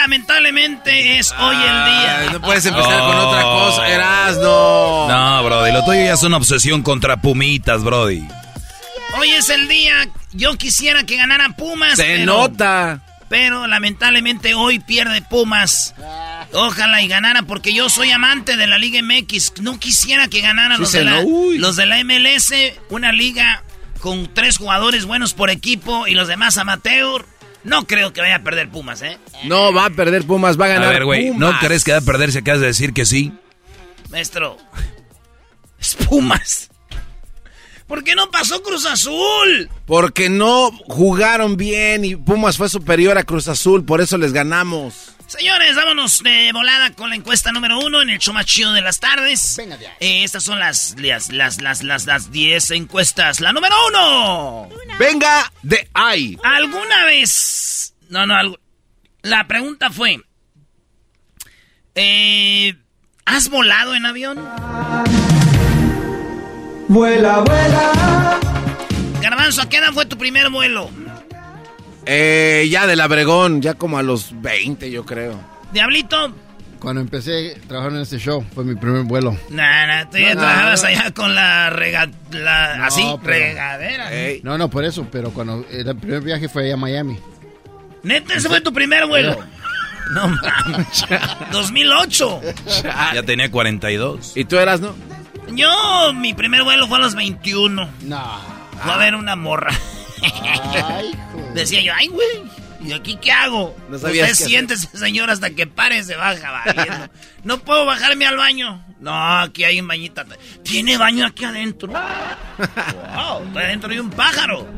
Lamentablemente es hoy el día. No puedes empezar con otra cosa, Erasno. No, Brody, lo tuyo ya es una obsesión contra Pumitas, Brody. Hoy es el día. Yo quisiera que ganaran Pumas. Se pero- nota. Pero lamentablemente hoy pierde Pumas. Ojalá y ganara porque yo soy amante de la Liga MX. No quisiera que ganaran Sí los, de la, no- los de la MLS. Una liga con tres jugadores buenos por equipo y los demás amateur. No creo que vaya a perder Pumas, ¿eh? No, va a perder Pumas, va a A ganar ver, güey. ¿no crees que va a perder si acabas de decir que sí? Maestro. Es Pumas. ¿Por qué no pasó Cruz Azul? Porque no jugaron bien y Pumas fue superior a Cruz Azul, por eso les ganamos. Señores, vámonos de volada con la encuesta número uno en el show más chido de las tardes. Venga de ahí. Eh, estas son las las las las las las 10 encuestas. La número uno. Venga de ahí. ¿Alguna vez? No, no, algo. La pregunta fue. Eh, ¿Has volado en avión? Vuela, vuela. Garbanzo, ¿a qué edad fue tu primer vuelo? Eh, ya del Abregón, ya como a los 20 yo creo. Diablito. Cuando empecé a trabajar en este show, fue mi primer vuelo. Nah, nah, tú ya No, trabajabas no. allá con la rega... la- No, así, pero- regadera. Ey, No, no, por eso, pero cuando el primer viaje fue allá a Miami. Neta, ese fue tu primer vuelo. No mames. 2008. Ya tenía 42. ¿Y tú eras, no? Yo, mi primer vuelo fue a los 21. No. Fue a ver una morra. Ay. Decía yo, ay, güey, ¿y aquí qué hago? No Usted qué siéntese, señor, hasta que pare, se baja, valiendo. No puedo bajarme al baño. No, aquí hay un bañito. ¿Tiene baño aquí adentro? wow, está adentro de un pájaro.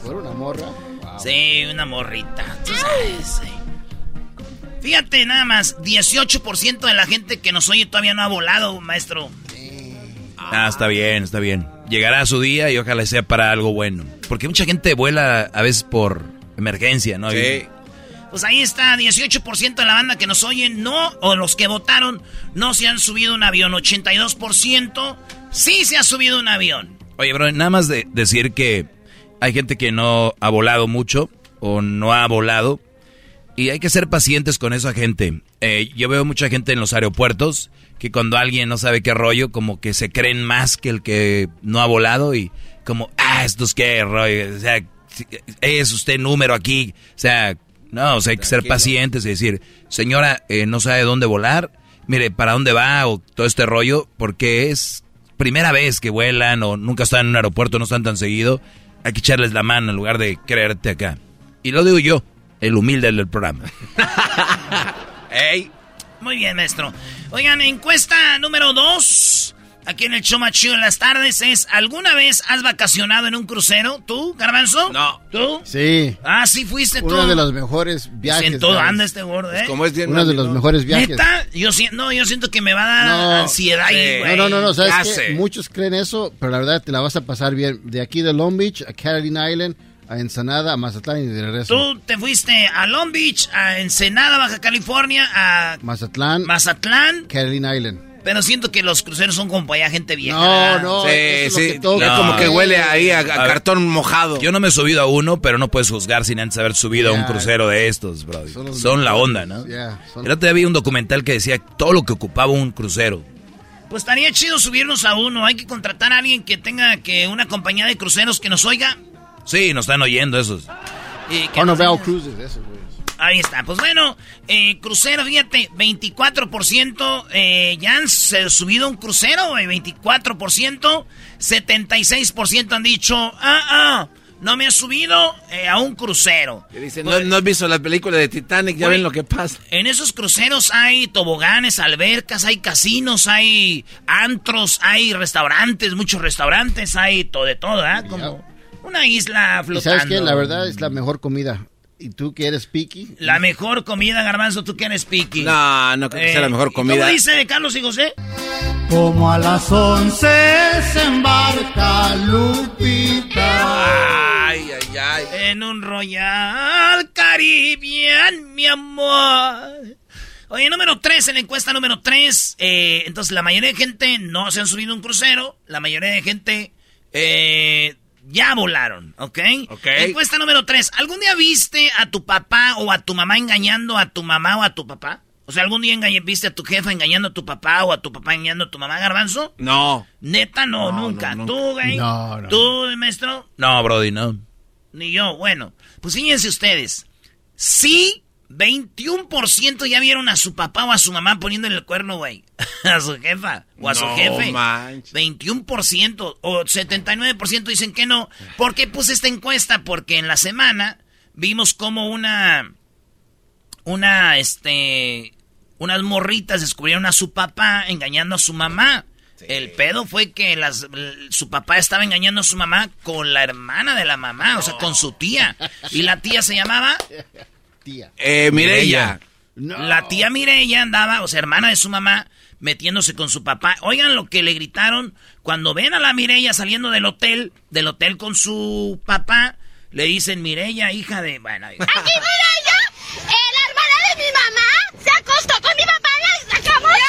¿Fue una morra? Wow. Sí, una morrita. Tú sabes. sí. Fíjate, nada más, 18% de la gente que nos oye todavía no ha volado, maestro. Ah, está bien, está bien. Llegará su día y ojalá sea para algo bueno. Porque mucha gente vuela a veces por emergencia, ¿no? Sí. Pues ahí está, 18% de la banda que nos oye no, o los que votaron, no se han subido un avión. 82% sí se ha subido un avión. Oye, bro, nada más de decir que hay gente que no ha volado mucho o no ha volado. Y hay que ser pacientes con esa gente. Eh, yo veo mucha gente en los aeropuertos que cuando alguien no sabe qué rollo, como que se creen más que el que no ha volado y como, ah, estos qué rollo. O sea, es usted número aquí. O sea, no, o sea, hay que ser pacientes y decir, señora, eh, no sabe dónde volar, mire, para dónde va o todo este rollo, porque es primera vez que vuelan o nunca están en un aeropuerto, no están tan seguido. Hay que echarles la mano en lugar de creerte acá. Y lo digo yo, el humilde del programa. Ey, Muy bien, maestro. Oigan, encuesta número 2. aquí en el chido en las tardes es, ¿alguna vez has vacacionado en un crucero? ¿Tú, Garbanzo? No. ¿Tú? Sí. Ah, sí fuiste tú. Uno de los mejores viajes. En todo ¿sabes? anda este gordo, ¿eh? Como es bien Uno de los mejores viajes. ¿Neta? Yo, si- no, yo siento que me va a dar No. ansiedad ahí, Sí. güey. No, no, no, ¿sabes qué? Muchos creen eso, pero la verdad te la vas a pasar bien. De aquí de Long Beach a Carolina Island, a Ensenada, a Mazatlán y de regreso. Tú te fuiste a Long Beach, a Ensenada, Baja California, a Mazatlán, Mazatlán, Carolina Island. pero siento que los cruceros son como para allá gente vieja. No, no, Sí, es sí. que como que huele ahí a, cartón mojado. Yo no me he subido a uno, pero no puedes juzgar sin antes haber subido a un crucero de estos, bro. Son la onda, ¿no? Ya, son- El otro día vi un documental que decía todo lo que ocupaba un crucero. Pues estaría chido subirnos a uno. Hay que contratar a alguien que tenga que una compañía de cruceros que nos oiga. Sí, nos están oyendo esos. Carnival Cruises, eso, güey. Ahí está. Pues bueno, eh, crucero, fíjate, 24% eh, ya han subido un crucero, güey, 24%. 76% han dicho, ah, ah, no me ha subido eh, a un crucero. Dicen, Pues, no, no has visto la película de Titanic, ya ven lo que pasa. En esos cruceros hay toboganes, albercas, hay casinos, hay antros, hay restaurantes, muchos restaurantes, hay todo de todo, ¿ah? Como una isla ¿Y flotando. sabes qué? La verdad es la mejor comida. ¿Y tú que eres picky? La mejor comida, Garbanzo, tú que eres piqui. No, no creo que sea la mejor Eh, comida. ¿Cómo dice Carlos y José? Como a las once se embarca Lupita. Ay, ay, ay. En un Royal Caribbean, mi amor. Oye, número 3, en la encuesta número 3. entonces, la mayoría de gente no se han subido a un crucero. La mayoría de gente eh, ya volaron, ¿ok? Ok. Encuesta número 3. ¿Algún día viste a tu papá o a tu mamá engañando a tu mamá o a tu papá? O sea, ¿algún día viste a tu jefa engañando a tu papá o a tu papá engañando a tu mamá, Garbanzo? No. Neta, no, No, nunca. no, nunca. ¿Tú, güey? No, no. ¿Tú, maestro? No, Brody, no. Ni yo. Bueno, pues fíjense ustedes. Sí, 21% ya vieron a su papá o a su mamá poniéndole el cuerno, güey. A su jefa o a su jefe. manches. 21% o 79% dicen que no. ¿Por qué puse esta encuesta? Porque en la semana vimos como una... Una, este... Unas morritas descubrieron a su papá engañando a su mamá. El pedo fue que las, su papá estaba engañando a su mamá con la hermana de la mamá, o sea, con su tía. Y la tía se llamaba... Tía. Eh, Mireya. No. La tía Mireya andaba, o sea, hermana de su mamá, metiéndose con su papá. Oigan lo que le gritaron cuando ven a la Mireya saliendo del hotel, del hotel con su papá. Le dicen, Mireya, hija de... Bueno, ¡Aquí Mireya! Eh, la hermana de mi mamá se acostó con mi papá, la sacamos del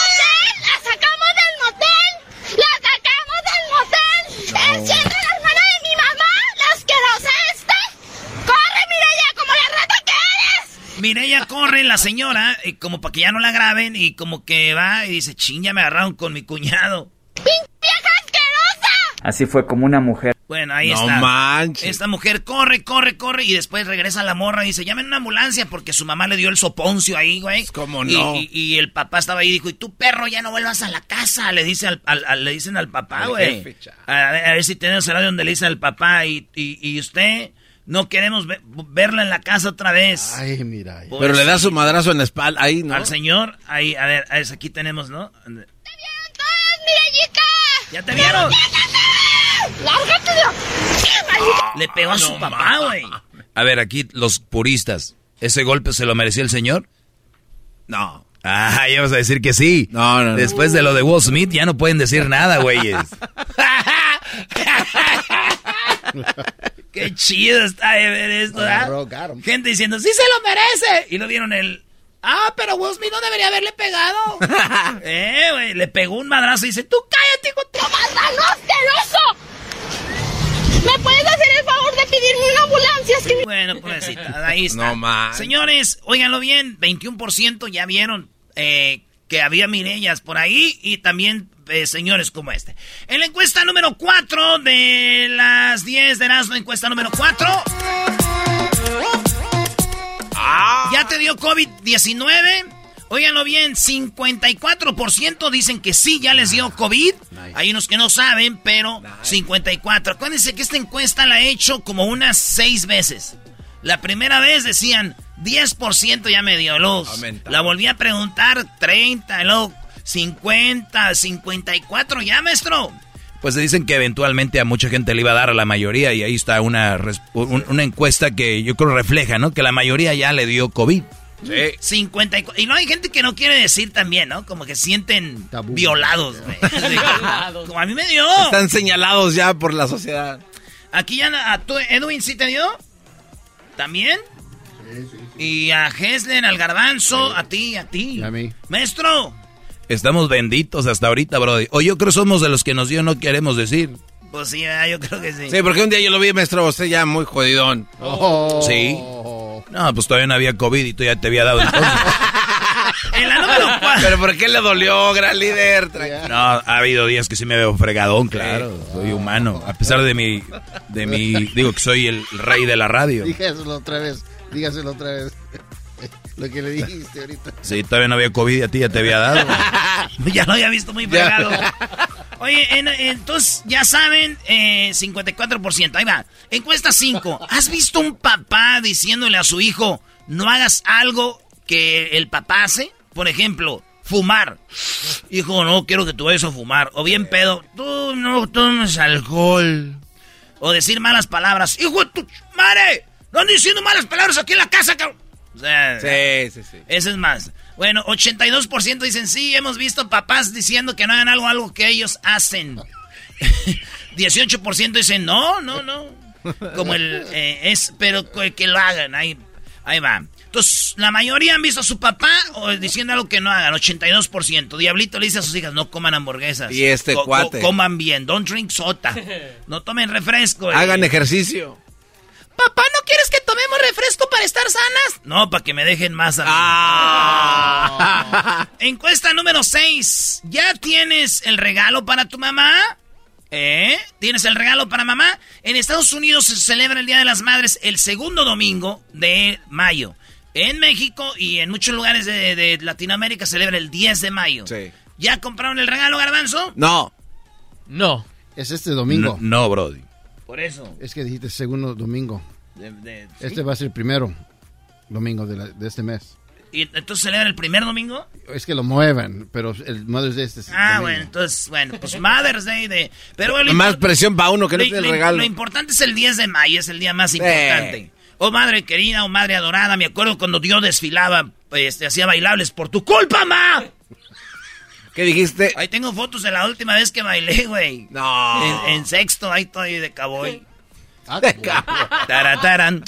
motel, la sacamos del motel, la sacamos del motel. Enciende la hermana de mi mamá, la asquerosa esta. ¡Corre, Mireya, como la rata que eres! Mireya corre, la señora, y como para que ya no la graben, y como que va y dice, ching, ya me agarraron con mi cuñado. ¡Vieja asquerosa! Así fue como una mujer. Bueno, ahí No está. manches. Esta mujer corre, corre, corre y después regresa a la morra y dice, llamen una ambulancia porque su mamá le dio el soponcio ahí, güey. ¿Cómo Y- no? Y, y el papá estaba ahí y dijo, y tú perro ya no vuelvas a la casa, le dice al, al- al- le dicen al papá, güey. A ver, a ver si tenemos el radio donde le dice al papá y, y, y usted no queremos ve- verla en la casa otra vez. Ay, mira. Pues, Pero le da su madrazo en la espalda ahí, ¿no? Al señor, ahí, a ver, a ver, aquí tenemos, ¿no? ¡Te vieron todas! ¿Ya te vieron? ¡Lárgate de! Le pegó a su papá, güey. A ver, aquí los puristas. ¿Ese golpe se lo mereció el señor? No. Ah, ya vas a decir que sí. No, no, no. Después de lo de Will Smith ya no pueden decir nada, güeyes. Qué chido está de ver esto, ¿ah? Him. Gente diciendo, sí se lo merece. Y lo vieron el... Ah, pero Will Smith no debería haberle pegado. eh, güey, le pegó un madrazo y dice, tú cállate, hijo de ¡Marrano asqueroso! ¿Me puedes hacer el favor de pedirme una ambulancia? Es que mi- Bueno, pobrecita, ahí está. No más. Señores, óiganlo bien, 21% ya vieron eh, que había Mirellas por ahí y también eh, señores como este. En la encuesta número 4 de las 10 de Erasmo, encuesta número 4. ¿Ya te dio COVID-19? Óiganlo bien, 54% dicen que sí, ya les dio COVID. Hay unos que no saben, pero 54. Acuérdense que esta encuesta la he hecho como unas seis veces. La primera vez decían 10% ya me dio. Aumenta. la volví a preguntar 30, y luego 50, 54 ya, maestro. Pues se dicen que eventualmente a mucha gente le iba a dar a la mayoría y ahí está una, un- una encuesta que yo creo refleja, ¿no? Que la mayoría ya le dio COVID. Sí. 54. Y no hay gente que no quiere decir también, ¿no? Como que sienten Tabú. violados, güey. Como- a mí me dio. Están señalados ya por la sociedad. Aquí ya, a tú, Edwin, ¿sí te dio? ¿También? Y a Hesler, al Garbanzo, a ti, a ti. Y a mí. Maestro, Estamos benditos hasta ahorita, Brody. O yo creo somos de los que nos dio no queremos decir. pues sí, ah, yo creo que sí. Sí, porque un día yo lo vi, maestro, usted ya muy jodidón. Oh. Sí. No, pues todavía no había COVID y tú ya te había dado el COVID. En la número 4. Pero ¿por qué le dolió, gran líder? No, ha habido días que sí me veo fregadón, claro. Soy humano. A pesar de mi, de mi, digo que soy el rey de la radio. Dígaselo otra vez. Dígaselo otra vez. Lo que le dijiste ahorita. Sí, todavía no había COVID y a ti ya te había dado. ya lo había visto muy fregado. Oye, en- entonces ya saben, eh, 54%. Ahí va. Encuesta 5. ¿Has visto un papá diciéndole a su hijo, no hagas algo que el papá hace? Por ejemplo, fumar. Hijo, no quiero que tú vayas a fumar. O bien pedo, tú no tomes alcohol. O decir malas palabras. Hijo de tu madre, no ando diciendo malas palabras aquí en la casa, cabrón. O sea, Sí, sí, sí. eso es más. Bueno, 82% dicen sí, hemos visto papás diciendo que no hagan algo, algo que ellos hacen. 18% dicen no, no, no. Como el eh, es, pero que, que lo hagan, ahí, ahí va. Entonces, la mayoría han visto a su papá o diciendo algo que no hagan, 82%. Diablito le dice a sus hijas, no coman hamburguesas. Y este Co- co- cuate. coman bien, don't drink sota. No tomen refresco. eh. Hagan ejercicio. Papá, ¿no quieres que tomemos refresco para estar sanas? No, para que me dejen más a. Ah. Encuesta número 6. ¿Ya tienes el regalo para tu mamá? ¿Eh? ¿Tienes el regalo para mamá? En Estados Unidos se celebra el Día de las Madres el segundo domingo de mayo. En México y en muchos lugares de, de Latinoamérica se celebra el 10 de mayo. Sí. ¿Ya compraron el regalo, Garbanzo? No. No. Es este domingo. No, no, Brody. Por eso. Es que dijiste segundo domingo. De- de- ¿sí? Este va a ser el primero domingo de, la- de este mes. ¿Y entonces celebra el primer domingo? Es que lo mueven, pero el Mother's Day este es Ah, domingo. bueno, entonces, bueno, pues Mother's Day de... Pero lo Más presión para uno que no tiene regalo. Lo importante es el 10 de mayo, es el día más importante. Oh, madre querida, oh, madre adorada, me acuerdo cuando yo desfilaba, este, hacía bailables por tu culpa, ma. ¿Qué dijiste? Ahí tengo fotos de la última vez que bailé, güey. No. En, en sexto, ahí estoy de cowboy. Ah. Tarataran.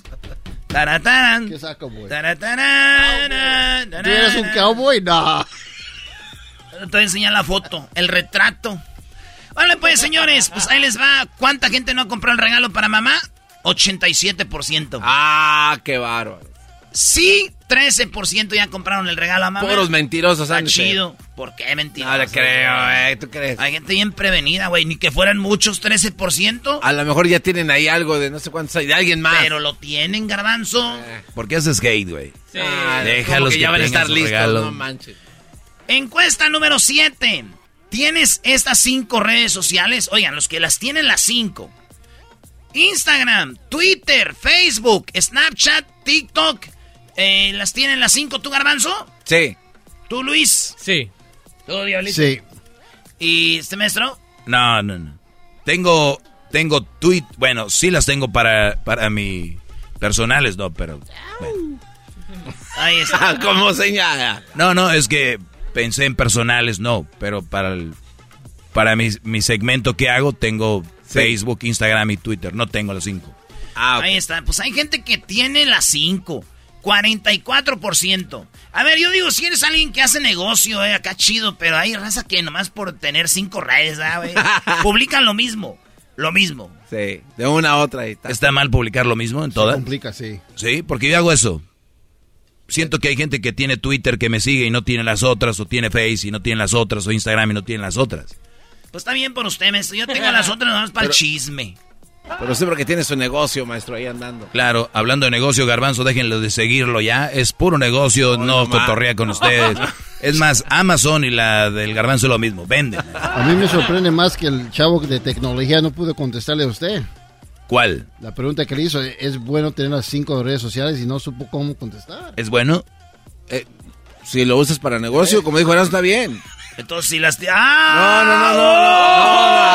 Tarataran. ¿Qué saco, güey? Tarataran. ¿Tú eres un cowboy? No. Te voy a enseñar la foto, el retrato. Vale, pues, señores, pues ahí les va. ¿Cuánta gente no compró el regalo para mamá? 87%. Ah, qué bárbaro. Sí, 13% ya compraron el regalo a mamá. Puros mentirosos, Está chido. ¿Por qué mentirosos? No le creo, eh. ¿Tú crees? Hay gente bien prevenida, güey. Ni que fueran muchos, 13%. A lo mejor ya tienen ahí algo de no sé cuántos hay, de alguien más. Pero lo tienen, garbanzo. ¿Por qué haces hate, güey? Ah, Déjalos como que que ya van a estar listos, regalo. no manches. Encuesta número 7. ¿Tienes estas cinco redes sociales? Oigan, los que las tienen las cinco. Instagram, Twitter, Facebook, Snapchat, TikTok. Eh, ¿Las tienen las cinco tú, Garbanzo? Sí. ¿Tú, Luis? Sí. ¿Tú, Diablito? Sí. ¿Y este maestro? No, no, no. Tengo, tengo tweet, bueno, sí las tengo para, para mi personales, no, pero... bueno. Ahí está. ¿Cómo señala? No, no, es que pensé en personales, no, pero para el, para mi, mi segmento que hago tengo Facebook, Instagram y Twitter, no tengo los cinco. Ah. Ahí está. Pues hay gente que tiene las 5. 44%. A ver, yo digo, si eres alguien que hace negocio, eh, acá chido, pero hay raza que nomás por tener cinco redes, ah, güey, publican lo mismo. Lo mismo. Sí, de una a otra y tal. ¿Está mal publicar lo mismo en Se todas? complica, sí. Sí, porque yo hago eso. Siento que hay gente que tiene Twitter que me sigue y no tiene las otras, o tiene Face y no tiene las otras, o Instagram y no tiene las otras. Pues está bien por usted, maestro. Yo tengo las otras nomás para el chisme. Pero sí porque tiene su negocio, maestro, ahí andando. Claro, hablando de negocio, Garbanzo, déjenlo de seguirlo ya. Es puro negocio, no, no cotorrea con ustedes. Es más, Amazon y la del Garbanzo es lo mismo, venden. A mí me sorprende más que el chavo de tecnología no pudo contestarle a usted. ¿Cuál? La pregunta que le hizo, ¿es bueno tener las cinco redes sociales y no supo cómo contestar? ¿Es bueno? Eh, si lo usas para negocio, como dijo Erasmo, está bien. Entonces, si las... ¡Ah! No, no, no, no,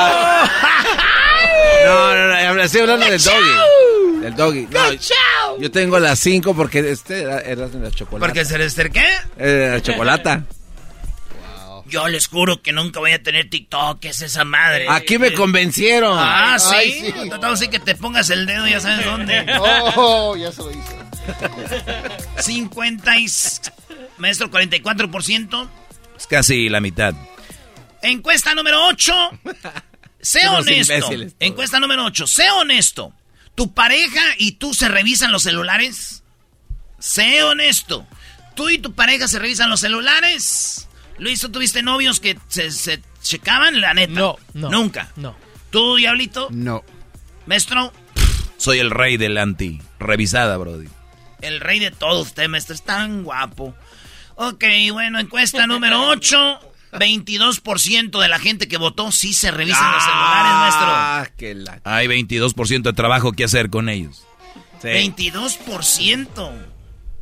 no. No, no, no, no, estoy hablando del doggy. Del doggy. No, yo tengo las cinco porque este era, era de la chocolate. Porque se les qué? Era la chocolata. Yo les juro que nunca voy a tener TikTok, ¿qué es esa madre? Aquí me convencieron. Ah, ¿sí? Ay, sí. Tratamos de que te pongas el dedo, ya sabes dónde. Oh, ya se lo hizo. 50 y... Maestro, 44%. Es casi la mitad. Encuesta número 8. Sé honesto. imbéciles todos. Encuesta número 8. Sé honesto. ¿Tu pareja y tú se revisan los celulares? Sé honesto. ¿Tú y tu pareja se revisan los celulares? Luis, ¿tú tuviste novios que se, se checaban? La neta. No, no. Nunca. No. ¿Tú, Diablito? No. Maestro, Soy el rey del anti. Revisada, Brody. el rey de todo usted, maestro. Es tan guapo. Ok, bueno, encuesta número 8. 22% de la gente que votó sí se revisan los celulares, maestro. Ah, que la... Hay 22% de trabajo que hacer con ellos. Sí. 22%.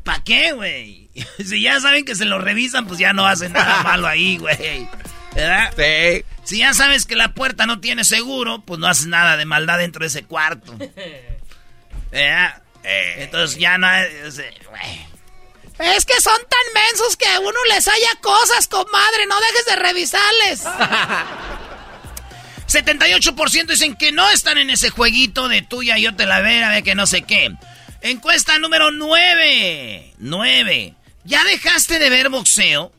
¿Para qué, güey? Si ya saben que se lo revisan, pues ya no hacen nada malo ahí, güey. ¿Verdad? Sí. Si ya sabes que la puerta no tiene seguro, pues no haces nada de maldad dentro de ese cuarto. ¿Verdad? Entonces ya no... güey. Es que son tan mensos que a uno les haya cosas, comadre. No dejes de revisarles. 78% dicen que no están en ese jueguito de tuya, yo te la vera, de que no sé qué. Encuesta número 9. 9. ¿Ya dejaste de ver boxeo?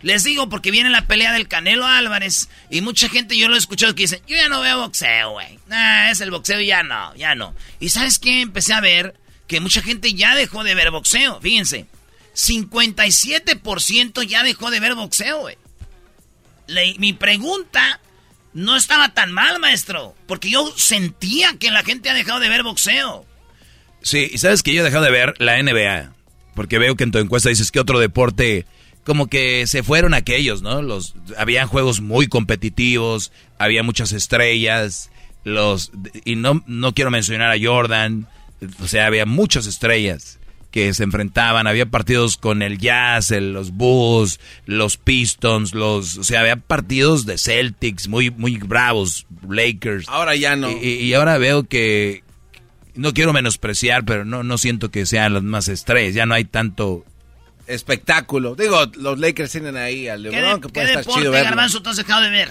Les digo porque viene la pelea del Canelo Álvarez y mucha gente yo lo he escuchado que dicen, yo ya no veo boxeo, güey. Nah, es el boxeo ya no, ya no. Y ¿sabes qué? Empecé a ver que mucha gente ya dejó de ver boxeo. Fíjense, 57% ya dejó de ver boxeo, mi pregunta no estaba tan mal, maestro, porque yo sentía que la gente ha dejado de ver boxeo. Sí, y sabes que yo he dejado de ver la NBA. Porque veo que en tu encuesta dices que otro deporte, como que se fueron aquellos, ¿no? Los, habían juegos muy competitivos, había muchas estrellas, los, y no, no quiero mencionar a Jordan, o sea, había muchas estrellas que se enfrentaban, había partidos con el Jazz, el- los Bulls, los Pistons, los, o sea, había partidos de Celtics muy, muy bravos, Lakers. Ahora ya no. Y, y ahora veo que no quiero menospreciar, pero no, no siento que sean las más estrellas. Ya no hay tanto. Espectáculo. Digo, los Lakers tienen ahí al ¿Qué, LeBron, de- que qué puede estar deporte, chido verlo. Garbanzo, tú has dejado de ver?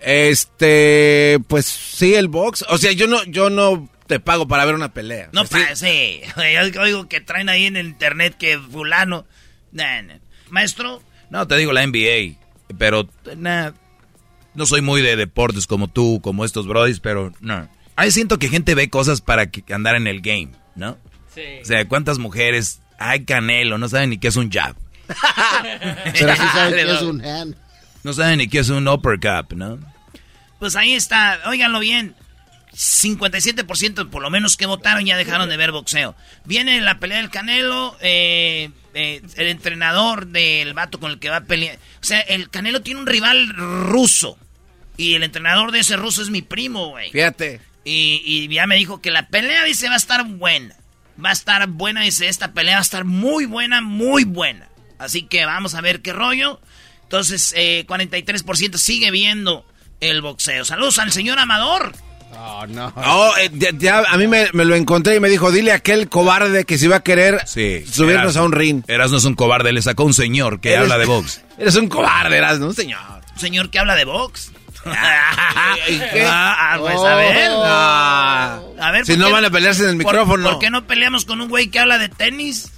Este, pues sí, el box. O sea, yo no, yo no te pago para ver una pelea. No, O sea, pa, sí. Yo oigo que traen ahí en el internet que fulano... Nah, nah. Maestro, No, te digo la NBA. Pero, nah, no soy muy de deportes como tú, como estos brodis, pero no. Ahí siento que gente ve cosas para que, andar en el game, ¿no? Sí. O sea, ¿cuántas mujeres hay canelo? No saben ni qué es un jab. Pero sí saben Dale, es no. un hand. No saben ni qué es un uppercut, ¿no? pues ahí está. Óiganlo bien. 57% por lo menos que votaron ya dejaron de ver boxeo. Viene la pelea del Canelo, eh, eh, el entrenador del vato con el que va a pelear. O sea, el Canelo tiene un rival ruso. Y el entrenador de ese ruso es mi primo, güey. Fíjate. Y, y ya me dijo que la pelea, dice, va a estar buena. Va a estar buena, dice, esta pelea va a estar muy buena, muy buena. Así que vamos a ver qué rollo. Entonces, eh, 43% sigue viendo el boxeo. Saludos al señor Amador. Oh, no. Oh, eh, ya, ya a mí me, me lo encontré y me dijo, dile a aquel cobarde que si va a querer Sí. subirnos a un ring. Eras no es un cobarde, le sacó un señor que Eres- habla de box. Eres un cobarde, eras, ¿no, señor? Un señor que habla de box. ¿Y qué? Ah, pues a ver. Ah. A ver, Si ¿por no qué- van a pelearse en el por- micrófono. ¿Por qué no peleamos con un güey que habla de tenis?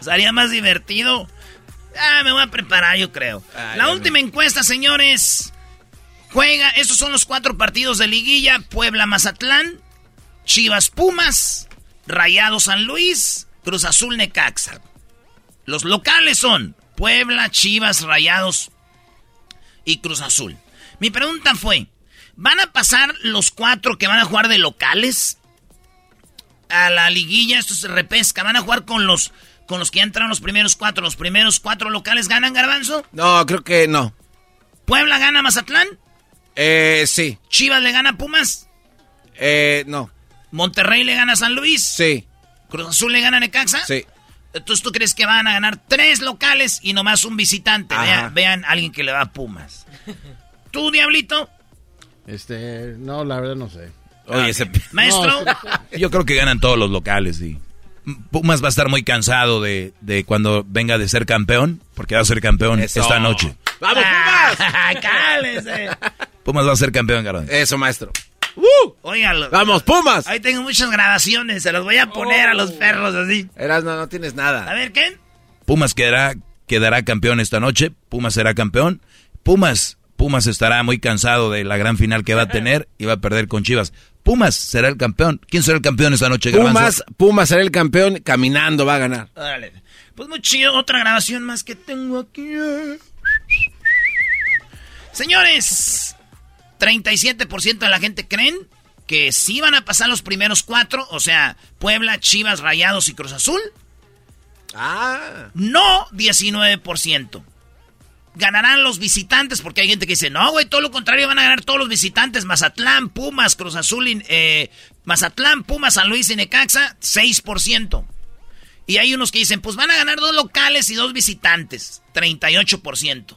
Sería más divertido. Ah, me voy a preparar, yo creo. Ay, La última encuesta, señores. Juega, estos son los cuatro partidos de liguilla. Puebla, Mazatlán, Chivas, Pumas, Rayado, San Luis, Cruz Azul, Necaxa. Los locales son Puebla, Chivas, Rayados y Cruz Azul. Mi pregunta fue, ¿van a pasar los cuatro que van a jugar de locales a la liguilla? Esto se repesca. ¿Van a jugar con los, con los que ya entraron los primeros cuatro? ¿Los primeros cuatro locales ganan, Garbanzo? No, creo que no. ¿Puebla gana Mazatlán? Eh, sí. ¿Chivas le gana a Pumas? Eh, no. ¿Monterrey le gana a San Luis? Sí. ¿Cruz Azul le gana a Necaxa? Sí. Entonces tú crees que van a ganar tres locales y nomás un visitante. Ajá. Vean, vean alguien que le va a Pumas. ¿Tú, Diablito? Este, no, la verdad no sé. Oye, ese- Maestro. yo creo que ganan todos los locales, sí. Pumas va a estar muy cansado de, de cuando venga de ser campeón, porque va a ser campeón Eso. esta noche. ¡Vamos, Pumas! ¡Cálese! Pumas va a ser campeón, Garón. Eso, maestro. Óigalo. ¡Vamos, Pumas! Ahí tengo muchas grabaciones, se las voy a poner a los perros así. Eras, no, no tienes A nada. ver, ¿qué? Pumas quedará, quedará campeón esta noche. Pumas será campeón. Pumas, Pumas estará muy cansado de la gran final que va a tener y va a perder con Chivas. Pumas será el campeón. ¿Quién será el campeón esta noche, Garbanzo? Pumas, Pumas será el campeón, caminando va a ganar. Órale. Pues muy chido, otra grabación más que tengo aquí. Señores, 37% de la gente creen que sí van a pasar los primeros cuatro, o sea, Puebla, Chivas, Rayados y Cruz Azul. Ah. No 19%. Ganarán los visitantes, porque hay gente que dice, no, güey, todo lo contrario, van a ganar todos los visitantes. Mazatlán, Pumas, Cruz Azul, eh, Mazatlán, Pumas, San Luis y Necaxa, 6%. Y hay unos que dicen, pues van a ganar dos locales y dos visitantes, 38%.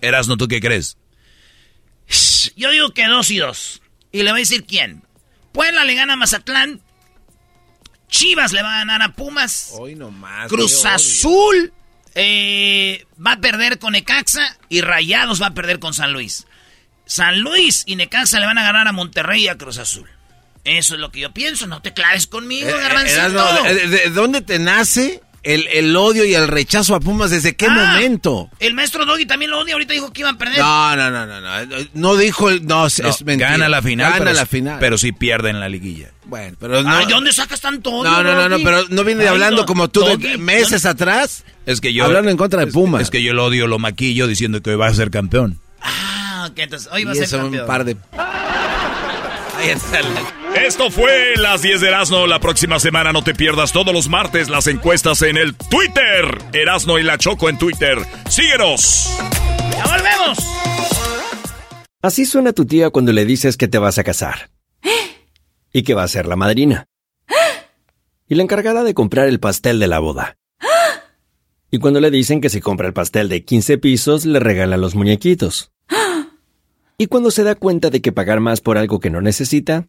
Erasno, ¿tú qué crees? Yo digo que dos y dos. Y le voy a decir quién. Puebla le gana a Mazatlán. Chivas le va a ganar a Pumas. Hoy nomás. Cruz odio. Eh, va a perder con Necaxa y Rayados va a perder con San Luis. San Luis y Necaxa le van a ganar a Monterrey y a Cruz Azul. Eso es lo que yo pienso. No te claves conmigo, Eh, eh, garbancito. Erasmo, ¿de, de- de dónde te nace el, el odio y el rechazo a Pumas? ¿Desde qué Ah, momento? El maestro Doggy también lo odia. Ahorita dijo que iban a perder. No, no, no, no, no. No dijo el. No, es No, es mentira. gana la final, Gana pero, la final. pero sí pierde en la liguilla. Bueno, pero no. Ay, ¿de dónde sacas tanto odio, no, no, no, no, pero no viene Ay, hablando no, como tú de meses atrás. Es que yo... Hablando en contra de es- Pumas. Es que yo lo odio, lo maquillo diciendo que hoy va a ser campeón. Ah, ok, entonces hoy va a Y ser eso, un campeón. par de. Ahí está la- Esto fue las 10 de Erasmo. La próxima semana no te pierdas todos los martes las encuestas en el Twitter. Erasmo y la Choco en Twitter. Síguenos. ¡Ya volvemos! Así suena tu tía cuando le dices que te vas a casar. Y que va a ser la madrina. Y la encargada de comprar el pastel de la boda. Y cuando le dicen que si compra el pastel de 15 pisos, le regalan los muñequitos. Y cuando se da cuenta de que pagar más por algo que no necesita,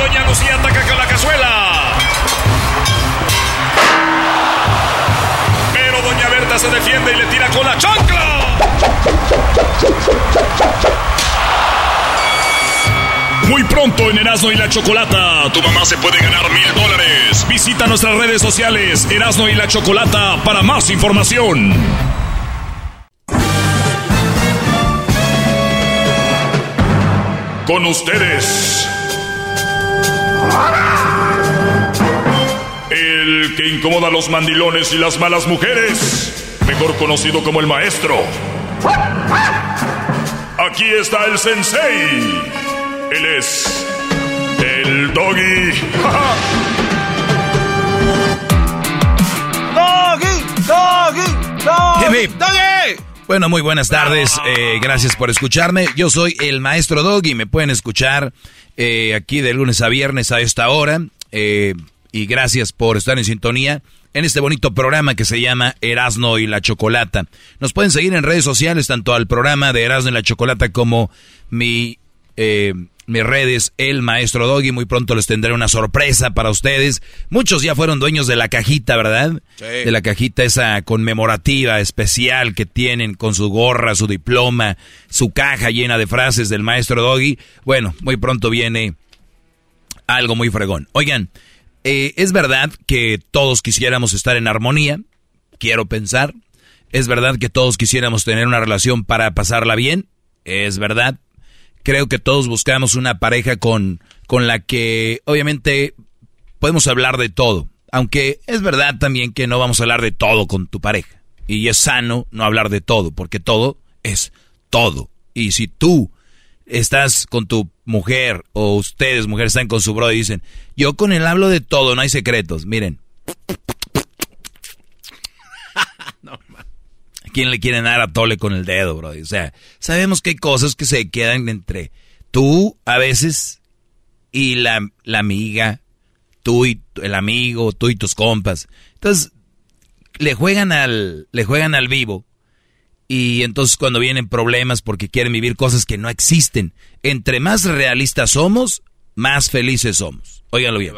Doña Lucía ataca con la cazuela. Pero Doña Berta se defiende y le tira con la chancla. Muy pronto en Erasmo y la Chocolata, tu mamá se puede ganar mil dólares. Visita nuestras redes sociales, Erasmo y la Chocolata, para más información. Con ustedes. El que incomoda a los mandilones y las malas mujeres. mejor conocido como el maestro. Aquí está el sensei. Él es el doggy. ¡Doggy! ¡Doggy! ¡Doggy! Hip, hip. Bueno, muy buenas tardes. eh, gracias por escucharme. Yo soy el maestro Doggy. Me pueden escuchar eh, aquí de lunes a viernes a esta hora. eh, y gracias por estar en sintonía en este bonito programa que se llama Erasno y la Chocolata. Nos pueden seguir en redes sociales, tanto al programa de Erasno y la Chocolata como mi, eh, mis redes, el maestro Doggy. Muy pronto les tendré una sorpresa para ustedes. Muchos ya fueron dueños de la cajita, ¿verdad? Sí. De la cajita esa conmemorativa, especial que tienen con su gorra, su diploma, su caja llena de frases del maestro Doggy. Bueno, muy pronto viene algo muy fregón. Oigan, eh, es verdad que todos quisiéramos estar en armonía, quiero pensar. Es verdad que todos quisiéramos tener una relación para pasarla bien, es verdad. Creo que todos buscamos una pareja con, con la que obviamente podemos hablar de todo. Aunque es verdad también que no vamos a hablar de todo con tu pareja. Y es sano no hablar de todo, porque todo es todo. Y si tú estás con tu mujer o ustedes, mujeres, están con su brother y dicen, yo con él hablo de todo, no hay secretos. Miren. ¿A quién le quieren dar a tole con el dedo, bro? O sea, sabemos que hay cosas que se quedan entre tú a veces y la, la amiga, tú y el amigo, tú y tus compas. Entonces, le juegan al, le juegan al vivo. Y entonces cuando vienen problemas porque quieren vivir cosas que no existen, entre más realistas somos, más felices somos. Óiganlo bien.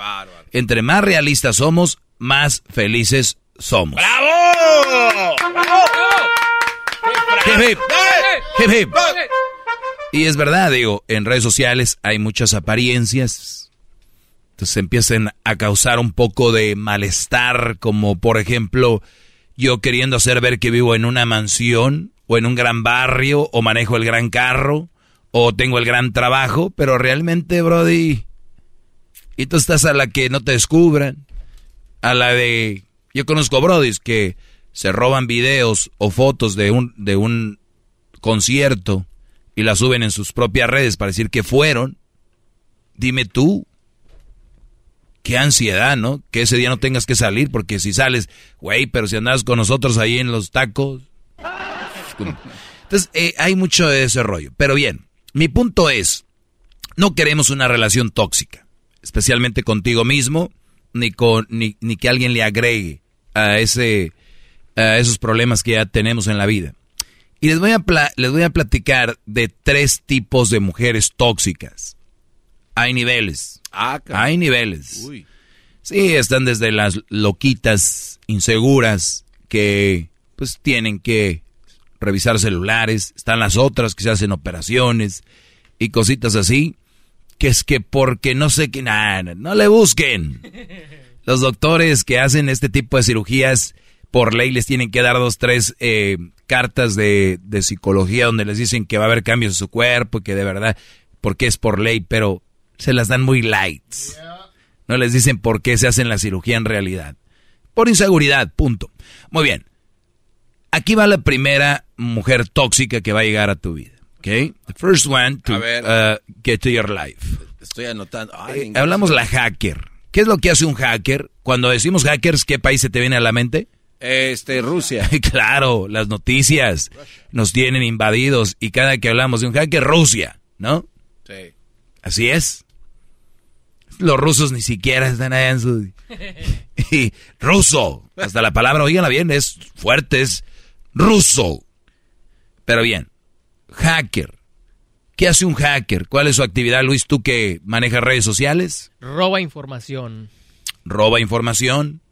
Entre más realistas somos, más felices somos. ¡Bravo! Hip, hip. Hip, hip. Y es verdad, digo, en redes sociales hay muchas apariencias. Entonces empiezan a causar un poco de malestar, como por ejemplo, yo queriendo hacer ver que vivo en una mansión, o en un gran barrio, o manejo el gran carro, o tengo el gran trabajo, pero realmente, Brody, y tú estás a la que no te descubran, a la de... Yo conozco Brodis que se roban videos o fotos de un, de un concierto y la suben en sus propias redes para decir que fueron. Dime tú, qué ansiedad, ¿no? Que ese día no tengas que salir, porque si sales, güey, pero si andas con nosotros ahí en los tacos. Entonces, eh, hay mucho de ese rollo. Pero bien, mi punto es, no queremos una relación tóxica, especialmente contigo mismo, ni, con, ni, ni que alguien le agregue a, ese, a esos problemas que ya tenemos en la vida. Y les voy, a les voy a platicar de tres tipos de mujeres tóxicas. Hay niveles. Hay niveles. Sí, están desde las loquitas inseguras que pues tienen que revisar celulares, están las otras que se hacen operaciones y cositas así, que es que porque no sé qué, nah, no le busquen. Los doctores que hacen este tipo de cirugías por ley les tienen que dar dos, tres eh, cartas de, de psicología donde les dicen que va a haber cambios en su cuerpo y que de verdad, porque es por ley, pero se las dan muy lights. No les dicen por qué se hacen la cirugía en realidad. Por inseguridad, punto. Muy bien. Aquí va la primera mujer tóxica que va a llegar a tu vida. ¿Ok? The first one to ver. uh, get to your life. Estoy anotando. Ay, Eh, hablamos la hacker. ¿Qué es lo que hace un hacker? Cuando decimos hackers, ¿qué país se te viene a la mente? Este, Rusia. claro, las noticias nos tienen invadidos y cada que hablamos de un hacker, Rusia, ¿no? Sí. Así es. Los rusos ni siquiera están allá en su... Y ruso. Hasta la palabra, oíganla bien, es fuerte, es ruso. Pero bien, hacker. ¿Qué hace un hacker? ¿Cuál es su actividad, Luis? ¿Tú que manejas redes sociales? Roba información. Roba información,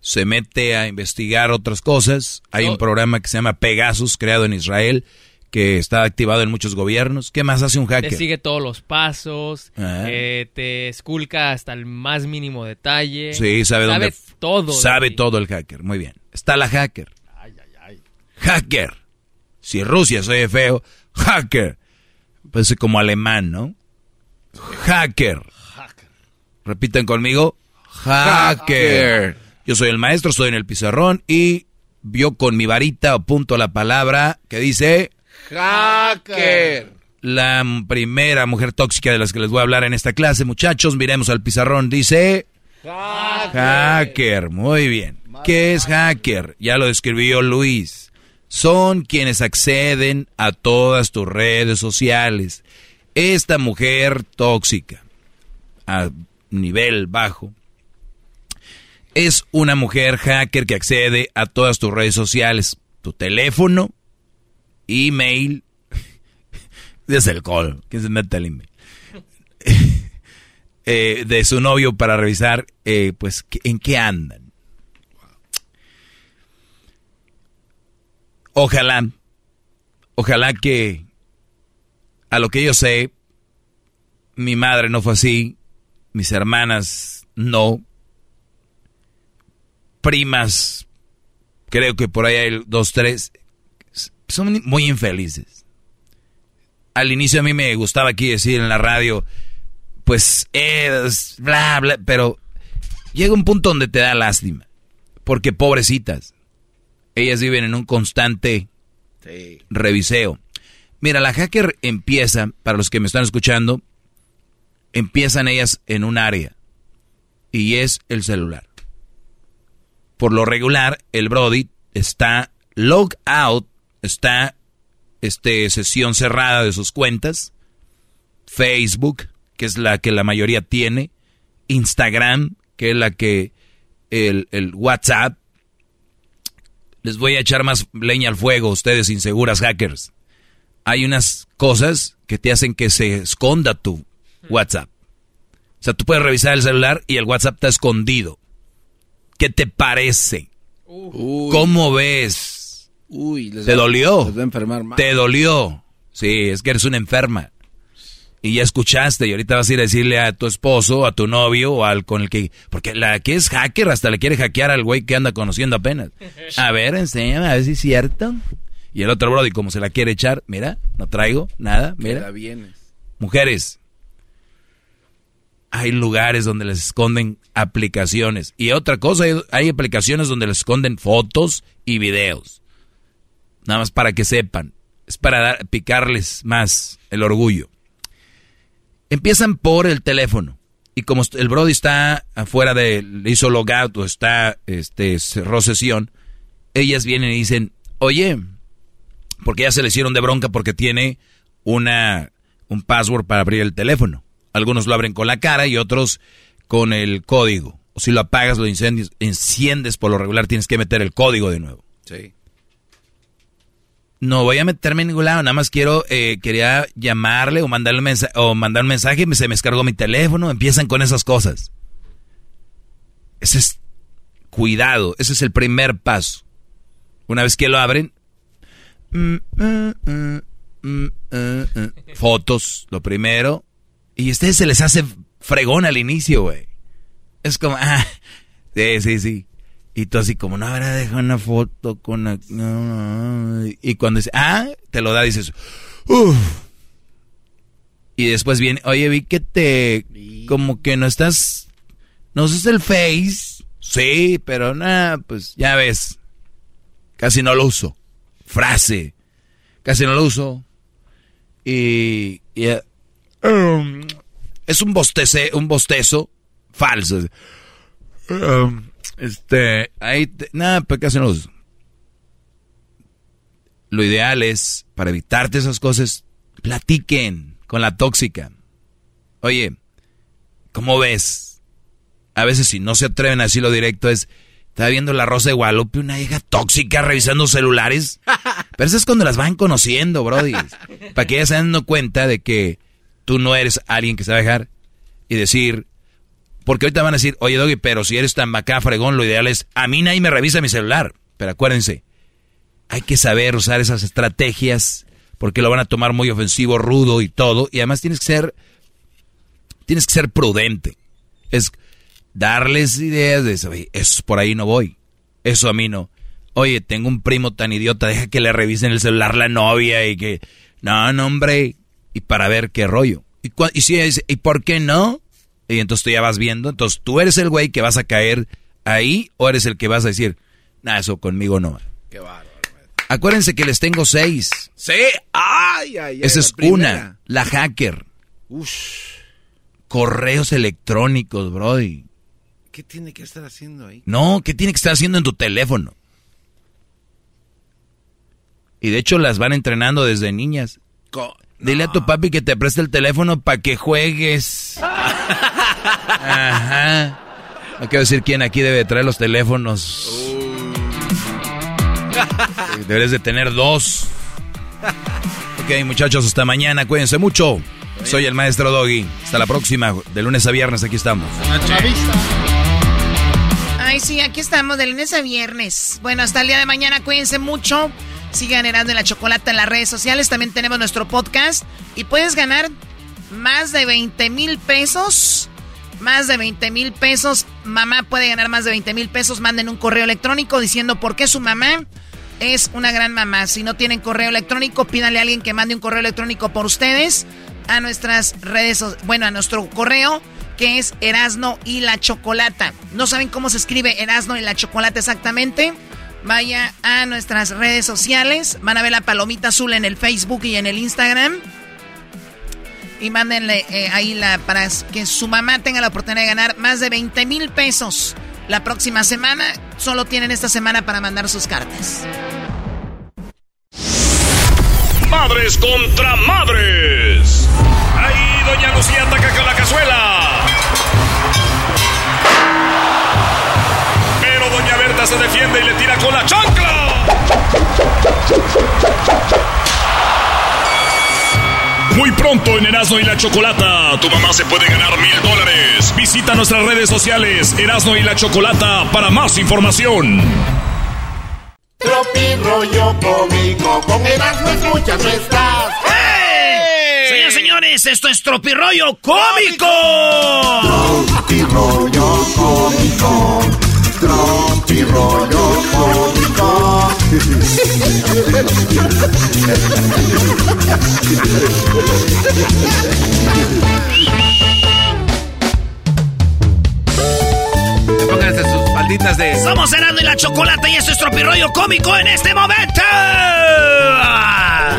se mete a investigar otras cosas. Hay un programa que se llama Pegasus, creado en Israel, que está activado en muchos gobiernos. ¿Qué más hace un Te hacker? sigue todos los pasos. Ah. eh, te esculca hasta el más mínimo detalle. Sí, sabe, dónde. todo. Sabe todo el hacker. Muy bien. Está la hacker. Hacker. Si Rusia soy feo, hacker. Parece como alemán, ¿no? Hacker. Repiten conmigo. Hacker. Yo soy el maestro, estoy en el pizarrón y vio con mi varita, apunto la palabra que dice... Hacker. La primera mujer tóxica de las que les voy a hablar en esta clase, muchachos, miremos al pizarrón, dice... Hacker. muy bien. ¿Qué es hacker? Ya lo describió Luis. Son quienes acceden a todas tus redes sociales. Esta mujer tóxica, a nivel bajo, es una mujer hacker que accede a todas tus redes sociales, tu teléfono, email, desde el call, ¿quién se mete el email? Eh, de su novio para revisar, eh, pues, en qué andan. Ojalá, ojalá que, a lo que yo sé, mi madre no fue así, mis hermanas no, primas, creo que por ahí hay dos, tres, son muy infelices. Al inicio a mí me gustaba aquí decir en la radio, pues es bla, bla, pero llega un punto donde te da lástima, porque pobrecitas, ellas viven en un constante reviseo. Mira, la hacker empieza, para los que me están escuchando, empiezan ellas en un área y es el celular. Por lo regular, el Brody está log out, está este sesión cerrada de sus cuentas, Facebook, que es la que la mayoría tiene, Instagram, que es la que el, el WhatsApp. Les voy a echar más leña al fuego, ustedes inseguras hackers. Hay unas cosas que te hacen que se esconda tu WhatsApp. O sea, tú puedes revisar el celular y el WhatsApp está escondido. ¿Qué te parece? ¿Cómo ves? Uy, ¿Te dolió? enfermar ¿Te dolió? Sí, es que eres una enferma. Y ya escuchaste y ahorita vas a ir a decirle a tu esposo, a tu novio o al con el que... Porque la que es hacker hasta le quiere hackear al güey que anda conociendo apenas. A ver, enséñame a ver si es cierto. Y el otro brody como se la quiere echar, mira, no traigo nada, mira. Mujeres, hay lugares donde les esconden aplicaciones. Y otra cosa, hay, aplicaciones donde les esconden fotos y videos. Nada más para que sepan. Es para dar, picarles más el orgullo. Empiezan por el teléfono. Y como el Brody está afuera de, hizo logout o está, este, cerró sesión, ellas vienen y dicen, oye, porque ya se le hicieron de bronca porque tiene una, un password para abrir el teléfono. Algunos lo abren con la cara y otros con el código. O si lo apagas, lo incendies, enciendes por lo regular, tienes que meter el código de nuevo. Sí. No voy a meterme en ningún lado, nada más quiero, eh, quería llamarle o mandarle mensaje, o mandar un mensaje, se me descargó mi teléfono, empiezan con esas cosas. Ese es cuidado, ese es el primer paso. Una vez que lo abren, mm, mm, mm, fotos, lo primero, y a ustedes se les hace fregón al inicio, güey. Es como, ah, sí, sí, sí. Y tú así como, no habrá dejado una foto con... No, Y cuando dice, ah, te lo da, dices, uff. Y después viene, oye, vi que te... Como que no estás... ¿No usas el Face? Sí, pero nada, pues ya ves. Casi no lo uso. Frase. Casi no lo uso. Y... y Um, es un, bostece, un bostezo falso. Um, este, ahí, nada, pues casi no Lo ideal es, para evitarte esas cosas, platiquen con la tóxica. Oye, ¿cómo ves? A veces si no se atreven a decirlo directo es, estaba viendo la Rosa de Guadalupe, una hija tóxica revisando celulares. Pero eso es cuando las van conociendo, brody. Para que ellas se den cuenta de que tú no eres alguien que se va a dejar y decir, porque ahorita van a decir, oye Doggy, pero si eres tan bacá, fregón, lo ideal es, a mí nadie me revisa mi celular. Pero acuérdense, hay que saber usar esas estrategias porque lo van a tomar muy ofensivo, rudo y todo. Y además tienes que ser, tienes que ser prudente. Es darles ideas de eso, eso por ahí no voy. Eso a mí no. Oye, tengo un primo tan idiota, deja que le revisen el celular la novia y que... No, no, hombre, y para ver qué rollo. Y, y si dice, ¿y por qué no? Y entonces tú ya vas viendo. Entonces tú eres el güey que vas a caer ahí o eres el que vas a decir, nada, eso conmigo no. Qué bárbaro. Acuérdense que les tengo seis. Sí. Ay, ay. Esa es primera. una, la hacker. Ush. Correos electrónicos, brody. ¿Qué tiene que estar haciendo ahí? No, ¿qué tiene que estar haciendo en tu teléfono? Y de hecho las van entrenando desde niñas. Co- Dile a tu papi que te preste el teléfono para que juegues. Ajá. No quiero decir quién aquí debe traer los teléfonos. Debes de tener dos. Ok, muchachos, hasta mañana. Cuídense mucho. Soy el maestro Doggy. Hasta la próxima. De lunes a viernes aquí estamos. Ay, sí, aquí estamos de lunes a viernes. Bueno, hasta el día de mañana, cuídense mucho. Sigan ganando la chocolate en las redes sociales. También tenemos nuestro podcast. Y puedes ganar más de 20 mil pesos. Más de 20 mil pesos. Mamá puede ganar más de 20 mil pesos. Manden un correo electrónico diciendo por qué su mamá es una gran mamá. Si no tienen correo electrónico, pídanle a alguien que mande un correo electrónico por ustedes a nuestras redes, bueno, a nuestro correo que es Erasno y la Chocolata. ¿No saben cómo se escribe Erasno y la Chocolata exactamente? Vaya a nuestras redes sociales, van a ver la palomita azul en el Facebook y en el Instagram. Y mándenle eh, ahí la para que su mamá tenga la oportunidad de ganar más de 20 mil pesos la próxima semana. Solo tienen esta semana para mandar sus cartas. Madres contra madres. Ahí doña Lucía ataca con la cazuela. Se defiende y le tira con la chancla. Muy pronto en Erasmo y la Chocolata, tu mamá se puede ganar mil dólares. Visita nuestras redes sociales Erasmo y la Chocolata para más información. Tropi rollo cómico, con Erasmo escuchas no estás. Señores, señores, esto es Tropirollo Cómico. Tropi rollo cómico, tropi rollo cómico. Pónganse sus malditas de. Somos Erasmo y la Chocolata y esto es Tropirollo Cómico en este momento.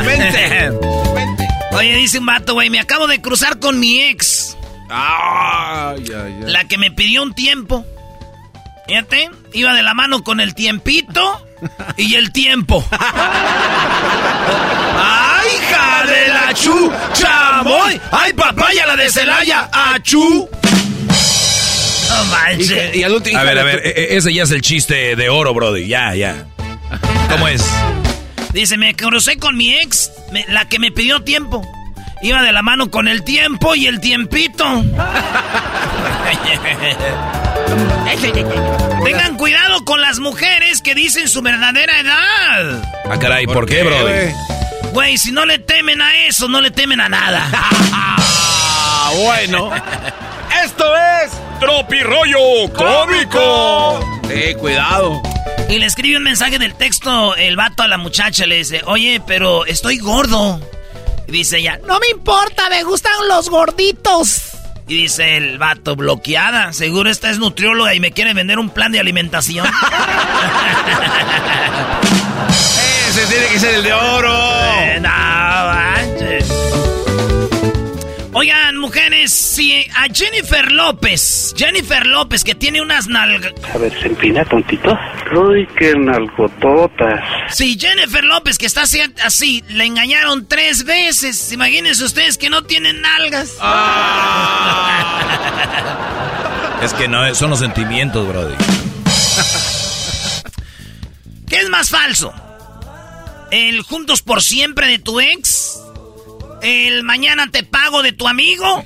Vente. Vente. Oye, dice un vato, güey, me acabo de cruzar con mi ex, Ay, ay, ay. la que me pidió un tiempo. Fíjate, iba de la mano con el tiempito y el tiempo. ¡Ay, hija de la chu! ¡Chamoy! ¡Ay, papaya la de Celaya! ¡Achú! No Y, manches. que- y al último. A ver, a ver, e- e- ese ya es el chiste de oro, Brody. Ya, ya. ¿Cómo es? Dice, me crucé con mi ex, me- la que me pidió tiempo. Iba de la mano con el tiempo y el tiempito. Tengan cuidado con las mujeres que dicen su verdadera edad. Ah, caray, ¿por, qué, Brody? güey? Güey, si no le temen a eso, no le temen a nada. Ah, bueno. Esto es. Tropi rollo cómico. Sí, cuidado. Y le escribe un mensaje del texto el vato a la muchacha. Le dice, oye, pero estoy gordo. Y dice ella, no me importa, me gustan los gorditos. Y dice el vato, bloqueada. Seguro esta es nutrióloga y me quiere vender un plan de alimentación. Ese tiene que ser el de oro. Eh, no. Oigan, mujeres, si a Jennifer López, Jennifer López, que tiene unas nalgas. A ver, se empina tontito. Uy, qué nalgototas. Si Jennifer López, que está así, así, le engañaron tres veces. Imagínense ustedes que no tienen nalgas. Es que no, son los sentimientos, Brody. ¿Qué es más falso? ¿El juntos por siempre de tu ex? ¿El mañana te pago de tu amigo?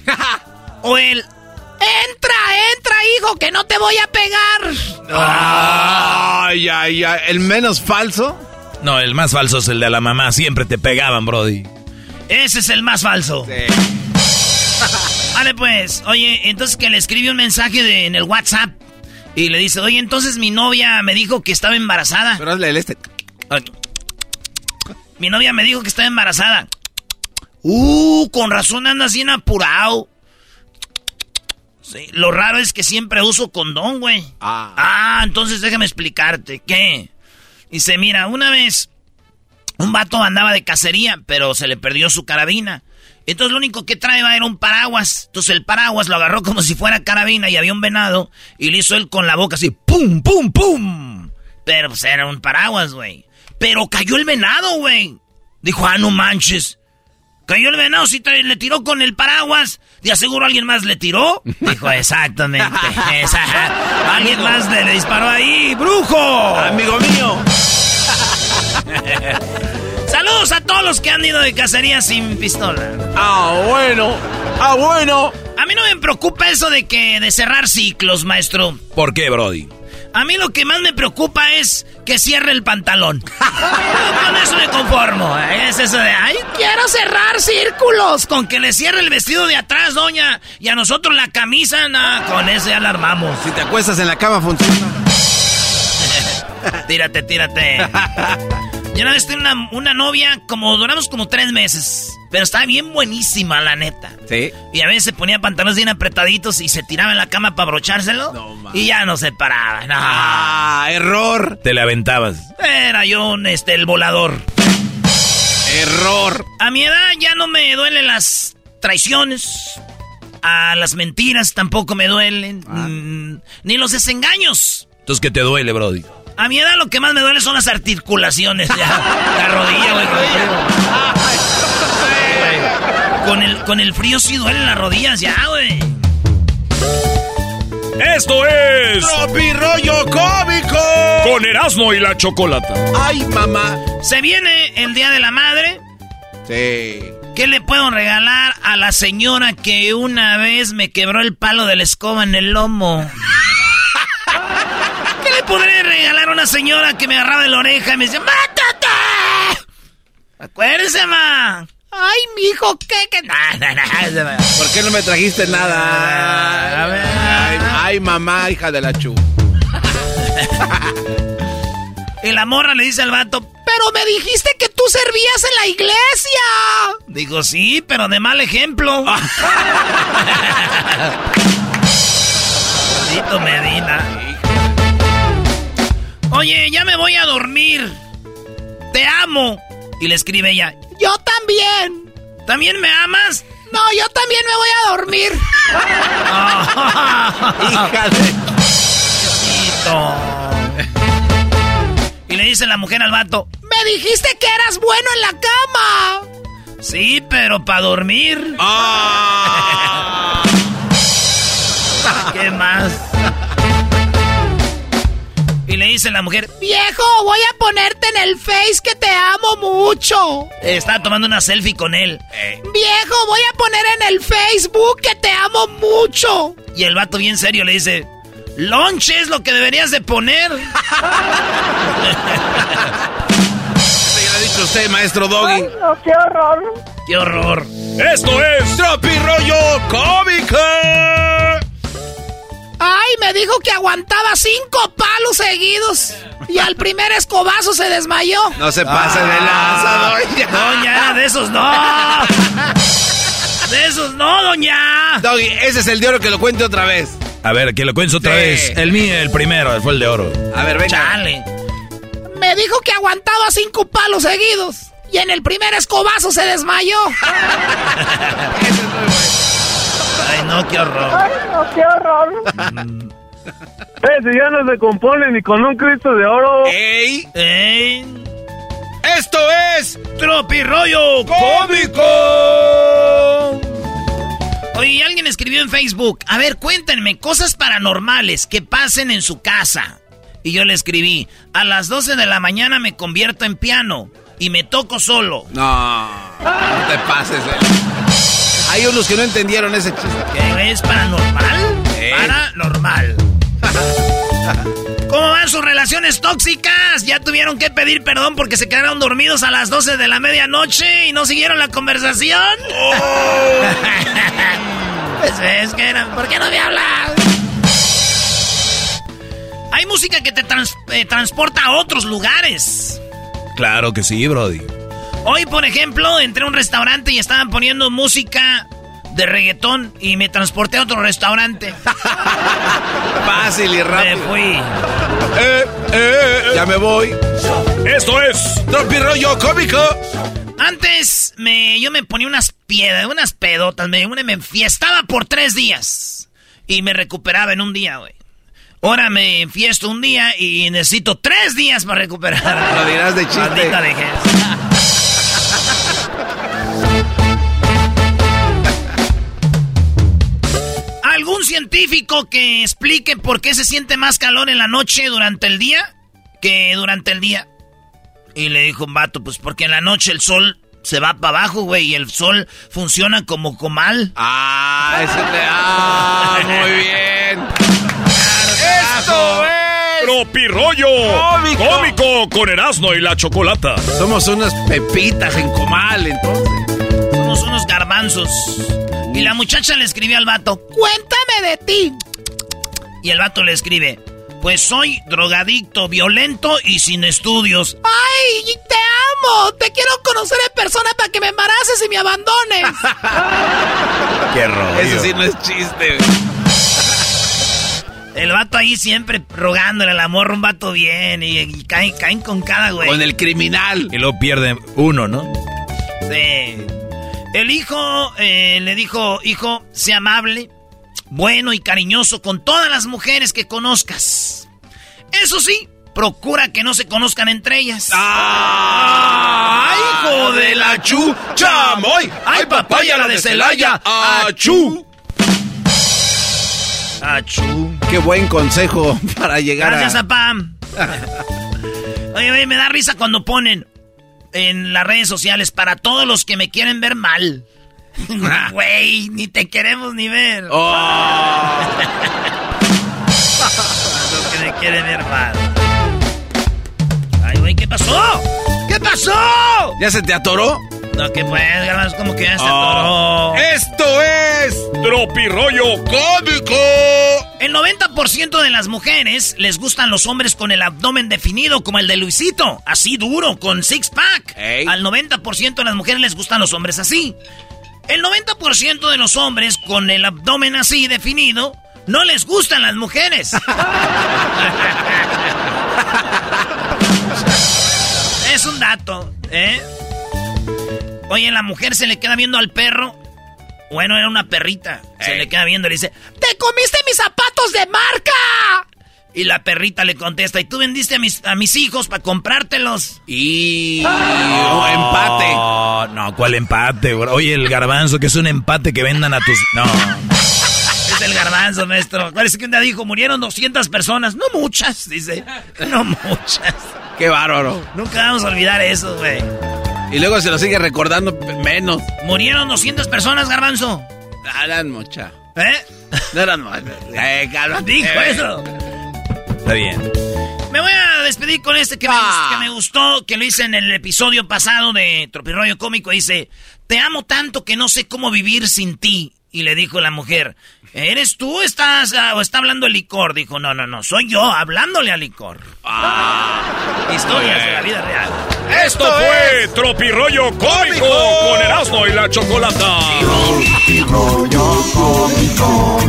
¿O el entra, entra, hijo, que no te voy a pegar? Ay, ay, ay. El menos falso. No, el más falso es el de la mamá. Siempre te pegaban, Brody. Ese es el más falso. Vale, pues, oye, entonces que le escribe un mensaje de- en el WhatsApp y le dice, oye, entonces mi novia me dijo que estaba embarazada. Pero hazle el este. Mi novia me dijo que estaba embarazada. Uh, con razón andas bien apurado. Sí, lo raro es que siempre uso condón, güey. Ah. Ah, entonces déjame explicarte. ¿Qué? Dice, mira, una vez un vato andaba de cacería, pero se le perdió su carabina. Entonces lo único que traía era un paraguas. Entonces el paraguas lo agarró como si fuera carabina y había un venado. Y le hizo él con la boca así, ¡pum, pum, pum! Pero pues era un paraguas, güey. Pero cayó el venado, güey. Dijo, ah, no manches. Cayó el venado, tra- le tiró con el paraguas. ¿De aseguro alguien más le tiró? Dijo, exactamente. esa- alguien más le, le disparó ahí, brujo. Amigo mío. Saludos a todos los que han ido de cacería sin pistola. Ah, bueno. Ah, bueno. A mí no me preocupa eso de que de cerrar ciclos, maestro. ¿Por qué, Brody? A mí lo que más me preocupa es que cierre el pantalón. Con eso me conformo. ¿eh? Es eso de, ay, quiero cerrar círculos. Con que le cierre el vestido de atrás, doña. Y a nosotros la camisa, nada, con eso ya la armamos. Si te acuestas en la cama, funciona. tírate, tírate. Yo una vez tenía una, una novia, como duramos como tres meses. Pero estaba bien buenísima, la neta. Sí. Y a veces se ponía pantalones bien apretaditos y se tiraba en la cama para abrochárselo. y ya no se paraba. No. Ah, error. Te la aventabas. Era yo un, este, el volador. Error. A mi edad ya no me duelen las traiciones. A las mentiras tampoco me duelen. mm, ni los desengaños. Entonces, ¿qué te duele, Brody? A mi edad lo que más me duele son las articulaciones. Ya. La rodilla, güey. con el frío. Con el, con el frío sí duelen las rodillas ya, güey. Esto es. ¡Tropi rollo cómico! Con Erasmo y la Chocolata. ¡Ay, mamá! Se viene el Día de la Madre. Sí. ¿Qué le puedo regalar a la señora que una vez me quebró el palo de la escoba en el lomo? ¿Qué le podré regalar a una señora que me agarraba de la oreja y me decía, ¡mátate! Acuérdese, ma. Ay, mijo, ¿qué? qué? Nah, nah, nah. ¿Por qué no me trajiste nada? A ver. Ay, ay, mamá, hija de la chu. Y la morra le dice al vato, pero me dijiste que tú servías en la iglesia. Digo, sí, pero de mal ejemplo. Maldito Medina. Oye, ya me voy a dormir. Te amo. Y le escribe ella, yo también. ¿También me amas? No, yo también me voy a dormir. Hija de... Y le dice la mujer al vato, me dijiste que eras bueno en la cama. Sí, pero para dormir. Ah. ¿Qué más? Y le dice la mujer, viejo, voy a ponerte en el face que te amo mucho. Está tomando una selfie con él. Viejo, voy a poner en el Facebook que te amo mucho. Y el vato bien serio le dice, lunch es lo que deberías de poner. Se ha dicho usted, maestro Doggy. no, qué horror. ¡Qué horror! Esto es. ¡Tropi rollo cómico! Ay, me dijo que aguantaba cinco palos seguidos. Y al primer escobazo se desmayó. No se pase de lanza, doña. Doña, de esos no. De esos no, doña. Doggy, ese es el de oro que lo cuente otra vez. A ver, que lo cuento otra Sí. vez. El mío, el primero, fue el de oro. A ver, venga. Chale. Me dijo que aguantaba cinco palos seguidos. Y en el primer escobazo se desmayó. Ay, no, qué horror. Ay, no, qué horror. Ese ya no se compone ni con un Cristo de oro. ¡Ey! ¡Ey! ¡Esto es ¡Tropirollo cómico! Oye, alguien escribió en Facebook, a ver, cuéntenme cosas paranormales que pasen en su casa. Y yo le escribí, a las 12 de la mañana me convierto en piano y me toco solo. No, no te pases. eh. Hay unos que no entendieron ese chiste. ¿Qué es paranormal? Eh. Paranormal. ¿Cómo van sus relaciones tóxicas? ¿Ya tuvieron que pedir perdón porque se quedaron dormidos a las 12 de la medianoche y no siguieron la conversación? Pues es que era, ¿por qué no me hablas? Hay música que te trans- eh, transporta a otros lugares. Claro que sí, Brody. Hoy, por ejemplo, entré a un restaurante y estaban poniendo música de reggaetón y me transporté a otro restaurante. Fácil y rápido. Me fui. Eh, eh, ya me voy. Esto es Tropirollo Cómico. Antes me, yo me ponía unas piedras, unas pedotas, me, me enfiestaba por tres días. Y me recuperaba en un día, güey. Ahora me enfiesto un día y necesito tres días para recuperar. Lo dirás de chiste. Maldita vejez. ¿Algún científico que explique por qué se siente más calor en la noche durante el día que durante el día? Y le dijo un vato, pues porque en la noche el sol se va para abajo, güey, y el sol funciona como comal. Ah, ese te... Ah, muy bien. ¡Esto es! Tropirollo Cómico. Cómico con Erasmo y la Chocolata. Somos unas pepitas en comal, entonces. Somos unos garbanzos. Y la muchacha le escribió al vato, cuéntame de ti. Y el vato le escribe, pues soy drogadicto, violento y sin estudios. ¡Ay, te amo! Te quiero conocer en persona para que me embaraces y me abandones. Qué rollo. Eso sí no es chiste. El vato ahí siempre rogándole al amor, un vato bien. Y, y caen, caen con cada güey. Con el criminal. Y luego pierde uno, ¿no? Sí. El hijo eh, le dijo, hijo, sea amable, bueno y cariñoso con todas las mujeres que conozcas. Eso sí, procura que no se conozcan entre ellas. ¡Ah! hijo de la chu! ¡Chamoy! ¡Ay, papaya la de Celaya! ¡Achú! ¡Achú! Qué buen consejo para llegar Gracias a... a Pam. Oye, oye, me da risa cuando ponen en las redes sociales para todos los que me quieren ver mal. Güey, ni te queremos ni ver. Oh. los que me quieren ver mal. Ay, güey, ¿qué pasó? ¿Qué pasó? ¿Ya se te atoró? No, que pues, es como que ya Oh. ¡Esto es... Tropirollo ¡Cómico! El 90% de las mujeres les gustan los hombres con el abdomen definido, como el de Luisito, así duro, con six pack. Ey. Al 90% de las mujeres les gustan los hombres así. El 90% de los hombres con el abdomen así definido no les gustan las mujeres. es un dato, ¿eh? Oye, la mujer se le queda viendo al perro. Bueno, era una perrita. Se Ey. le queda viendo y le dice, ¡Te comiste mis zapatos de marca! Y la perrita le contesta, ¿y tú vendiste a mis, a mis hijos para comprártelos? Y... oh, empate. No, no, ¿cuál empate, bro? Oye, el garbanzo, que es un empate que vendan a tus... No. Es el garbanzo, maestro. Parece que un día dijo, murieron 200 personas. No muchas, dice. No muchas. Qué bárbaro. Nunca vamos a olvidar eso, güey. Y luego se lo sigue recordando menos. Murieron 200 personas, garbanzo. No eran mucha. ¿Eh? No eran muchas. Eh, cálmate. Dijo Eh. eso. Está bien. Me voy a despedir con este que, me, Ah. que me gustó, que lo hice en el episodio pasado de Tropirroyo Cómico. Dice, te amo tanto que no sé cómo vivir sin ti. Y le dijo la mujer, ¿eres tú estás, ah, o está hablando el licor? Dijo, no, no, no, soy yo hablándole al licor. Historias de la vida real. Esto fue Tropirollo Cómico con Erasmo y la Chocolata. Tropirollo cómico,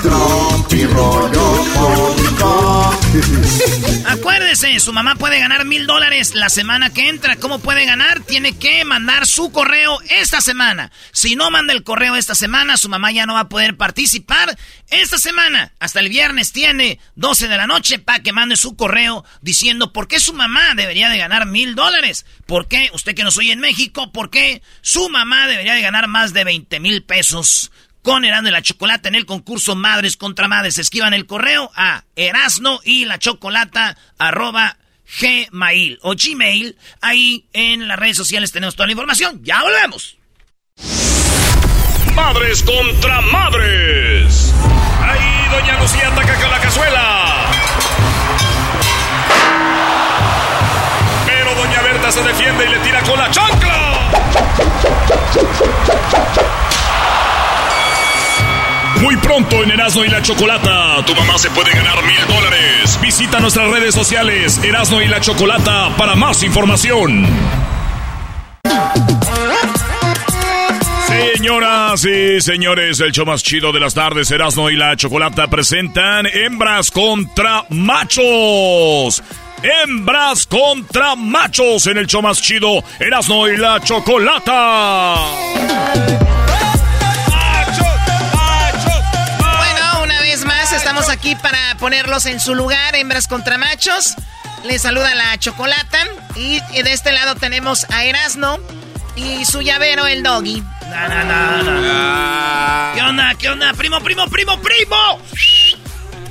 Acuérdese, su mamá puede ganar mil dólares la semana que entra. ¿Cómo puede ganar? Tiene que mandar su correo esta semana. Si no manda el correo esta semana, su mamá ya no va a poder participar esta semana. Hasta el viernes tiene 12 de la noche para que mande su correo diciendo por qué su mamá debería de ganar mil dólares. ¿Por qué? Usted que no soy en México, ¿por qué su mamá debería de ganar más de 20 mil pesos? Con Erasno y la Chocolata en el concurso Madres contra Madres. Escriban el correo a Erasno y la Chocolata arroba Gmail o Gmail. Ahí en las redes sociales tenemos toda la información. Ya volvemos. Madres contra madres. Ahí Doña Lucía ataca con la cazuela. Pero Doña Berta se defiende y le tira con la chancla. Muy pronto en Erasmo y la Chocolata, tu mamá se puede ganar mil dólares. Visita nuestras redes sociales, Erasmo y la Chocolata, para más información. Señoras y señores, el show más chido de las tardes, Erasmo y la Chocolata presentan Hembras contra Machos. Hembras contra machos en el show más chido, Erasmo y la Chocolata. Estamos aquí para ponerlos en su lugar, hembras contra machos. Les saluda la Chocolata y de este lado tenemos a Erasno y su llavero el Doggy. No, no, no, no. ¿Qué onda? ¿Qué onda? Primo, primo, primo, primo.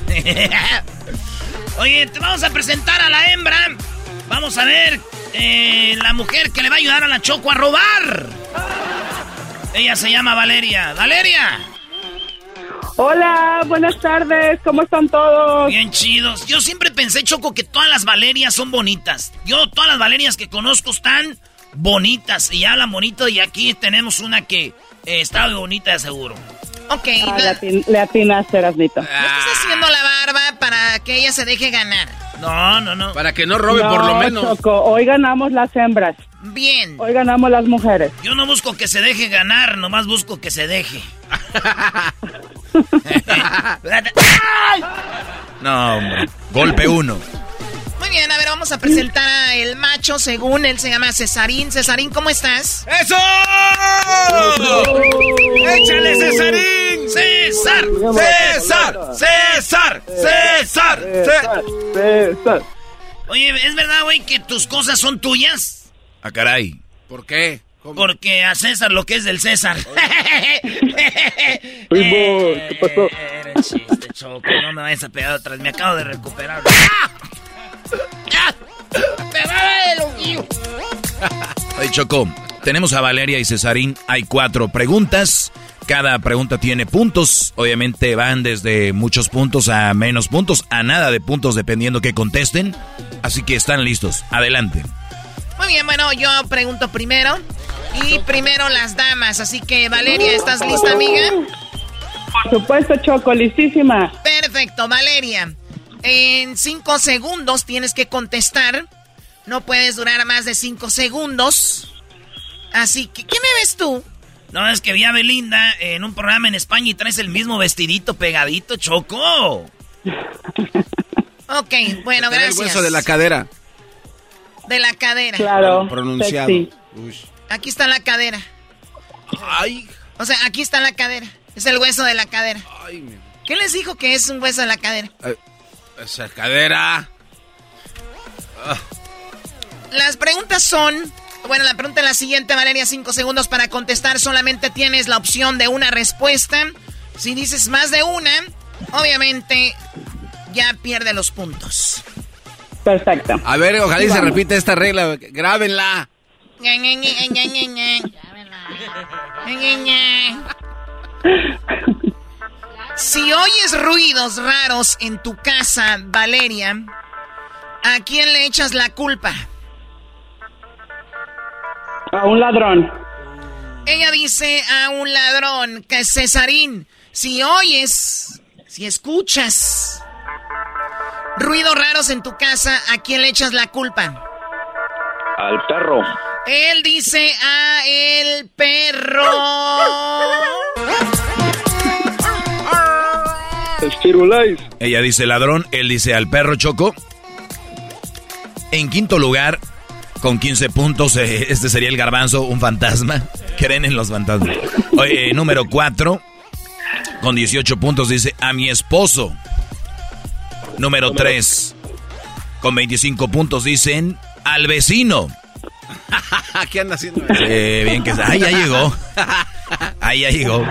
Oye, te vamos a presentar a la hembra. Vamos a ver eh, la mujer que le va a ayudar a la Choco a robar. Ella se llama Valeria. ¡Valeria! Hola, buenas tardes, ¿cómo están todos? Bien chidos. Yo siempre pensé, Choco, que todas las Valerias son bonitas. Yo, todas las Valerias que conozco están bonitas y hablan bonito. Y aquí tenemos una que eh, está bonita de seguro. Ok. Ah, le, atin le atinaste, Erasnito. ¿No estás haciendo la barba para que ella se deje ganar? No, no, no. Para que no robe por lo menos. Choco, hoy ganamos las hembras. Bien. Hoy ganamos las mujeres. Yo no busco que se deje ganar, nomás busco que se deje. no, hombre. Golpe uno. Muy bien, a ver, vamos a presentar a el macho según él se llama Cesarín. Cesarín, ¿cómo estás? ¡Eso! ¡Échale, Cesarín! ¡César! ¡César! ¡César! ¡César! César. César. Oye, ¿es verdad, güey, que tus cosas son tuyas? Ah, caray. ¿Por qué? Porque a César lo que es del César. Primo, ¿qué pasó? Era chiste, Choco. No me vayas a pegar atrás. Me acabo de recuperar. Oye, Choco, tenemos a Valeria y Cesarín. Hay cuatro preguntas. Cada pregunta tiene puntos. Obviamente van desde muchos puntos a menos puntos, a nada de puntos dependiendo que contesten. Así que están listos. Adelante. Muy bien, bueno, yo pregunto primero. Y primero las damas. Así que, Valeria, ¿estás lista, amiga? Por supuesto, Choco, listísima. Perfecto, Valeria. En cinco segundos tienes que contestar. No puedes durar más de cinco segundos. Así que, ¿qué me ves tú? No, es que vi a Belinda en un programa en España y traes el mismo vestidito pegadito, Choco. ok, bueno, gracias. El hueso de la cadera. De la cadera. Claro. Pronunciado. Aquí está la cadera. Ay, O sea, aquí está la cadera. Es el hueso de la cadera. ay, mi- ¿Qué les dijo que es un hueso de la cadera? ay, esa cadera. Las preguntas son... Bueno, la pregunta es la siguiente, Valeria. Cinco segundos para contestar. Solamente tienes la opción de una respuesta. Si dices más de una, obviamente ya pierde los puntos. Perfecto. A ver, ojalá y se repita esta regla. Grábenla. Si oyes ruidos raros en tu casa, Valeria, ¿a quién le echas la culpa? A un ladrón. Ella dice a un ladrón que Cesarín, si oyes, si escuchas ruidos raros en tu casa, ¿a quién le echas la culpa? Al perro. Él dice a el perro. Ella dice ladrón, él dice al perro Choco. En quinto lugar, con 15 puntos, eh, este sería el garbanzo, un fantasma. Creen en los fantasmas. Oye, número 4, con 18 puntos, dice a mi esposo. Número 3, con 25 puntos, dicen al vecino. ¿Qué anda haciendo? Eh, bien que Ahí ya llegó. Ahí ya llegó.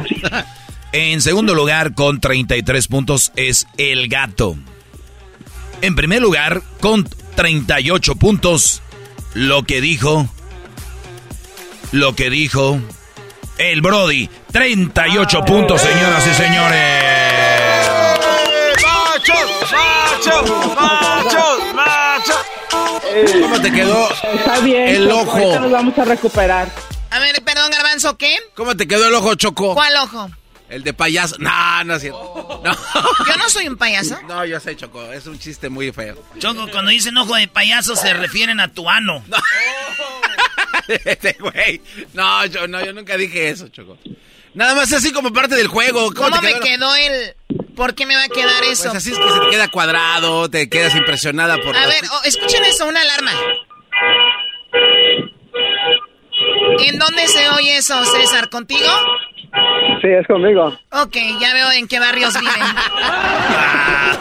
En segundo lugar, con 33 puntos, es el gato. En primer lugar, con 38 puntos, lo que dijo. Lo que dijo. El Brody. 38 puntos, señoras y señores. ¡Machos! ¡Machos! ¡Machos! ¡Machos! ¿Cómo te quedó Está bien. el Choco, ojo? ahorita nos vamos a recuperar. A ver, perdón, Garbanzo, ¿qué? ¿Cómo te quedó el ojo, Choco? ¿Cuál ojo? El de payaso. No, no es cierto. No. Yo no soy un payaso. No, yo sé, Choco. Es un chiste muy feo. Choco, cuando dicen ojo de payaso se refieren a tu ano. Este güey. No, yo, no, yo nunca dije eso, Choco. Nada más así como parte del juego. ¿Cómo te me quedó el...? ¿Por qué me va a quedar eso? Pues así es que se te queda cuadrado, te quedas impresionada por... A ver, oh, escuchen eso, una alarma. ¿En dónde se oye eso, César? ¿Contigo? Sí, es conmigo. Ok, ya veo en qué barrios viven.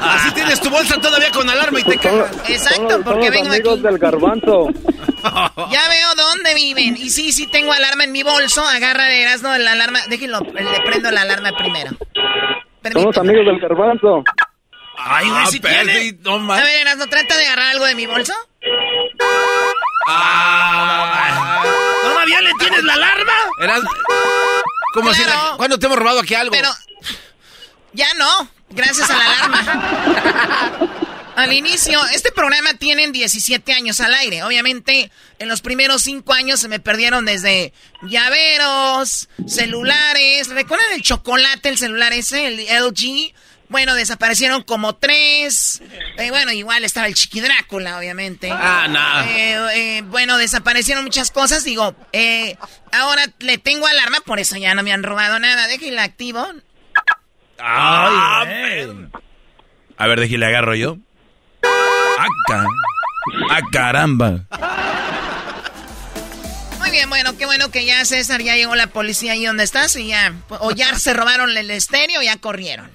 Así tienes tu bolsa todavía con alarma y te cagas. Exacto, Son porque los vengo amigos aquí. del garbanzo. Ya veo dónde viven. Y sí, sí tengo alarma en mi bolso. Agarra de Erasmo la alarma. Déjenlo, le prendo la alarma primero. Son los amigos del garbanzo. Ay, güey, sí tiene. A ver, Erasmo, trata de agarrar algo de mi bolso. ¿Todavía le tienes la alarma? Eras... ¿Cómo así? Claro. la- ¿Cuándo te hemos robado aquí algo? Pero ya no, gracias a la alarma. Al inicio, este programa tiene 17 años al aire. Obviamente, en los primeros 5 años se me perdieron desde llaveros, celulares. ¿Recuerdan el chocolate, el celular ese, el LG? Bueno, desaparecieron como tres. Eh, bueno, igual estaba el Chiqui Drácula, obviamente. Ah, no. Eh, eh, bueno, desaparecieron muchas cosas. Digo, eh, ahora le tengo alarma, por eso ya no me han robado nada. Déjenla activo. Ay, güey. A ver, déjale agarro yo. ¡Ah, ca- ah, caramba! Muy bien, bueno, qué bueno que ya César, ya llegó la policía ahí donde estás y ya, o ya se robaron el estéreo o ya corrieron.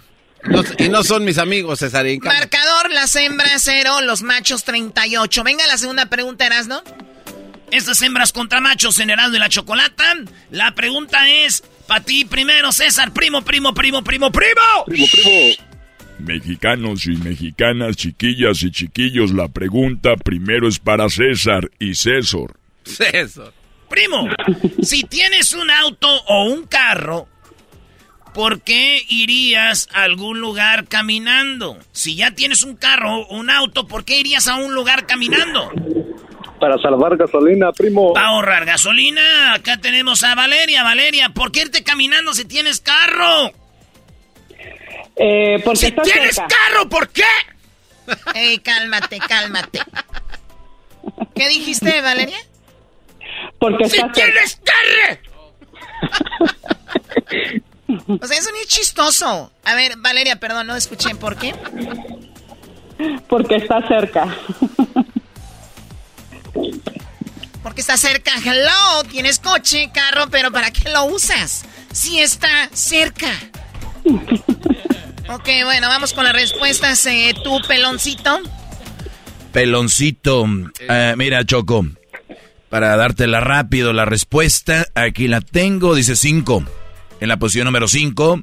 No- y no son mis amigos, Cesarín. Marcador, las hembras cero, los machos 38. Venga la segunda pregunta, Erasno. Estas hembras contra machos en Erasmo y la Chocolata. La pregunta es, para ti primero, César, primo, primo, primo, primo, primo. Primo, primo. Mexicanos y mexicanas, chiquillas y chiquillos, la pregunta primero es para César y César. César. Primo, si tienes un auto o un carro, ¿por qué irías a algún lugar caminando? Si ya tienes un carro o un auto, ¿por qué irías a un lugar caminando? Para salvar gasolina, primo. Para ahorrar gasolina. Acá tenemos a Valeria. Valeria, ¿por qué irte caminando si tienes carro? Eh, porque si está tienes cerca. carro, ¿por qué? Ey, cálmate, cálmate. ¿Qué dijiste, Valeria? Porque ¡Si está cerca. tienes carro! O sea, eso ni es chistoso. A ver, Valeria, perdón, no escuché por qué. Porque está cerca. Porque está cerca. Hello, tienes coche, carro, pero ¿para qué lo usas? Si está cerca. Ok, bueno, vamos con las respuestas. Eh, tú, peloncito. Peloncito. Eh, mira, Choco. Para dártela rápido, la respuesta, aquí la tengo. Dice 5. En la posición número 5.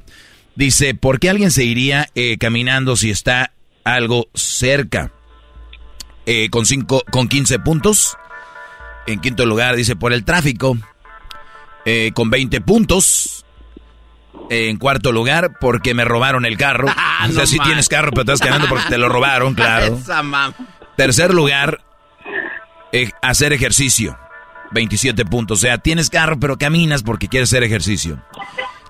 Dice, ¿por qué alguien se iría eh, caminando si está algo cerca? Eh, con, cinco, con 15 puntos. En quinto lugar, dice, por el tráfico. Eh, con 20 puntos. En cuarto lugar, porque me robaron el carro. Ah, o sea, no sí tienes carro, pero estás ganando porque te lo robaron, claro. Esa Tercer lugar, eh, hacer ejercicio. 27 puntos. O sea, tienes carro, pero caminas porque quieres hacer ejercicio.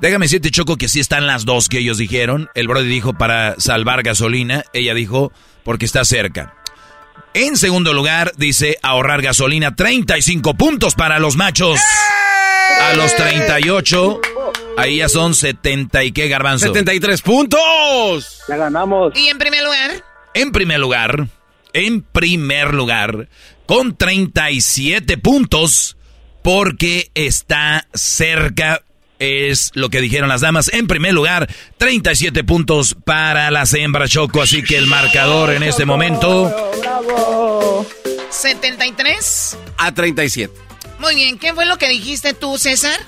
Déjame decirte, Choco, que sí están las dos que ellos dijeron. El Brody dijo para salvar gasolina. Ella dijo porque está cerca. En segundo lugar, dice ahorrar gasolina. 35 puntos para los machos. A los 38. Ahí ya son 70 y qué garbanzo. 73 puntos. Ya ganamos. Y en primer lugar, En primer lugar, en primer lugar, con 37 puntos, porque está cerca, es lo que dijeron las damas. En primer lugar, 37 puntos para las hembras Choco, así que el marcador en este momento... ¡Bravo! 73. A 37. Muy bien, ¿qué fue lo que dijiste tú, César?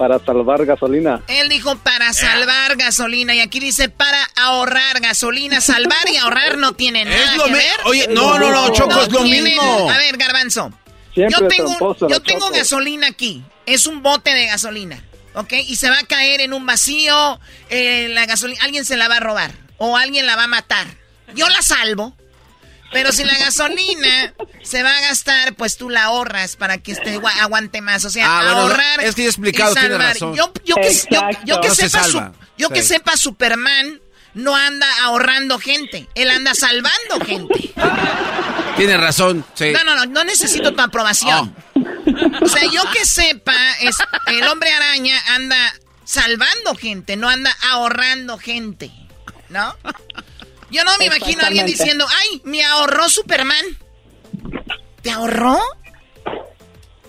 Para salvar gasolina. Él dijo para salvar gasolina y aquí dice para ahorrar gasolina. Salvar y ahorrar no tienen nada Es lo que ver. Oye, no, no, no, Choco, es lo tienen- mismo. A ver, Garbanzo. Siempre yo tengo, tramposo, yo la tengo Choco. gasolina aquí. Es un bote de gasolina. ¿Ok? Y se va a caer en un vacío. eh, la gasolina. Alguien se la va a robar. O alguien la va a matar. Yo la salvo. Pero si la gasolina se va a gastar, pues tú la ahorras para que este gua- aguante más. O sea, Ah, bueno, ahorrar. es que he explicado, y tiene salvar. razón. Yo, yo que, yo, yo que No se sepa, salva. su- yo que sepa, Superman no anda ahorrando gente. Él anda salvando gente. Tiene razón, sí. No, no, no, no necesito tu aprobación. O sea, yo que sepa, es, el hombre araña anda salvando gente, no anda ahorrando gente, ¿no? Yo no me imagino a alguien diciendo, ay, me ahorró Superman. ¿Te ahorró?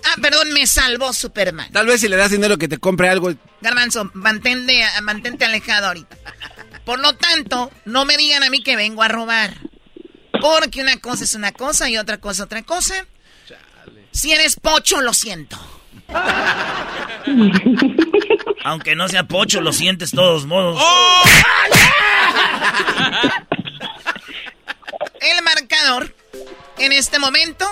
Ah, perdón, me salvó Superman. Tal vez si le das dinero que te compre algo. Garbanzo, mantente, mantente alejado ahorita. Por lo tanto, no me digan a mí que vengo a robar. Porque una cosa es una cosa y otra cosa otra cosa. Si eres pocho, lo siento. Aunque no sea pocho, lo sientes todos modos. El marcador en este momento.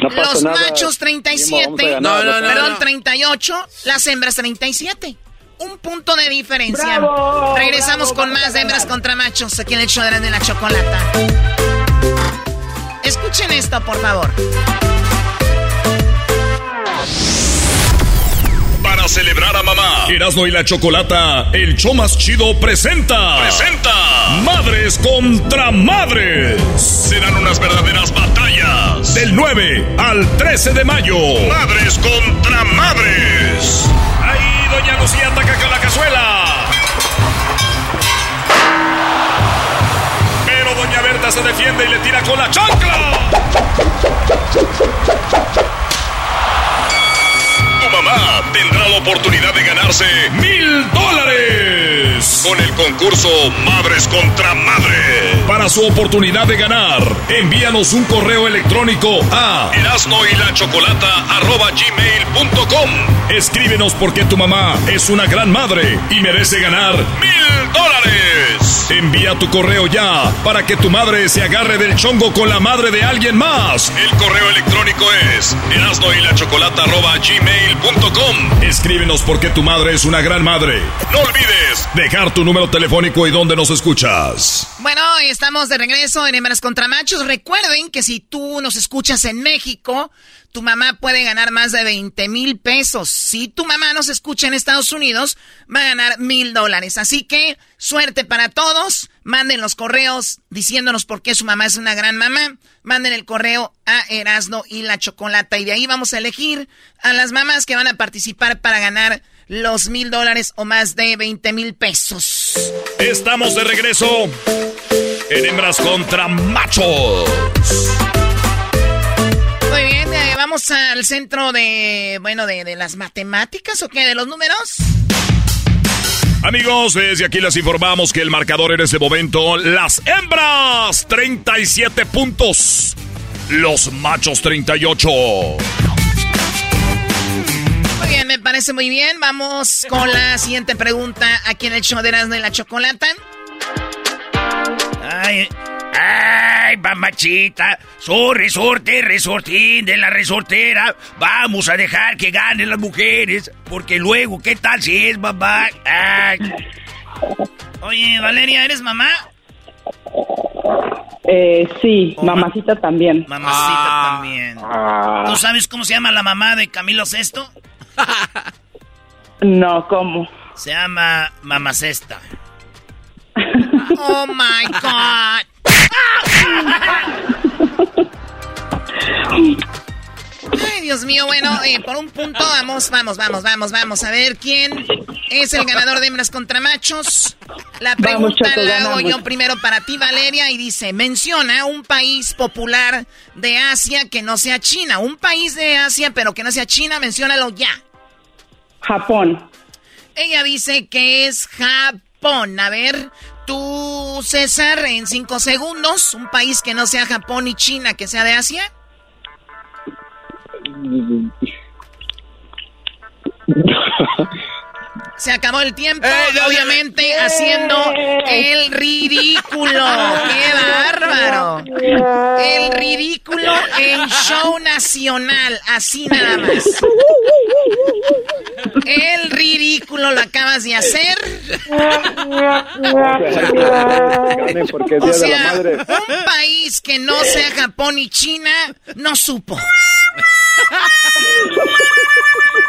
No los nada. machos Vamos 37. a ganar, No, no, no, Perdón, no. 38. Las hembras 37. Un punto de diferencia. Bravo, Regresamos bravo, con más hembras contra machos aquí en el show de la, de la chocolata. Escuchen esto, por favor. Celebrar a mamá, Erasmo y la Chocolata, el show más chido presenta. Presenta. Madres contra madres. Serán unas verdaderas batallas. Del 9 al 13 de mayo. Madres contra madres. Ahí Doña Lucía ataca con la cazuela. Pero Doña Berta se defiende y le tira con la chancla. Tendrá la oportunidad de ganarse mil dólares con el concurso Madres contra Madres. Para su oportunidad de ganar, envíanos un correo electrónico a erasno Escríbenos porque tu mamá es una gran madre y merece ganar mil dólares. Envía tu correo ya para que tu madre se agarre del chongo con la madre de alguien más. El correo electrónico es erasno Escríbenos porque tu madre es una gran madre. No olvides dejar tu número telefónico y dónde nos escuchas. Bueno, estamos de regreso en Hembras contra Machos. Recuerden que si tú nos escuchas en México, tu mamá puede ganar más de 20 mil pesos. Si tu mamá nos escucha en Estados Unidos, va a ganar mil dólares. Así que suerte para todos. Manden los correos diciéndonos por qué su mamá es una gran mamá. Manden el correo a Erasno y la Chocolata. Y de ahí vamos a elegir a las mamás que van a participar para ganar los mil dólares o más de 20 mil pesos. Estamos de regreso en Hembras contra Machos. Muy bien, eh, vamos al centro de, bueno, de, de las matemáticas o qué, de los números. Amigos, desde aquí les informamos que el marcador en este momento, las hembras, 37 puntos. Los machos, 38. Muy bien, me parece muy bien. Vamos con la siguiente pregunta aquí en el show de Erasmo y la Chocolata. Ay, ay, mamachita. Soy resorte, resortín de la resortera. Vamos a dejar que ganen las mujeres. Porque luego, ¿qué tal si es mamá? Ay. Oye, Valeria, ¿eres mamá? Eh, sí, mamacita también. Mamacita también. ¿Tú sabes cómo se llama la mamá de Camilo VI? No, ¿cómo? Se llama Mamacesta. Oh my God. Ay, Dios mío, bueno, eh, por un punto vamos, vamos, vamos, vamos, vamos a ver quién es el ganador de hembras contra machos. La Vamos, pregunta Chato, la hago ganamos. yo primero para ti, Valeria, y dice, menciona un país popular de Asia que no sea China. Un país de Asia, pero que no sea China, menciónalo ya. Japón. Ella dice que es Japón. A ver, tú, César, en cinco segundos, un país que no sea Japón y China, que sea de Asia. Se acabó el tiempo, obviamente haciendo el ridículo. ¡Qué bárbaro! El ridículo en show nacional, así nada más. El ridículo lo acabas de hacer. O sea, un país que no sea Japón y China no supo.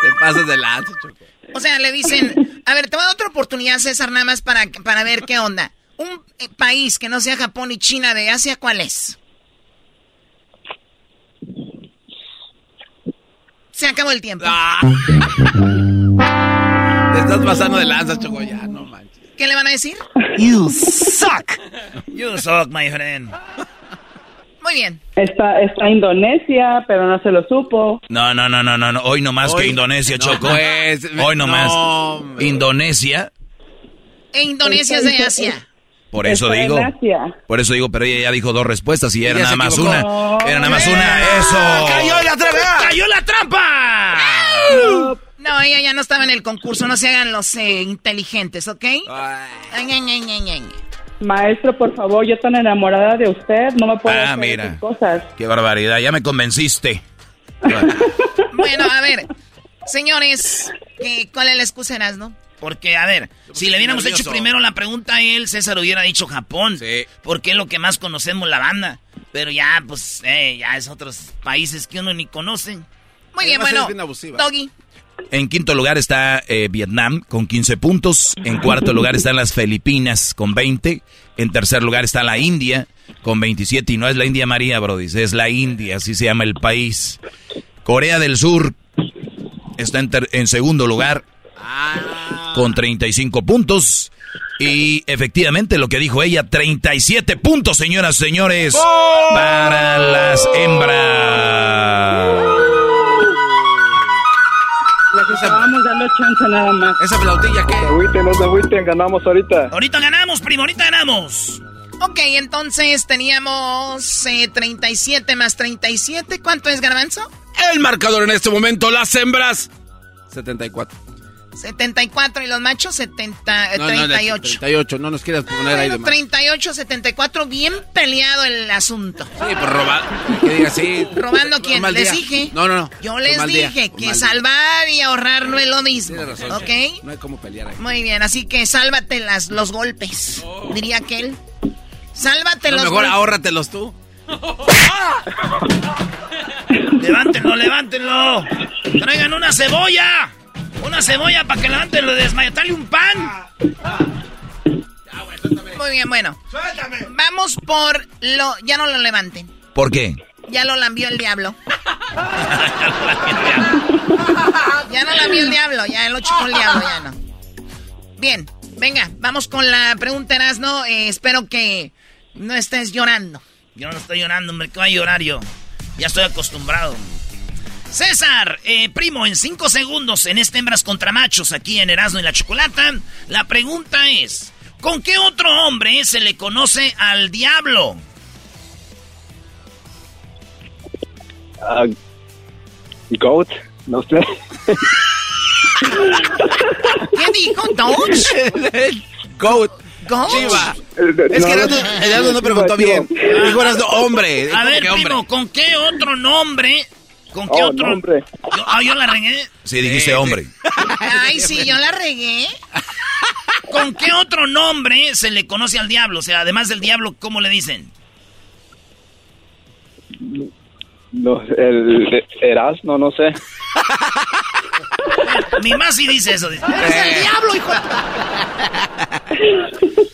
Te pasas de lanza, Choco. O sea, le dicen, a ver, te voy a dar otra oportunidad, César, nada más para, para ver qué onda. Un eh, país que no sea Japón y China de Asia, ¿cuál es? Se acabó el tiempo. Ah. Te estás pasando de lanza, Choco, ya, no manches. ¿Qué le van a decir? You suck. You suck, my friend. Muy bien. Está, está Indonesia, pero no se lo supo. No, no, no, no, no. Hoy no más que Indonesia, no, Choco. pues, Hoy no, no, más. hombre. Indonesia, E Indonesia es de Asia. por eso digo. Por eso digo, pero ella ya dijo dos respuestas y era Ella nada más una. Era nada más una. Eso. ¡Cayó la trampa! ¡Cayó la trampa! No, ella ya no estaba en el concurso. No se hagan los eh, inteligentes, ¿ok? Ay, ay, ay, ay, ay. Maestro, por favor, yo tan enamorada de usted, no me puedo Ah, hacer mira. esas cosas. Qué barbaridad, ya me convenciste. Bueno, a ver. Señores, ¿qué- ¿cuál es la excusa, no? Porque, a ver, si le hubiéramos nervioso. hecho primero la pregunta a él, César hubiera dicho Japón. Sí. Porque es lo que más conocemos la banda. Pero ya, pues, eh, ya es otros países que uno ni conoce. Muy bien, Además, bueno. eres bien abusiva. Doggy. En quinto lugar está eh, Vietnam con 15 puntos. En cuarto lugar están las Filipinas con 20. En tercer lugar está la India con 27. Y no es la India María, Brody, es la India, así se llama el país. Corea del Sur está en, segundo lugar con 35 puntos. Y efectivamente lo que dijo ella, 37 puntos, señoras y señores, para las hembras. Les estábamos dando chance nada más. ¿Esa flautilla qué? agüiten, no se agüiten, ganamos ahorita. Ahorita ganamos, primo, ahorita ganamos. Ok, entonces teníamos eh, 37 más 37. ¿Cuánto es, Garbanzo? El marcador en este momento, las hembras. 74. 74 y los machos 70, eh, No, no, de 38. 38, no nos quieras poner ahí de más. 38, 74, bien peleado el asunto. Sí, por robar. Que diga así. ¿Robando quién? Les día. dije. No, no, no. Yo les día, dije un que mal día. salvar y ahorrar no es lo mismo. Tienes razón. ¿Ok? No hay cómo pelear ahí. Muy bien, así que sálvate las, los golpes, diría aquel. Sálvate los mejor golpes. ahórratelos tú. Levántenlo, levántenlo. Traigan una cebolla. Una cebolla para que levanten lo de desmayo. Dale un pan. Muy bien, bueno. Vamos por lo... Ya no lo levanten. ¿Por qué? Ya lo lambió el diablo. ya no lambió el diablo, ya lo chupó el diablo, ya no. Bien, venga, vamos con la pregunta, Erasno. Eh, espero que no estés llorando. Yo no estoy llorando, hombre, que voy a llorar yo. Ya estoy acostumbrado. César, eh, primo, en cinco segundos en este Hembras contra Machos aquí en Erasmo y la Chocolata, la pregunta es, ¿con qué otro hombre se le conoce al diablo? Ah, goat, no sé. ¿Qué dijo, Dodge? Goat. Goat. Chiva. Eh, Es que no, Erasmo, no. No preguntó bien. Dijo Erasmo, hombre. A ¿Cómo ver, primo, ¿con qué otro nombre? ¿Con qué Oh, otro? nombre. Yo, ah, yo la regué. Sí, dijiste hombre. Ay, sí, yo la regué. ¿Con qué otro nombre se le conoce al diablo? O sea, además del diablo, ¿cómo le dicen? No, el Erasmo, no sé. Mi más sí dice eso. Dice, "Eres el diablo, hijo de-".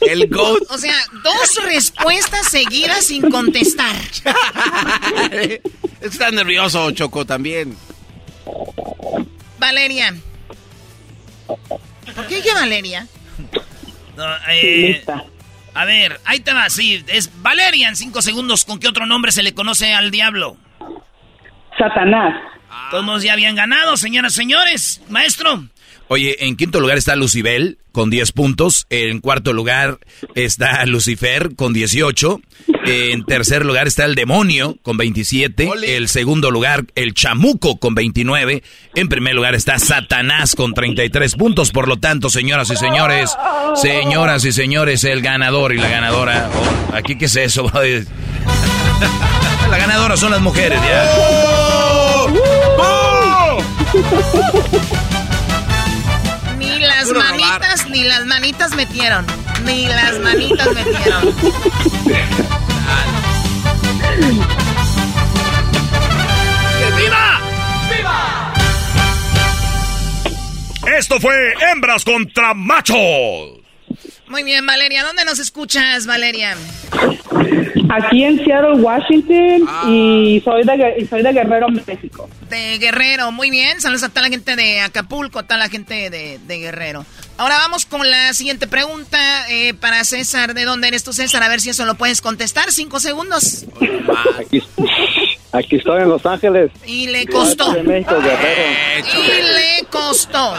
El goat. O sea, dos respuestas seguidas sin contestar. Está nervioso, Choco, también. Valeria. ¿Por qué dije Valeria? No, eh, Lista. a ver, ahí te va, sí, es Valeria en cinco segundos. ¿Con qué otro nombre se le conoce al diablo? Satanás. Todos ya habían ganado, señoras y señores. Maestro. Oye, en quinto lugar está Lucibel con 10 puntos. En cuarto lugar está Lucifer con 18. En tercer lugar está el demonio con 27. El segundo lugar, el chamuco con 29. En primer lugar está Satanás con 33 puntos. Por lo tanto, señoras y señores, señoras y señores, el ganador y la ganadora. Oh, ¿Aquí qué es eso? la ganadora son las mujeres, ya. Ni las Puro robar. manitas, ni las manitas metieron. Ni las manitas metieron. ¡Viva! ¡Viva! Esto fue Hembras contra Machos. Muy bien, Valeria. ¿Dónde nos escuchas, Valeria? Aquí en Seattle, Washington, y, soy de, y soy de Guerrero, México. De Guerrero, muy bien. Saludos a toda la gente de Acapulco, a toda la gente de, de Guerrero. Ahora vamos con la siguiente pregunta eh, para César. ¿De dónde eres tú, César? A ver si eso lo puedes contestar. Cinco segundos. Aquí, aquí estoy en Los Ángeles. Y le costó. De México, Guerrero. Y le costó.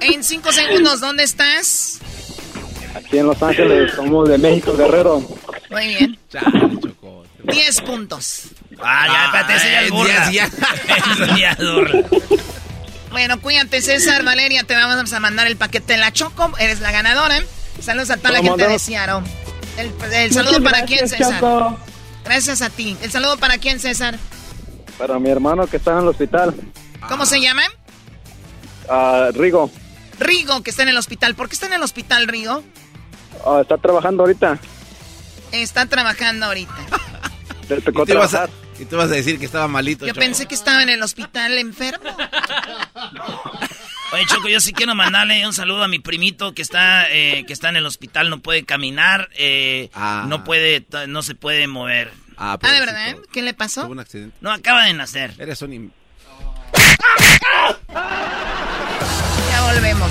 En cinco segundos, ¿dónde estás? Aquí en Los Ángeles, somos de México, Guerrero. Muy bien. Diez puntos. Ah, ya, espérate, ese ya es burla. Ese ya es burla. Bueno, cuídate, César, Valeria, te vamos a mandar el paquete de la Choco. Eres la ganadora. Saludos a toda la gente de Seattle. El, el saludo para quién, César. Choco. Gracias a ti. El saludo para quién, César. Para mi hermano que está en el hospital, ¿Cómo se llama? ah, Rigo. Rigo, que está en el hospital. ¿Por qué está en el hospital, Rigo? Ah, está trabajando ahorita. Está trabajando ahorita. Le tocó ¿Y tú, vas a, y tú vas a decir que estaba malito. Yo Choco. pensé que estaba en el hospital enfermo. Oye, Choco, yo sí quiero mandarle un saludo a mi primito que está, eh, que está en el hospital, no puede caminar, eh, Ah. no puede, no se puede mover. Ah, Ah, ¿de verdad? ¿Qué le pasó? Tuvo un accidente. No, acaba de nacer. Eres un... im- Ya volvemos.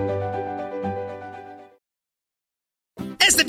Este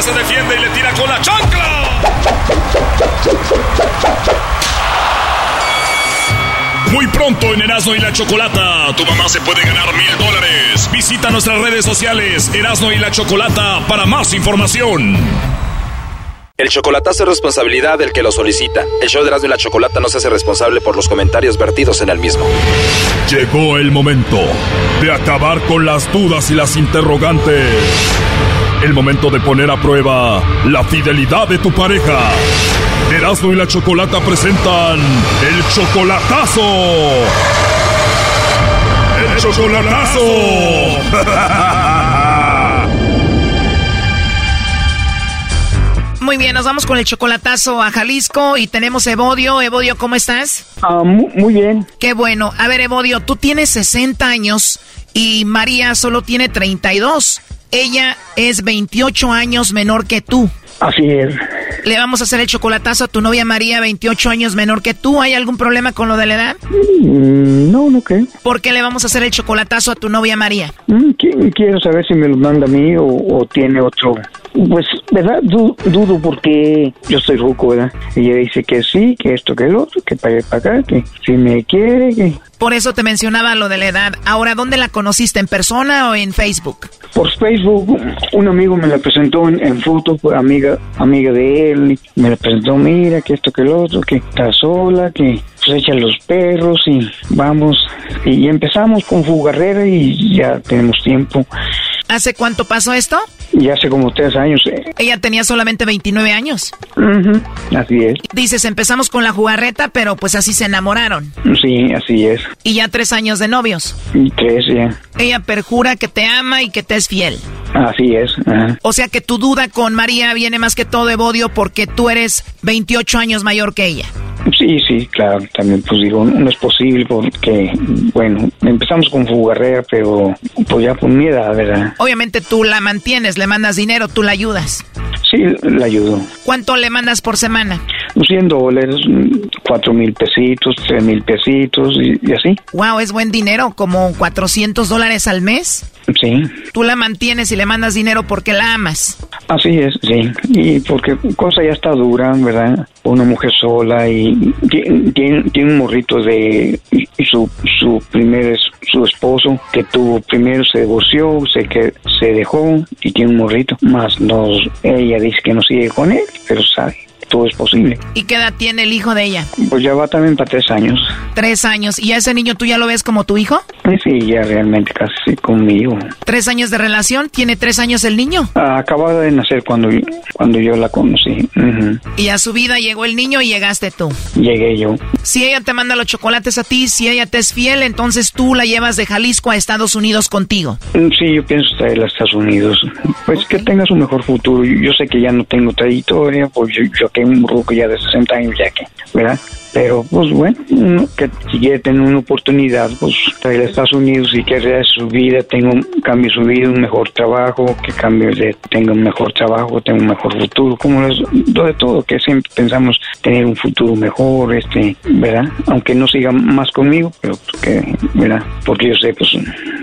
Se defiende y le tira con la chancla. Muy pronto en Erasmo y la Chocolata, tu mamá se puede ganar mil dólares. Visita nuestras redes sociales, Erasmo y la Chocolata, para más información. El chocolatazo es responsabilidad del que lo solicita. El show de Erasmo y la Chocolata no se hace responsable por los comentarios vertidos en el mismo. Llegó el momento de acabar con las dudas y las interrogantes. El momento de poner a prueba la fidelidad de tu pareja. Erasmo y la Chocolata presentan el chocolatazo. El chocolatazo. Muy bien, nos vamos con el chocolatazo a Jalisco y tenemos Evodio. Evodio, ¿cómo estás? Ah, mu- muy bien. Qué bueno. A ver, Evodio, tú tienes 60 años y María solo tiene 32. Ella es 28 años menor que tú. Así es. Le vamos a hacer el chocolatazo a tu novia María, 28 años menor que tú. ¿Hay algún problema con lo de la edad? Mm, no, no creo. ¿Por qué le vamos a hacer el chocolatazo a tu novia María? Mm, qui- Quiero saber si me lo manda a mí o, o tiene otro. Pues, ¿verdad? Du- dudo porque yo soy ruco, ¿verdad? Ella dice que sí, que esto, que el otro, que para acá, que si me quiere, que... Por eso te mencionaba lo de la edad. Ahora, ¿dónde la conociste? ¿En persona o en Facebook? Por Facebook, un amigo me la presentó en, en foto, amiga, amiga de él, y me la presentó, mira, que esto, que el otro, que está sola, que pues echa los perros y vamos. Y empezamos con Fugarrera y ya tenemos tiempo. ¿Hace cuánto pasó esto? Ya hace como tres años. eh. Ella tenía solamente 29 años. Ujú, Así es. Dices, empezamos con la jugarreta, pero pues así se enamoraron. Sí, así es. Y ya tres años de novios. Y tres ya. Ella perjura que te ama y que te es fiel. Así es. ajá. O sea que tu duda con María viene más que todo de Bodio porque tú eres 28 años mayor que ella. Sí, sí, claro. También pues digo, no es posible porque, bueno, empezamos con Fugarrera, pero pues ya por mi edad, ¿verdad? Obviamente tú la mantienes, le mandas dinero, tú la ayudas. Sí, la ayudo. ¿Cuánto le mandas por semana? 100 dólares, cuatro mil pesitos, tres mil pesitos y, y así. Wow, es buen dinero, como 400 dólares al mes. Sí, Tú la mantienes y le mandas dinero porque la amas. Así es, sí. Y porque cosa ya está dura, ¿verdad? Una mujer sola y tiene, tiene, un morrito de su, su primer su esposo que tuvo primero se divorció, se que se dejó y tiene un morrito. Más nos ella dice que no sigue con él, pero sabe, todo es posible. ¿Y qué edad tiene el hijo de ella? Pues ya va también para tres años. Tres años. ¿Y a ese niño tú ya lo ves como tu hijo? Sí, ya realmente casi conmigo. ¿Tres años de relación? ¿Tiene tres años el niño? Acababa de nacer cuando, cuando yo la conocí. Y a su vida llegó el niño y llegaste tú. Llegué yo. Si ella te manda los chocolates a ti, si ella te es fiel, entonces tú la llevas de Jalisco a Estados Unidos contigo. Mm, Sí, yo pienso traerla a Estados Unidos. Pues que tenga su mejor futuro. Yo sé que ya no tengo trayectoria, pues yo, yo tengo un ruco ya de 60 años ya que, ¿verdad? Pero, pues bueno, uno que si quiere tener una oportunidad, pues traerla a Estados Unidos y que su vida, tenga un, cambie su vida, un mejor trabajo, que cambie de, tenga un mejor trabajo, tenga un mejor futuro, como es lo de todo, que siempre pensamos tener un futuro mejor, este, ¿verdad? Aunque no siga más conmigo, pero pues, que, ¿verdad? Porque yo sé, pues,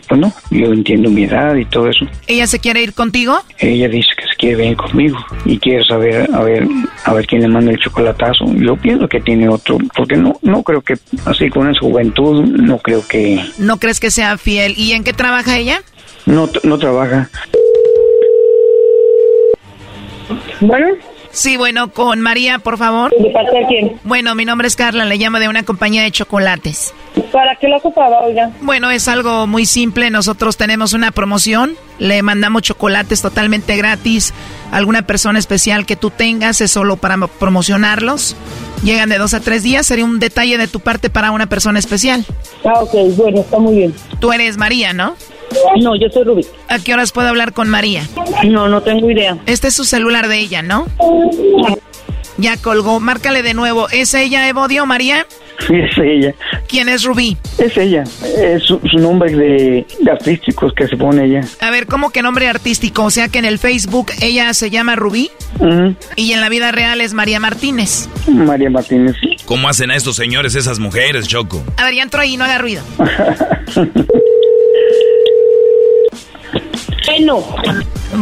pues no, yo entiendo mi edad y todo eso. ¿Ella se quiere ir contigo? Ella dice que se quiere venir conmigo y quiere saber, a ver, a ver quién le manda el chocolatazo. Yo pienso que tiene otro, porque no, no creo que, así con esa juventud, no creo que, ¿No crees que sea fiel? ¿Y en qué trabaja ella? no, no trabaja. Bueno. Sí, bueno, con María, por favor. ¿De parte de quién? Bueno, mi nombre es Carla, le llamo de una compañía de chocolates. ¿Para qué lo ocupaba, oiga? Bueno, es algo muy simple. Nosotros tenemos una promoción. Le mandamos chocolates totalmente gratis. Alguna persona especial que tú tengas es solo para promocionarlos. Llegan de dos a tres días. Sería un detalle de tu parte para una persona especial. Ah, ok, bueno, está muy bien. Tú eres María, ¿no? No, yo soy Rubí. ¿A qué horas puedo hablar con María? No, no tengo idea. Este es su celular de ella, ¿no? Ya colgó. Márcale de nuevo. ¿Es ella, Evodio, María? Sí, es ella. ¿Quién es Rubí? Es ella. Es su, su nombre de, de artísticos que se pone ella. A ver, ¿cómo que nombre artístico? O sea que en el Facebook ella se llama Rubí y en la vida real es María Martínez. María Martínez. ¿Cómo hacen a estos señores esas mujeres, Choco? A ver, ya entró ahí, no haga ruido. no.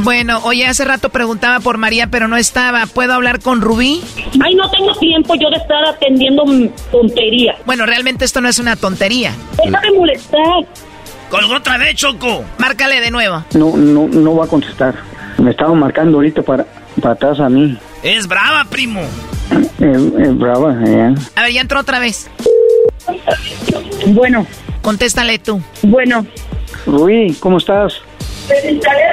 Bueno, oye, hace rato preguntaba por María, pero no estaba. ¿Puedo hablar con Rubí? Ay, no tengo tiempo yo de estar atendiendo tontería. Bueno, realmente esto no es una tontería. Deja de molestar. Colgó otra vez, Choco. Márcale de nuevo. No, no, no va a contestar. Me estaba marcando ahorita para, para atrás a mí. Es brava, primo. Es, es brava, eh. A ver, ya entró otra vez. Bueno. Contéstale tú. Bueno. Rui, ¿cómo estás?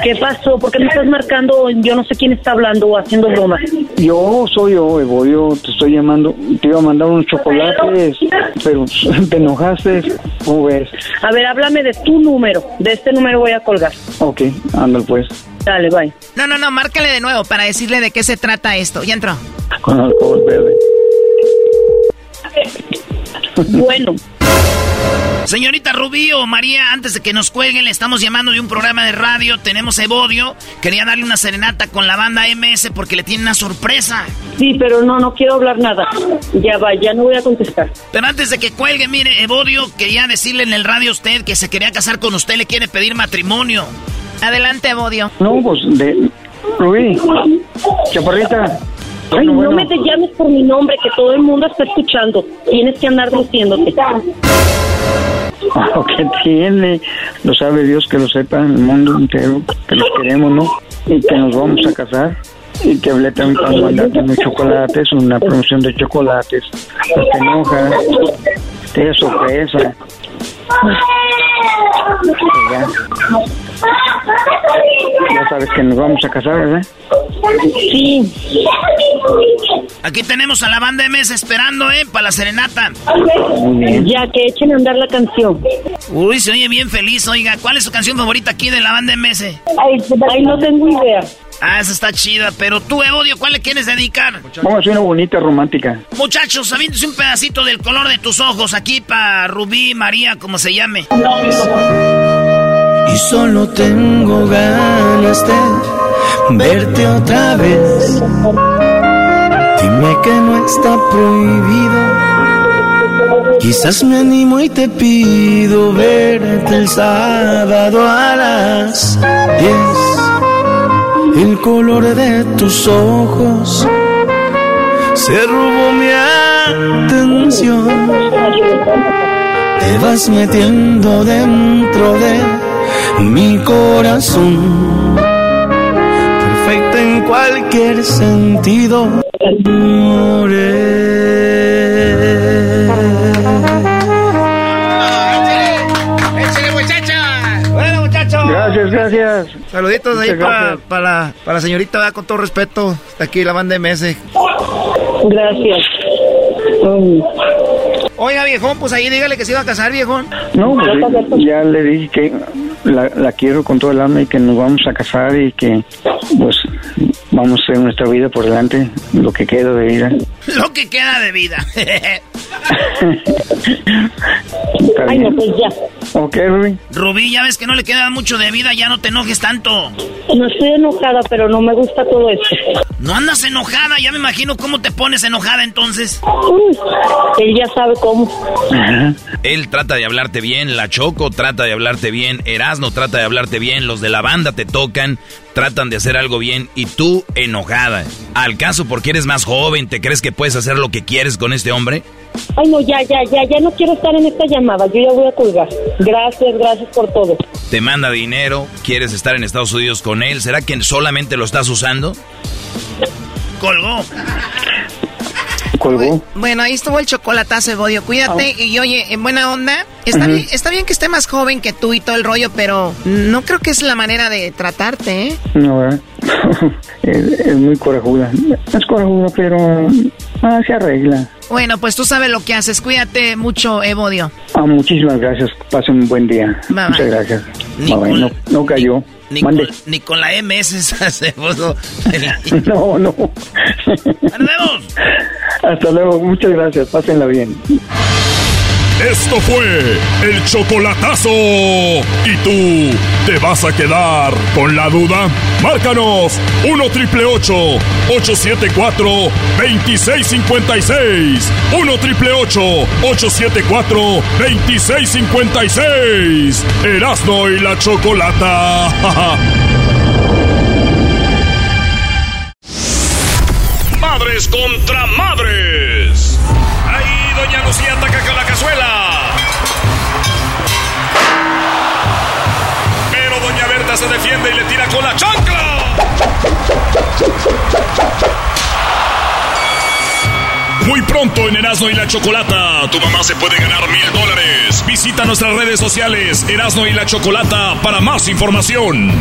¿Qué pasó? ¿Por qué me estás marcando? Yo no sé quién está hablando o haciendo bromas. Yo soy yo, Evo, yo te estoy llamando, te iba a mandar unos chocolates, pero te enojaste, ¿cómo ves? A ver, háblame de tu número. De este número voy a colgar. Ok, ándale pues, Dale, bye. No, no, no, márcale de nuevo para decirle de qué se trata esto. Ya entró. con alcohol verde. Bueno. Señorita Rubí o María, antes de que nos cuelguen, le estamos llamando de un programa de radio. Tenemos Evodio. Quería darle una serenata con la banda MS porque le tiene una sorpresa. Sí, pero no, no quiero hablar nada. Ya va, ya no voy a contestar. Pero antes de que cuelgue, mire, Evodio quería decirle en el radio a usted que se quería casar con usted, le quiere pedir matrimonio. Adelante, Evodio. No, pues, de... Rubí, chaparrita. Ay, Bueno, no bueno. me te llames por mi nombre, que todo el mundo está escuchando. Tienes que andar diciéndote. Lo que tiene, lo sabe Dios que lo sepa el mundo entero, que los queremos, ¿no? Y que nos vamos a casar. Y que hablé también para mandarte unos chocolates, una promoción de chocolates. No te enoja, te sorpresa. Pues ya. Ya sabes que nos vamos a casar, ¿verdad? Sí. Aquí tenemos a la banda MS esperando, ¿eh? Para la serenata. Ya que echen a andar la canción. Uy, se oye bien feliz, oiga. ¿Cuál es su canción favorita aquí de la banda MS? Ay, ay, no tengo idea. Ah, esa está chida, pero tú, Evodio, ¿cuál le quieres dedicar? Vamos a hacer una bonita romántica. Muchachos, aviéntese un pedacito del color de tus ojos aquí para Rubí, María, como se llame. Y solo tengo ganas de verte otra vez. Dime que no está prohibido. Quizás me animo y te pido verte el sábado a las 10. El color de tus ojos se robó mi atención. Te vas metiendo dentro de mi corazón. Perfecta en cualquier sentido. ¡Échale, muchacha! Bueno, muchachos. Gracias, gracias. Saluditos ahí Muchas para, gracias. para, la, para la señorita, ¿verdad? con todo respeto. Está aquí la banda MS. Gracias. Oiga, viejón, pues ahí dígale que se iba a casar, viejón. No, pues ya le dije que la, la quiero con todo el alma y que nos vamos a casar y que pues vamos a hacer nuestra vida por delante, lo que queda de vida. Lo que queda de vida. ¿Está Ay, no, pues ya. Ok, Rubí. Rubí, ya ves que no le queda mucho de vida, ya no te enojes tanto. No estoy enojada, pero no me gusta todo esto. No andas enojada, ya me imagino cómo te pones enojada entonces. Uy, él ya sabe cómo. Él trata de hablarte bien, la Choco trata de hablarte bien, Erasno trata de hablarte bien, los de la banda te tocan, tratan de hacer algo bien y tú enojada. ¿Al caso porque eres más joven, te crees que puedes hacer lo que quieres con este hombre? Ay, no, ya, ya, ya, ya no quiero estar en esta llamada. Yo ya voy a colgar. Gracias, gracias por todo. Te manda dinero, quieres estar en Estados Unidos con él, ¿será que solamente lo estás usando? Colgó. Colgó. Bueno, ahí estuvo el chocolatazo, Evodio. Cuídate y oye, en buena onda. Está, bien, está bien que esté más joven que tú y todo el rollo, pero no creo que es la manera de tratarte, ¿eh? No, es, es muy corajuda. Es corajuda, pero ah, se arregla. Bueno, pues tú sabes lo que haces. Cuídate mucho, Evodio. Ah, muchísimas gracias. Pasen un buen día. Bye, bye. Muchas gracias. Bye, bye. con- no, no cayó. Ni, con, ni con la MS se hace. No, no. Hasta luego. Muchas gracias. Pásenla bien. Esto fue el chocolatazo. ¿Y tú te vas a quedar con la duda? Márcanos 1 triple 874 2656. 1 triple 874 2656. Erasno y la chocolata. Madres contra madres. Ahí doña Lucía ataca con la cazuela. Pero doña Berta se defiende y le tira con la chancla. Muy pronto en Erasmo y la Chocolata, tu mamá se puede ganar mil dólares. Visita nuestras redes sociales Erasmo y la Chocolata para más información.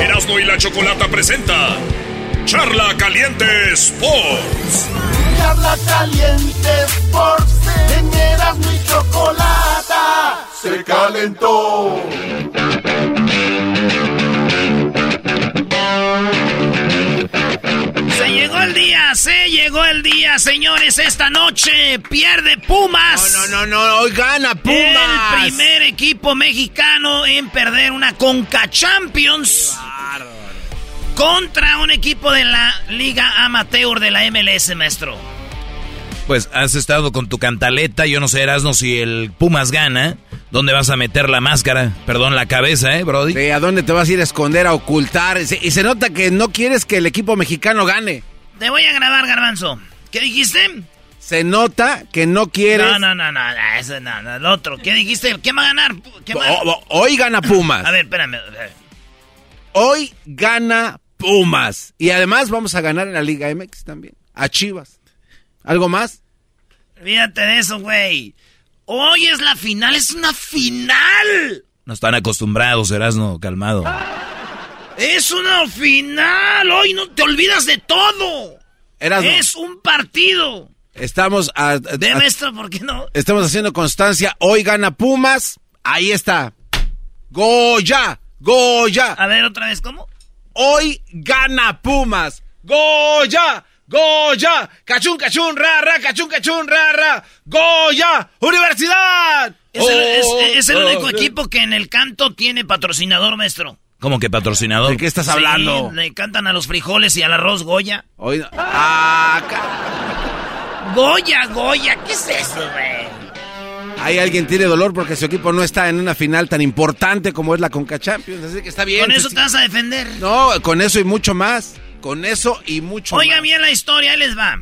Erasmo y la Chocolata presenta Charla Caliente Sports. Charla caliente Sports, en Erasmo y Chocolata, se calentó. Se llegó el día, se llegó el día, señores. Esta noche pierde Pumas. No, no, no, hoy gana Pumas. El primer equipo mexicano en perder una Conca Champions. Contra un equipo de la Liga Amateur de la MLS, maestro. Pues has estado con tu cantaleta, yo no sé, Erasno, si el Pumas gana, ¿dónde vas a meter la máscara? Perdón, la cabeza, ¿eh, Brody? Sí, ¿a dónde te vas a ir a esconder, a ocultar? Y se nota que no quieres que el equipo mexicano gane. Te voy a grabar, Garbanzo. ¿Qué dijiste? Se nota que no quieres... No, no, no, no, ese no, no, el otro. ¿Qué dijiste? ¿Quién va a ganar? ¿Quién va a- O- o- hoy gana Pumas. A ver, espérame. a ver. Hoy gana Pumas. Y además vamos a ganar en la Liga MX también. A Chivas. ¿Algo más? Olvídate de eso, güey. Hoy es la final, es una final. No están acostumbrados, Erasno, calmado. Es una final. Hoy no te olvidas de todo. Erasno. Es un partido. Estamos a, De a- ¿por qué no? estamos haciendo constancia. Hoy gana Pumas. Ahí está. Goya, Goya. A ver, otra vez, ¿cómo? Hoy gana Pumas. Goya, Goya. Cachún, cachún, ra, ra, cachún, cachún, ra, ra. Goya, Universidad. Es el, es- Oh, es el oh, único oh. equipo que en el canto tiene patrocinador, maestro. ¿Cómo que patrocinador? ¿De qué estás Sí, hablando? le cantan a los frijoles y al arroz Goya. Hoy, ah, Goya, Goya, ¿qué es eso, güey? Ahí alguien tiene dolor porque su equipo no está en una final tan importante como es la Conca Champions. Así que está bien. Con pues, eso te vas a defender. No, con eso y mucho más. Con eso y mucho Oiga más. bien la historia, ahí les va.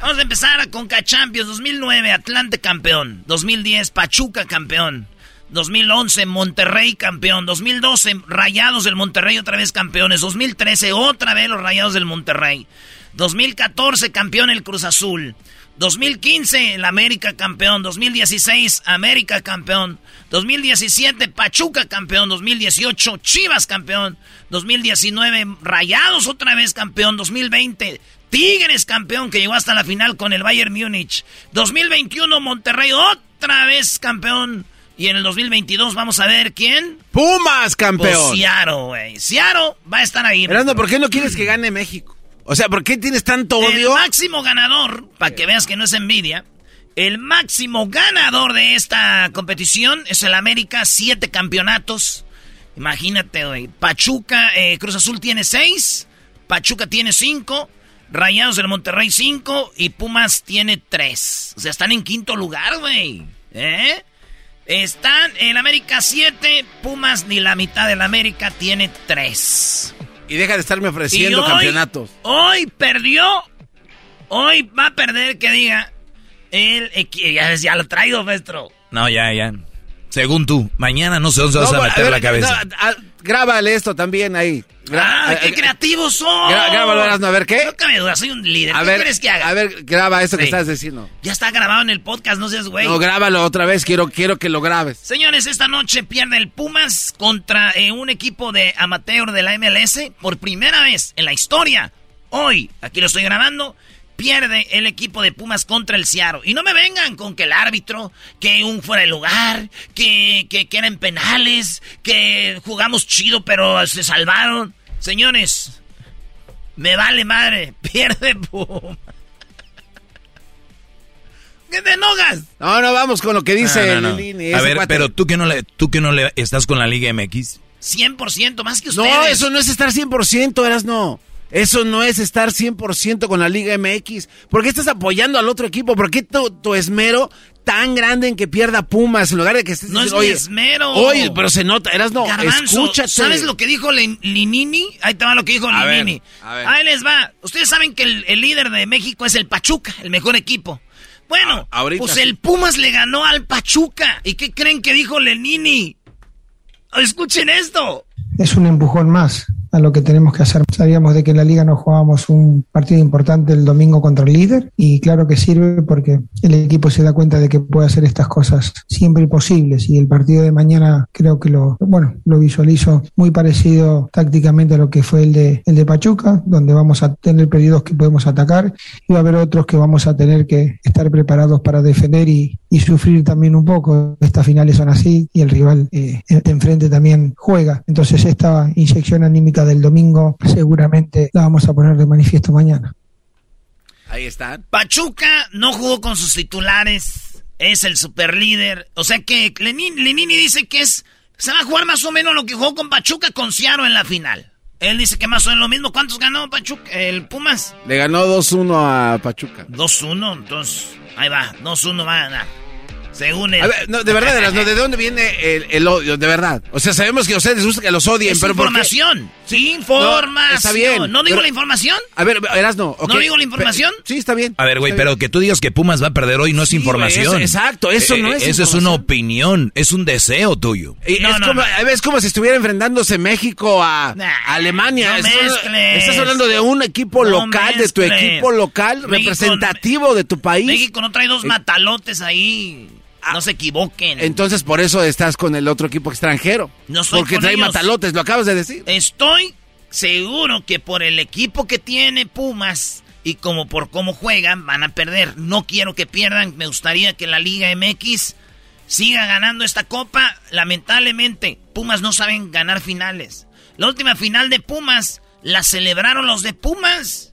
Vamos a empezar a Conca Champions 2009, Atlante campeón. 2010, Pachuca campeón. 2011, Monterrey campeón. 2012, Rayados del Monterrey otra vez campeones. 2013, otra vez los Rayados del Monterrey. 2014, campeón el Cruz Azul. 2015, el América campeón. 2016, América campeón. 2017, Pachuca campeón. 2018, Chivas campeón. 2019, Rayados otra vez campeón. 2020, Tigres campeón que llegó hasta la final con el Bayern Múnich. 2021, Monterrey otra vez campeón. Y en el 2022 vamos a ver quién. Pumas, campeón. Pues Ciaro, güey. Ciaro va a estar ahí. Erasmo, ¿por qué no quieres que gane México? O sea, ¿por qué tienes tanto El odio? máximo ganador, para que veas que no es envidia, el máximo ganador de esta competición es el América, siete campeonatos. Imagínate, güey. Pachuca, eh, Cruz Azul tiene seis, Pachuca tiene cinco, Rayados del Monterrey cinco y Pumas tiene tres. O sea, están en quinto lugar, güey. ¿Eh? Están en América siete, Pumas ni la mitad del América tiene tres. Y deja de estarme ofreciendo hoy- campeonatos. Hoy perdió. Hoy va a perder que diga. El ya, ya lo traigo, maestro. No, ya, ya. Según tú, mañana no sé dónde vas No, a meter ver, la cabeza. no, ah, grábale esto también ahí. ¡Ah, ah, qué ah, creativos son! Grábalo, a ver, ¿qué? No cabe duda, soy un líder. A ¿Qué ver, quieres que haga? a ver, graba que Sí. estás diciendo. Ya está grabado en el podcast, no seas güey. No, grábalo otra vez, quiero, quiero que lo grabes. Señores, esta noche pierde el Pumas contra eh, un equipo de amateur de la MLS por primera vez en la historia. Hoy, aquí lo estoy grabando, pierde el equipo de Pumas contra el Seattle. Y no me vengan con que el árbitro, que un fuera de lugar, que, que, que eran penales, que jugamos chido pero se salvaron. Señores, me vale madre, pierde Pumas. ¿Qué te enojas? No, no, vamos con lo que dice No, no, no. Lilini, A ver, cuate. pero tú que no le, tú que no le estás con la Liga MX. 100% más que ustedes. No, eso no es estar 100%, eras no. Eso no es estar 100% con la Liga MX. ¿Por qué estás apoyando al otro equipo? ¿Por qué tu, tu esmero tan grande en que pierda Pumas en lugar de que estés No es mi esmero. Oye, pero se nota, eras no, Garbanzo, escúchate. ¿Sabes lo que dijo Lin- Linini? Ahí te va lo que dijo A ver, Linini. a ver. Ahí les va. Ustedes saben que el, el líder de México es el Pachuca, el mejor equipo. Bueno, A- pues el Pumas le ganó al Pachuca. ¿Y qué creen que dijo Lenini? Escuchen esto. es un empujón más a lo que tenemos que hacer. Sabíamos de que en la liga no jugábamos un partido importante el domingo contra el líder y claro que sirve porque el equipo se da cuenta de que puede hacer estas cosas siempre posibles y el partido de mañana creo que lo, bueno, lo visualizo muy parecido tácticamente a lo que fue el de, el de Pachuca, donde vamos a tener periodos que podemos atacar y va a haber otros que vamos a tener que estar preparados para defender y, y sufrir también un poco. Estas finales son así y el rival eh, de enfrente también juega. Entonces esta inyección anímica del domingo seguramente la vamos a poner de manifiesto mañana. Ahí están. Pachuca no jugó con sus titulares. Es el superlíder. O sea que Lenin- Lenini dice que es. Se va a jugar más o menos lo que jugó con Pachuca con Ciaro en la final. Él dice que más o menos lo mismo. ¿Cuántos ganó Pachuca? El Pumas. Le ganó 2-1 a Pachuca. 2-1, entonces. Ahí va, 2-1 va a ganar. Según él. A ver, no, de verdad, ¿de dónde viene el, el odio? De verdad. O sea, sabemos que a ustedes les gusta que los odien, Es pero ¿por qué? Sí, información. está bien, ¿No digo pero- la información? A ver, Erasno, ok. ¿No digo la información? Sí, está bien. A ver, güey, pero que tú digas que Pumas va a perder hoy no es Sí, información. eso- exacto, eso no es Eso es una opinión, es un deseo tuyo. Y No, es, no, como, no. es como si estuviera enfrentándose México a, Nah, a Alemania. no estás, hablando de un equipo No local, de tu equipo local, México- representativo de tu país. México no trae dos Eh, matalotes ahí. No se equivoquen. Entonces por eso estás con el otro equipo extranjero. No estoy Porque con trae ellos. matalotes, lo acabas de decir. Estoy seguro que por el equipo que tiene Pumas y como por cómo juegan van a perder. No quiero que pierdan. Me gustaría que la Liga MX siga ganando esta copa. Lamentablemente, Pumas no saben ganar finales. La última final de Pumas la celebraron los de Pumas.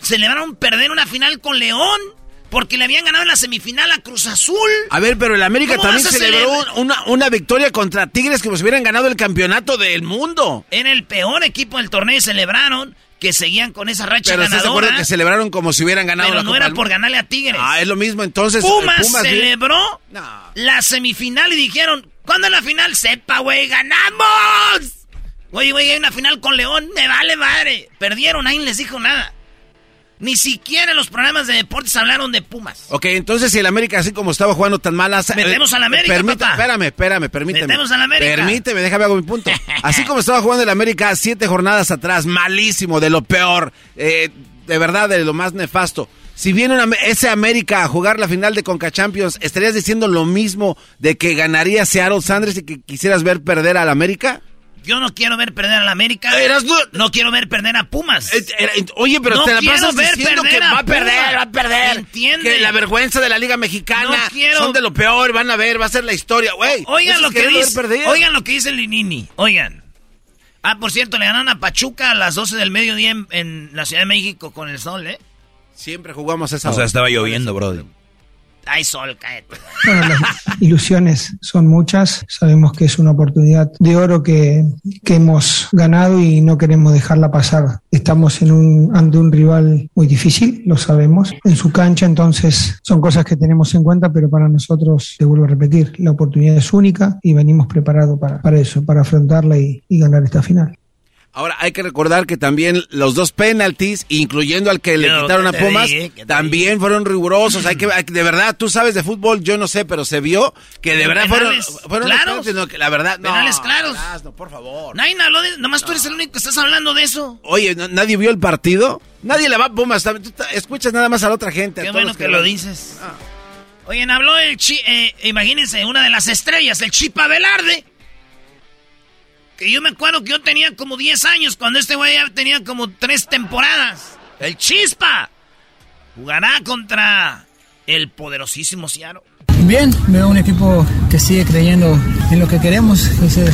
Celebraron perder una final con León porque le habían ganado en la semifinal a Cruz Azul. A ver, pero el América ¿Cómo también celebró una, una victoria contra Tigres como si hubieran ganado el campeonato del mundo. Era el peor equipo del torneo y celebraron que seguían con esa racha Pero ¿estás de ganadora. acuerdo que celebraron como si hubieran ganado pero la no Copa era por ganarle a Tigres. Ah, es lo mismo, entonces. Pumas, eh, Pumas celebró la semifinal y dijeron, ¿cuándo es la final? Sepa, güey, ganamos. Oye, güey, hay una final con León, me vale madre. Perdieron, nadie les dijo nada. Ni siquiera en los programas de deportes hablaron de Pumas. Ok, entonces si el América así como estaba jugando tan mal... hace- Metemos eh, al América, papá. Espérame, espérame, permíteme. Metemos al América. Permíteme, déjame hago mi punto. Así como estaba jugando el América siete jornadas atrás, malísimo, de lo peor, eh, de verdad, de lo más nefasto. Si viene una- ese América a jugar la final de Conca Champions, ¿estarías diciendo lo mismo de que ganaría Seattle Sanders y que quisieras ver perder al América? Yo no quiero ver perder al América. no quiero ver perder a Pumas. Oye, pero no te la quiero pasas ver diciendo perder que a va a perder, Pumas. va a perder. Entiende. Que la vergüenza de la Liga Mexicana No quiero- son de lo peor, van a ver, va a ser la historia, güey. Oigan lo es que dice. Oigan lo que dice Linini. Oigan. Ah, por cierto, le ganaron a Pachuca a las 12 del mediodía en, en la Ciudad de México con el sol, ¿eh? Siempre jugamos esa O sea, hora. estaba lloviendo, brody. Hay sol. Bueno, las ilusiones son muchas. Sabemos que es una oportunidad de oro que, que hemos ganado y no queremos dejarla pasar. Estamos en un, ante un rival muy difícil, lo sabemos, en su cancha, entonces son cosas que tenemos en cuenta, pero para nosotros, te vuelvo a repetir, la oportunidad es única y venimos preparados para, para eso, para afrontarla y ganar esta final. Ahora hay que recordar que también los dos penaltis, incluyendo al que le quitaron a ¿qué te Pumas, también fueron rigurosos. Hay que, de verdad, tú sabes de fútbol, yo no sé, pero se vio que de verdad fueron, penales fueron claros. penaltis, no, que la verdad, no. Penales claros. no, por favor. Nadie habló de Nomás tú eres el único que estás hablando de eso. Oye, ¿no- ¿nadie vio el partido? Nadie le va a Pumas. Tú escuchas nada más a la otra gente. a Qué todos bueno que lo dices. Oigan, habló el chi... eh, imagínense, una de las estrellas, el Chipa Velarde. Que yo me acuerdo que yo tenía como 10 años cuando este güey ya tenía como 3 temporadas. El Chispa. Jugará contra el poderosísimo Seattle. Bien, veo un equipo que sigue creyendo en lo que queremos. Ese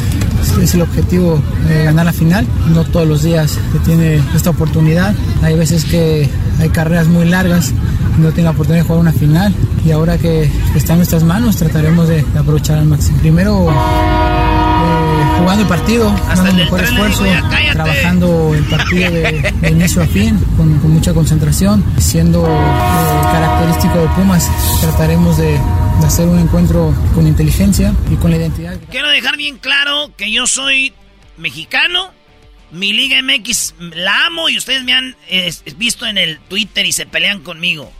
es el objetivo de ganar la final. No todos los días se tiene esta oportunidad. Hay veces que hay carreras muy largas y no tengo la oportunidad de jugar una final. Y ahora que está en nuestras manos, trataremos de, de aprovechar al máximo. Primero, eh, jugando el partido, dando el mejor esfuerzo, trabajando el partido de, de inicio a fin, con, con mucha concentración, siendo eh, característico de Pumas, trataremos de, de hacer un encuentro con inteligencia y con la identidad. Quiero dejar bien claro que yo soy mexicano. Mi Liga MX la amo y ustedes me han eh, visto en el Twitter y se pelean conmigo.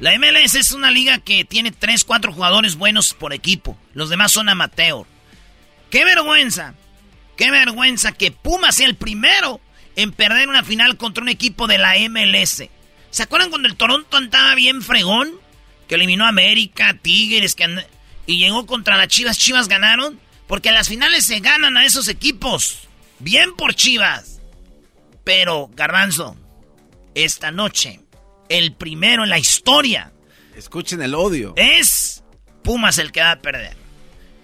La MLS es una liga que tiene 3, 4 jugadores buenos por equipo. Los demás son amateur. ¡Qué vergüenza! ¡Qué vergüenza que Pumas sea el primero en perder una final contra un equipo de la MLS! ¿Se acuerdan cuando el Toronto andaba bien fregón? Que eliminó a América, Tigres, que y llegó contra las Chivas. Chivas ganaron. Porque a las finales se ganan a esos equipos. Bien por Chivas. Pero, Garbanzo, esta noche, el primero en la historia Escuchen el odio. es Pumas el que va a perder.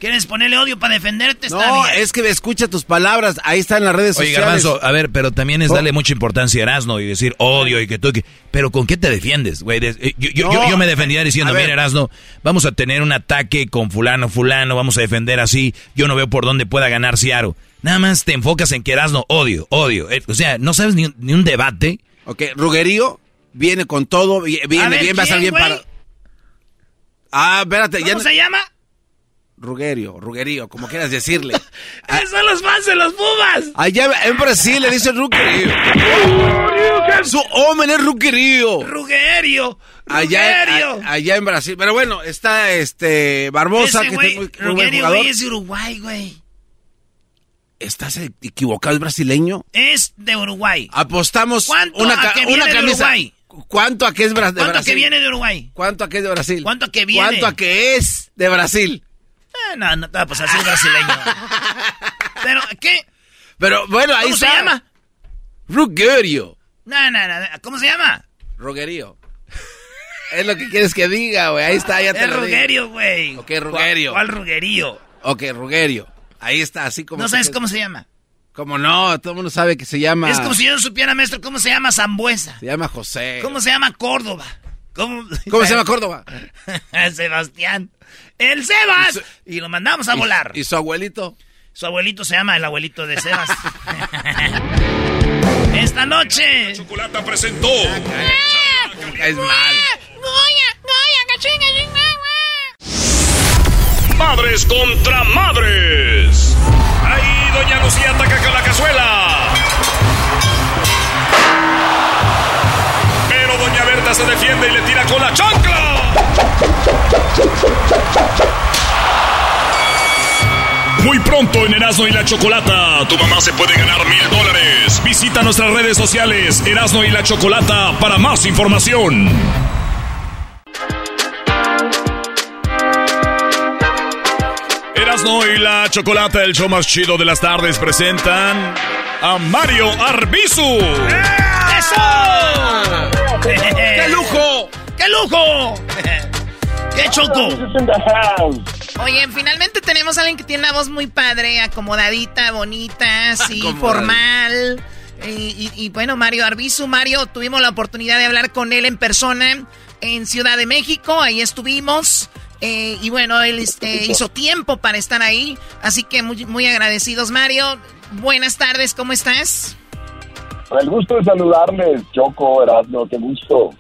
¿Quieres ponerle odio para defenderte? Está No, bien. es que escucha tus palabras. Ahí está en las redes Oye, sociales. Garbanzo, a ver, pero también es Oh. darle mucha importancia a Erasno y decir odio y que tú... que- pero ¿con qué te defiendes, güey? De- eh, Yo, yo- No, yo- yo me defendía diciendo, mira, Erasno, vamos a tener un ataque con fulano, fulano, vamos a defender así. Yo no veo por dónde pueda ganar Ciaro. Nada más te enfocas en que Erasno odio, odio. Eh, o sea, no sabes ni, un- ni un debate. Ok, Rugerío viene con todo. vi- Viene A ver, bien, va a estar ¿quién, bien para. Ah, espérate. ya ¿Cómo se llama? Rugerio, Rugerío, como quieras decirle. Esos son los fans de los Pumas. Allá en Brasil le dicen Rugerio. Su hombre es Rugerio. Rugerio. Allá, Rugerio. a- allá en Brasil. Pero bueno, está este Barbosa, Ese que güey, es muy, Rugerio, güey, es de Uruguay, güey. ¿Estás equivocado? ¿Es brasileño? Es de Uruguay. Apostamos ¿Cuánto una, a que una viene de camisa. Uruguay? ¿Cuánto a qué es de ¿Cuánto a Brasil? que viene de Uruguay? ¿Cuánto a qué es de Brasil? ¿Cuánto a que viene? ¿Cuánto a qué es de Brasil? No, no, no, pues así es brasileño. Pero, ¿qué? Pero bueno, ahí ¿Cómo se llama? Rugerio. No, no, no. ¿Cómo se llama? Rogerio. es lo que quieres que diga, güey. Ahí está, ya te Es lo digo. Rugerio, güey. Ok, Rugerio. ¿Cuál, cuál Rugerio? Ok, Rugerio. Ahí está, así como... ¿No sabes cómo se llama? Como no, todo el mundo sabe que se llama... Es como si yo no supiera, maestro, cómo se llama Zambuesa. Se llama José. ¿Cómo se llama Córdoba? ¿Cómo, ¿Cómo se llama Córdoba? Sebastián. ¡El Sebas! Y, lo mandamos a ¿Y- volar. ¿Y su abuelito? Su abuelito se llama el abuelito de Sebas. Esta noche. Chocolata presentó. Es mal. Madres contra madres. Ahí doña Lucía ataca con la cazuela. Berta se defiende y le tira con la chancla. Muy pronto en Erasmo y la Chocolata, tu mamá se puede ganar mil dólares. Visita nuestras redes sociales Erasmo y la Chocolata para más información. Erasmo y la Chocolata, el show más chido de las tardes, presentan a Mario Arbizu. ¡Eso! ¡Qué lujo! ¡Qué lujo! ¡Qué choco! Oye, finalmente tenemos a alguien que tiene una voz muy padre, acomodadita, bonita, así, Acomodadita. formal. Y, y- y bueno, Mario Arbizu, Mario, tuvimos la oportunidad de hablar con él en persona en Ciudad de México, ahí estuvimos. eh, y bueno, él este, hizo tiempo para estar ahí, así que muy, muy agradecidos, Mario. Buenas tardes, ¿cómo estás? El gusto de saludarles, Choco, Erasmo, qué gusto.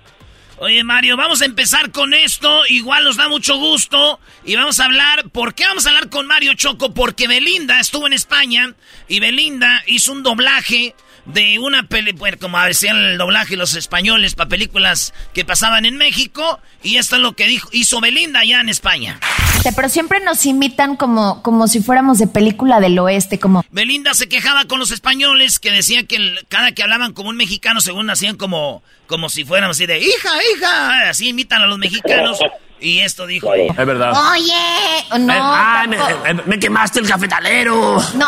Oye, Mario, vamos a empezar con esto. Igual nos da mucho gusto. Y vamos a hablar. ¿Por qué vamos a hablar con Mario Choco? Porque Belinda estuvo en España. Y Belinda hizo un doblaje de una. Bueno, como decían el doblaje los españoles para películas que pasaban en México. Y esto es lo que dijo, hizo Belinda allá en España. Este, Pero siempre nos imitan como, como si fuéramos de película del oeste, como... Belinda se quejaba con los españoles que decían que el- cada que hablaban como un mexicano, según hacían como, como si fuéramos así de hija, hija. Así imitan a los mexicanos. Y esto dijo. Es verdad. Oye, no. ah, me, tampoco- me- me quemaste el cafetalero. No,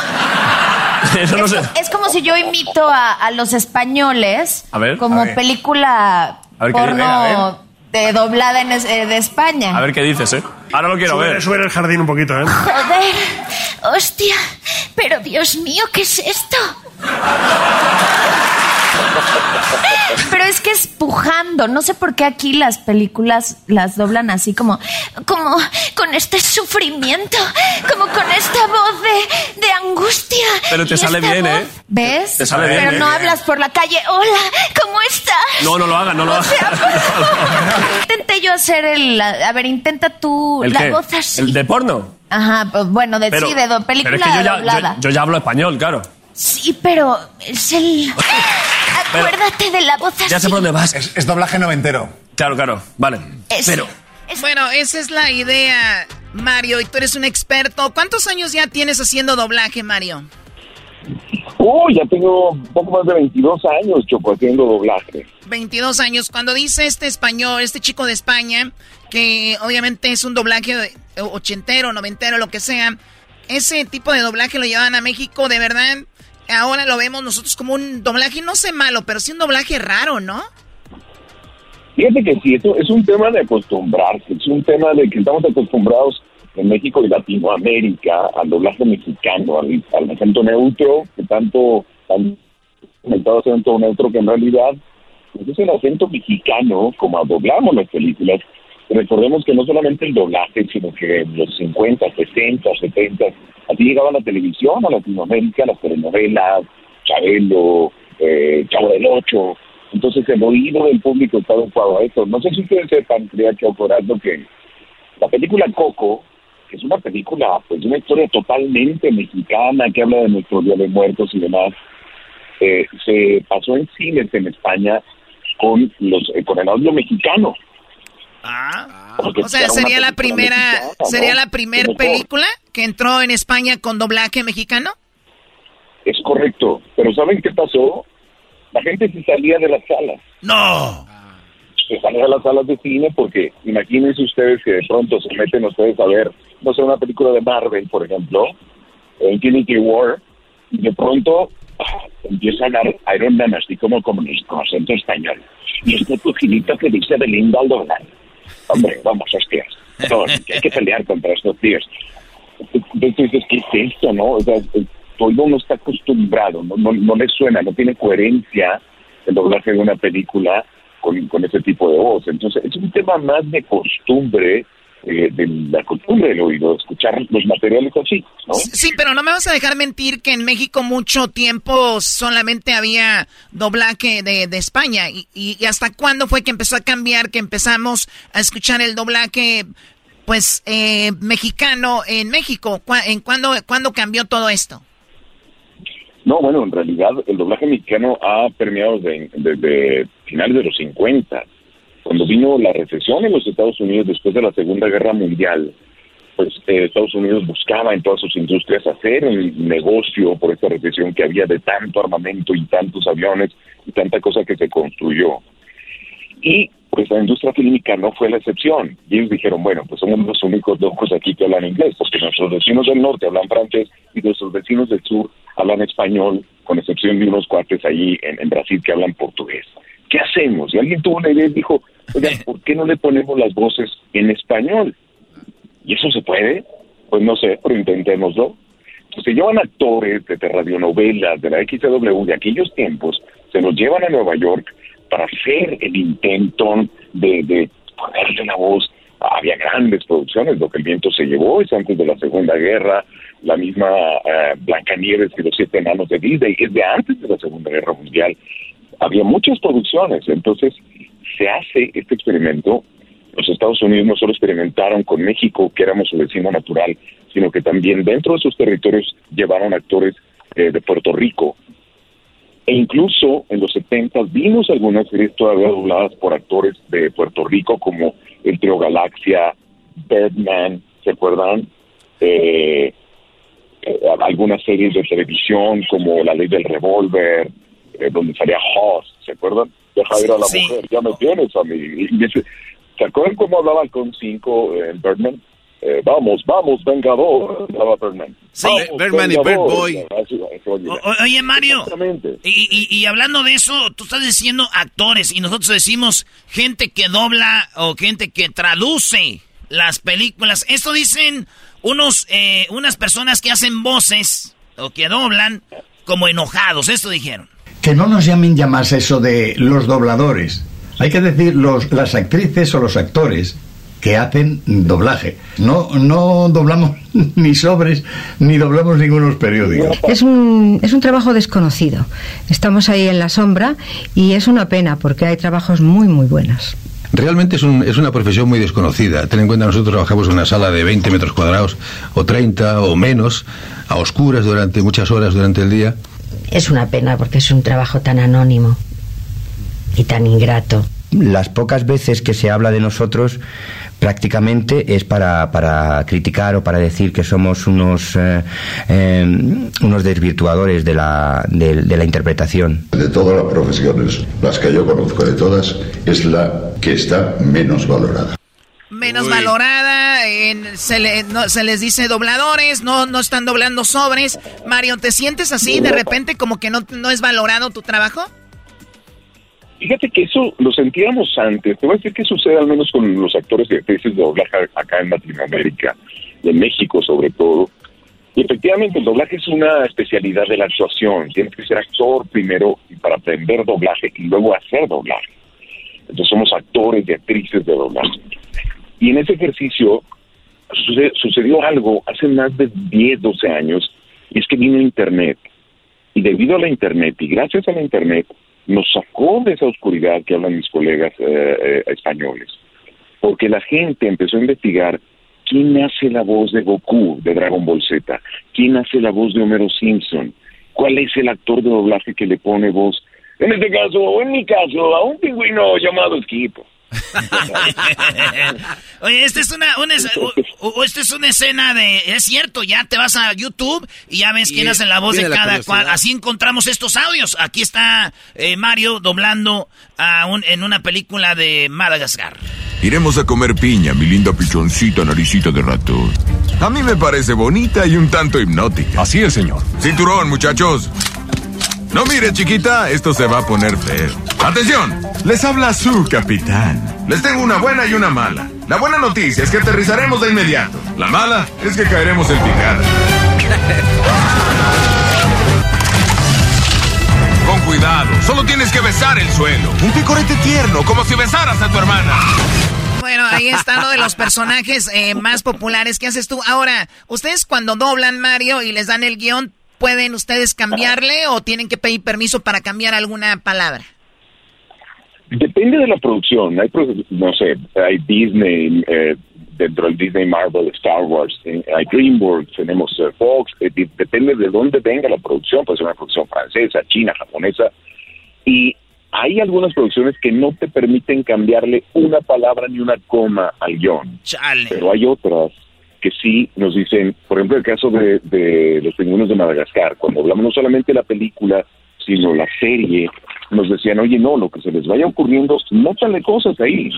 Eso no sé. es como si yo imito a, a los españoles A ver, como a ver. película A ver, ¿qué- porno a de doblada en es- eh, de España. A ver qué dices, ¿eh? Ahora lo quiero ver. Sube el jardín un poquito, ¿eh? Joder, hostia, pero Dios mío, ¿qué es esto? Pero es que es pujando, no sé por qué aquí las películas las doblan así como, como con este sufrimiento, como con esta voz de, de angustia. Pero te sale bien, voz- ¿eh? ¿Ves? Te sale bien, Pero ¿eh? no hablas por la calle, hola, ¿cómo estás? No, no lo hagas, no lo hagas. Intenté yo hacer el, a ver, intenta tú ¿El la qué? voz así. ¿El de porno? Ajá, pues bueno, de, Pero- sí, de do- película pero es que yo ya, yo ya hablo español, claro. Sí, pero es el... Acuérdate de la voz así. Ya sé por dónde vas. Es, doblaje noventero. Claro, claro. Vale. Es- Pero, Bueno, esa es la idea, Mario, y tú eres un experto. ¿Cuántos años ya tienes haciendo doblaje, Mario? Uh, ya tengo un poco más de 22 años, Choco, haciendo doblaje. 22 años. Cuando dice este español, este chico de España, que obviamente es un doblaje ochentero, noventero, lo que sea, ese tipo de doblaje lo llevan a México, de verdad. Ahora lo vemos nosotros como un doblaje, no sé malo, pero sí un doblaje raro, ¿no? Fíjate que sí, esto es un tema de acostumbrarse, es un tema de que estamos acostumbrados en México y Latinoamérica al doblaje mexicano, al, acento neutro, que tanto han comentado acento neutro que en realidad pues es el acento mexicano como doblamos las películas. Recordemos que no solamente el doblaje, sino que en los 50, 60, 70, así llegaba la televisión a Latinoamérica, las telenovelas, Chabelo, eh, Chavo del Ocho. Entonces el oído del público está adecuado a eso. No sé si ustedes sepan, creía que que la película Coco, que es una película, pues una historia totalmente mexicana que habla de nuestro Día de Muertos y demás, eh, se pasó en cines en España con los eh, con el audio mexicano. Porque O sea, sería la primera, mexicana, ¿no? sería la primer Mejor. película que entró en España con doblaje mexicano. Es correcto, pero ¿saben qué pasó? La gente se salía de las salas. No. se salen a las salas de cine porque imagínense ustedes que de pronto se meten ustedes a ver, no sé, una película de Marvel, por ejemplo, Infinity War, y de pronto ah, empieza a dar Iron Man así como con, con acento español. Y este pujilito que dice Belinda al doblar. Hombre, vamos, hostias. No, hay que pelear contra estos tíos. Entonces, ¿qué es esto, no? O sea, todo no está acostumbrado, no, no, no le suena, no tiene coherencia el doblaje de una película con, con ese tipo de voz. Entonces, es un tema más de costumbre, eh, de la costumbre del oído, escuchar los materiales así, ¿no? Sí, pero no me vas a dejar mentir que en México mucho tiempo solamente había doblaje de, de España. Y, y, hasta cuándo fue que empezó a cambiar, que empezamos a escuchar el doblaje, pues, eh, mexicano en México? ¿En cuándo, cuándo cambió todo esto? No, bueno, en realidad el doblaje mexicano ha permeado desde, finales de los 50. Cuando vino la recesión en los Estados Unidos después de la Segunda Guerra Mundial, pues eh, Estados Unidos buscaba en todas sus industrias hacer un negocio por esta recesión que había de tanto armamento y tantos aviones y tanta cosa que se construyó. Y pues la industria fílmica no fue la excepción. Y ellos dijeron, bueno, pues somos los únicos locos aquí que hablan inglés, porque nuestros vecinos del norte hablan francés y nuestros vecinos del sur hablan español, con excepción de unos cuates allí en, Brasil que hablan portugués. ¿Qué hacemos? Y alguien tuvo una idea y dijo, oiga, ¿por qué no le ponemos las voces en español? ¿Y eso se puede? Pues no sé, pero intentémoslo. Entonces se llevan actores de radionovelas, de la XW de aquellos tiempos, se los llevan a Nueva York, para hacer el intento de, de ponerle la voz. Había grandes producciones, lo que el viento se llevó es antes de la Segunda Guerra, la misma uh, Blancanieves y los siete enanos de Disney es de antes de la Segunda Guerra Mundial. Había muchas producciones, entonces se hace este experimento. Los Estados Unidos no solo experimentaron con México, que éramos su vecino natural, sino que también dentro de sus territorios llevaron actores eh, de Puerto Rico, e incluso en los 70 vimos algunas series todavía dobladas por actores de Puerto Rico como El Trio Galaxia, Birdman, ¿se acuerdan? Eh, eh, algunas series de televisión como La Ley del Revólver, donde salía Hoss, ¿se acuerdan? Deja ir a la mujer, ya me tienes a mí. ¿Se acuerdan cómo hablaba con 5 en Birdman? Eh, vamos, vamos, Vengador, Bergman. Sí, Bergman y Bird Boy. oye, Mario, y, y, hablando de eso, tú estás diciendo actores y nosotros decimos gente que dobla o gente que traduce las películas. Esto dicen unos, eh, unas personas que hacen voces o que doblan como enojados, esto dijeron. Que no nos llamen ya más eso de los dobladores. Hay que decir los, las actrices o los actores que hacen doblaje. No, no doblamos ni sobres ni doblamos ningunos periódicos. Es un, es un trabajo desconocido. Estamos ahí en la sombra y es una pena porque hay trabajos muy, muy buenos. Realmente es, un, es una profesión muy desconocida. Ten en cuenta, nosotros trabajamos en una sala de 20 metros cuadrados, o 30 o menos, a oscuras durante muchas horas durante el día. Es una pena porque es un trabajo tan anónimo y tan ingrato. Las pocas veces que se habla de nosotros, prácticamente es para, para criticar o para decir que somos unos, eh, eh, unos desvirtuadores de la, de, la interpretación. De todas las profesiones, las que yo conozco de todas, es la que está menos valorada menos valorada, en, se, se, les dice dobladores, no, no están doblando sobres. Mario, ¿te sientes así de repente como que no, no es valorado tu trabajo? Fíjate que eso lo sentíamos antes. Te voy a decir qué sucede al menos con los actores y actrices de doblaje acá en Latinoamérica, en México sobre todo. Y efectivamente el doblaje es una especialidad de la actuación. Tienes que ser actor primero para aprender doblaje y luego hacer doblaje. Entonces somos actores y actrices de doblaje. Y en ese ejercicio sucedió algo hace más de 10, 12 años, y es que vino Internet. Y debido a la Internet y gracias a la Internet, nos sacó de esa oscuridad que hablan mis colegas eh, eh, españoles, porque la gente empezó a investigar quién hace la voz de Goku de Dragon Ball Z, quién hace la voz de Homero Simpson, cuál es el actor de doblaje que le pone voz, en este caso, o en mi caso, a un pingüino llamado Esquipo. Oye, esta es una, una es- o- o- esta es una escena de, es cierto, ya te vas a YouTube y ya ves quién hace la voz de la cada cual. Así encontramos estos audios. Aquí está eh, Mario doblando a un, en una película de Madagascar. Iremos a comer piña, mi linda pichoncita naricita de ratón. A mí me parece bonita y un tanto hipnótica. Así es, señor. Cinturón, muchachos. No mire, chiquita, esto se va a poner feo. ¡Atención! Les habla su capitán. Les tengo una buena y una mala. La buena noticia es que aterrizaremos de inmediato. La mala es que caeremos en picada. Con cuidado, solo tienes que besar el suelo. Un picorete tierno, como si besaras a tu hermana. Bueno, ahí está uno de los personajes eh, más populares que haces tú. Ahora, ustedes cuando doblan Mario y les dan el guion, ¿pueden ustedes cambiarle o tienen que pedir permiso para cambiar alguna palabra? Depende de la producción. Hay, no sé, hay Disney, eh, dentro del Disney Marvel, Star Wars, eh, hay DreamWorks, tenemos eh, Fox. de- depende de dónde venga la producción. Puede ser una producción francesa, china, japonesa. Y hay algunas producciones que no te permiten cambiarle una palabra ni una coma al guion. Pero hay otras que sí nos dicen, por ejemplo, el caso de, de Los Pingüinos de Madagascar, cuando hablamos no solamente de la película, sino la serie, nos decían, oye, no, lo que se les vaya ocurriendo, nótale cosas ahí.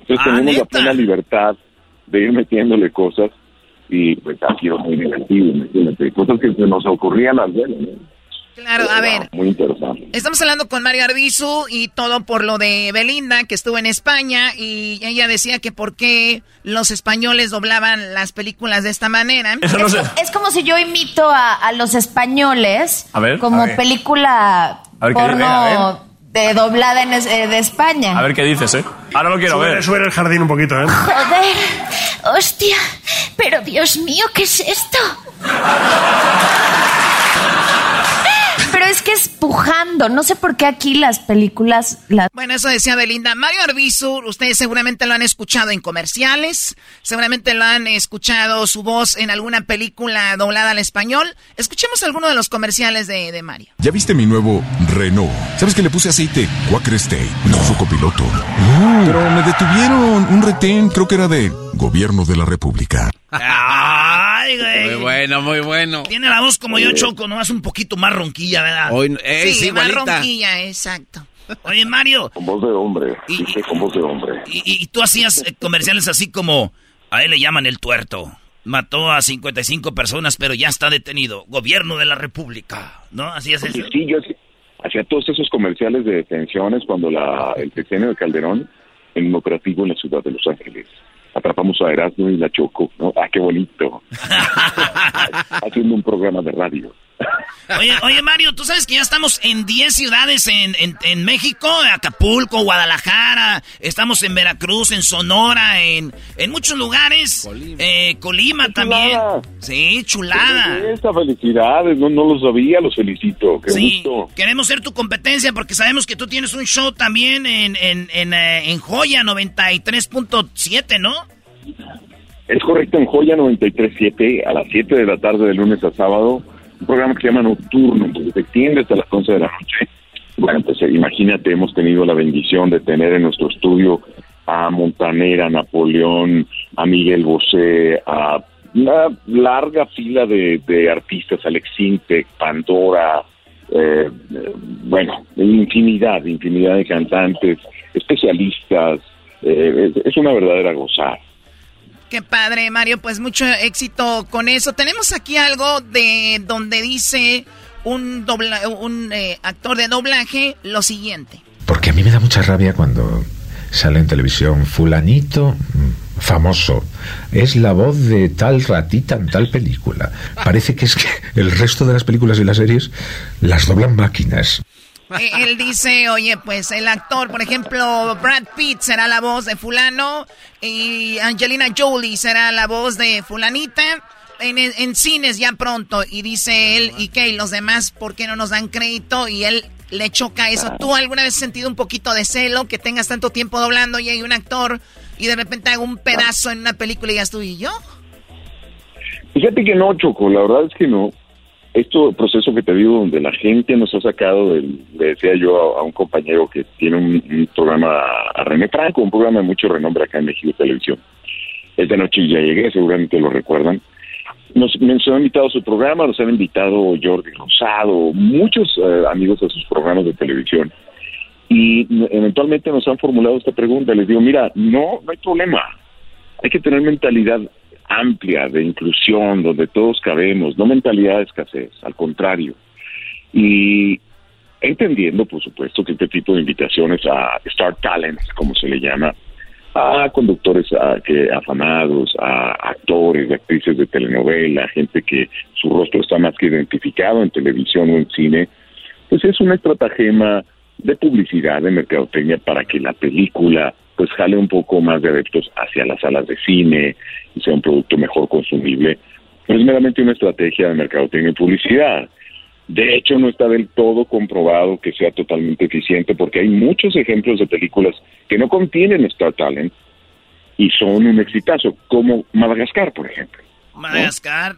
Entonces Ah, tenemos la plena libertad de ir metiéndole cosas y pues ha sido muy divertido, imagínate, cosas que se nos ocurrían al ver, ¿no? Claro, a ver, Muy interesante. estamos hablando con Mario Arbizu y todo por lo de Belinda, que estuvo en España y ella decía que por qué los españoles doblaban las películas de esta manera. Eso no sé. Es como si yo imito a, a los españoles A ver, como a ver. película A ver, ¿qué- porno a de doblada en es- eh, de España. A ver qué dices, ¿eh? Ahora lo quiero Sube- ver. Sube el jardín un poquito, ¿eh? Joder, hostia, pero Dios mío, ¿qué es esto? Pujando, no sé por qué aquí las películas las Bueno, eso decía Belinda. Mario Arbizu, ustedes seguramente lo han escuchado en comerciales, seguramente lo han escuchado su voz en alguna película doblada al español. Escuchemos alguno de los comerciales de, de Mario. ¿Ya viste mi nuevo Renault? ¿Sabes que le puse aceite Quaker State? No. Su copiloto. Pero me detuvieron. Un retén, creo que era de Gobierno de la República. Ay, güey. Muy bueno, muy bueno. Tiene la voz como yo, Choco, nomás un poquito más ronquilla, ¿verdad? Hoy, ey, sí, más igualita. ronquilla, exacto. Oye, Mario, Con voz de hombre, dice con voz de hombre. y, y- y tú hacías eh, comerciales así como, a él le llaman el tuerto. Mató a 55 personas, pero ya está detenido. Gobierno de la República. ¿No? Así es eso. Y sí, yo hacía- todos esos comerciales de detenciones cuando la, el sexenio de Calderón en un operativo en la ciudad de Los Ángeles. Atrapamos a Erasmo y la Choco, ¿no? Ah, qué bonito. Haciendo un programa de radio. Oye, oye, Mario, tú sabes que ya estamos en 10 ciudades en, en, en México, Acapulco, Guadalajara, estamos en Veracruz, en Sonora, en, en muchos lugares. Eh, Colima también. Sí, chulada. Esta felicidades, no, no lo sabía, los felicito. Qué Sí, gusto. queremos ser tu competencia porque sabemos que tú tienes un show también en, en, en, eh, en Joya 93.7, ¿no? Es correcto, en Joya 93.7, a las 7 de la tarde de lunes a sábado, un programa que se llama Nocturno, porque se extiende hasta las 11 de la noche. Bueno, pues eh, imagínate, hemos tenido la bendición de tener en nuestro estudio a Montaner, a Napoleón, a Miguel Bosé, a una larga fila de, artistas, Alex Intec, Pandora, eh, bueno, infinidad, infinidad de cantantes, especialistas, eh, es una verdadera gozada. Qué padre, Mario. Pues mucho éxito con eso. Tenemos aquí algo de donde dice un, dobla, un eh, actor de doblaje lo siguiente. Porque a mí me da mucha rabia cuando sale en televisión fulanito mm, famoso. Es la voz de tal ratita en tal película. Parece que es que el resto de las películas y las series las doblan máquinas. Eh, Él dice, oye, pues el actor, por ejemplo, Brad Pitt será la voz de fulano y Angelina Jolie será la voz de fulanita en, en cines ya pronto. Y dice él, ¿y qué? ¿Y los demás por qué no nos dan crédito? Y él le choca eso. ¿Tú alguna vez has sentido un poquito de celo que tengas tanto tiempo doblando y hay un actor y de repente hago un pedazo en una película y ya tú y yo? Fíjate que no, Choco, la verdad es que no. Esto proceso que te digo donde la gente nos ha sacado del, le decía yo a, un compañero que tiene un, programa a René Franco, un programa de mucho renombre acá en México Televisión. Esta noche ya llegué, seguramente lo recuerdan. Nos, han invitado a su programa, nos han invitado Jordi Rosado, muchos eh, amigos a sus programas de televisión. Y eventualmente nos han formulado esta pregunta. Les digo, mira, no, no hay problema. Hay que tener mentalidad amplia de inclusión, donde todos cabemos, no mentalidad de escasez, al contrario. Y entendiendo, por supuesto, que este tipo de invitaciones a Star Talents, como se le llama, a conductores a, que, afamados, a actores, actrices de telenovela, gente que su rostro está más que identificado en televisión o en cine, pues es una estratagema de publicidad, de mercadotecnia para que la película pues jale un poco más de adeptos hacia las salas de cine y sea un producto mejor consumible. Es meramente una estrategia de mercadotecnia y publicidad. De hecho, no está del todo comprobado que sea totalmente eficiente porque hay muchos ejemplos de películas que no contienen Star Talent y son un exitazo, como Madagascar, por ejemplo. Madagascar.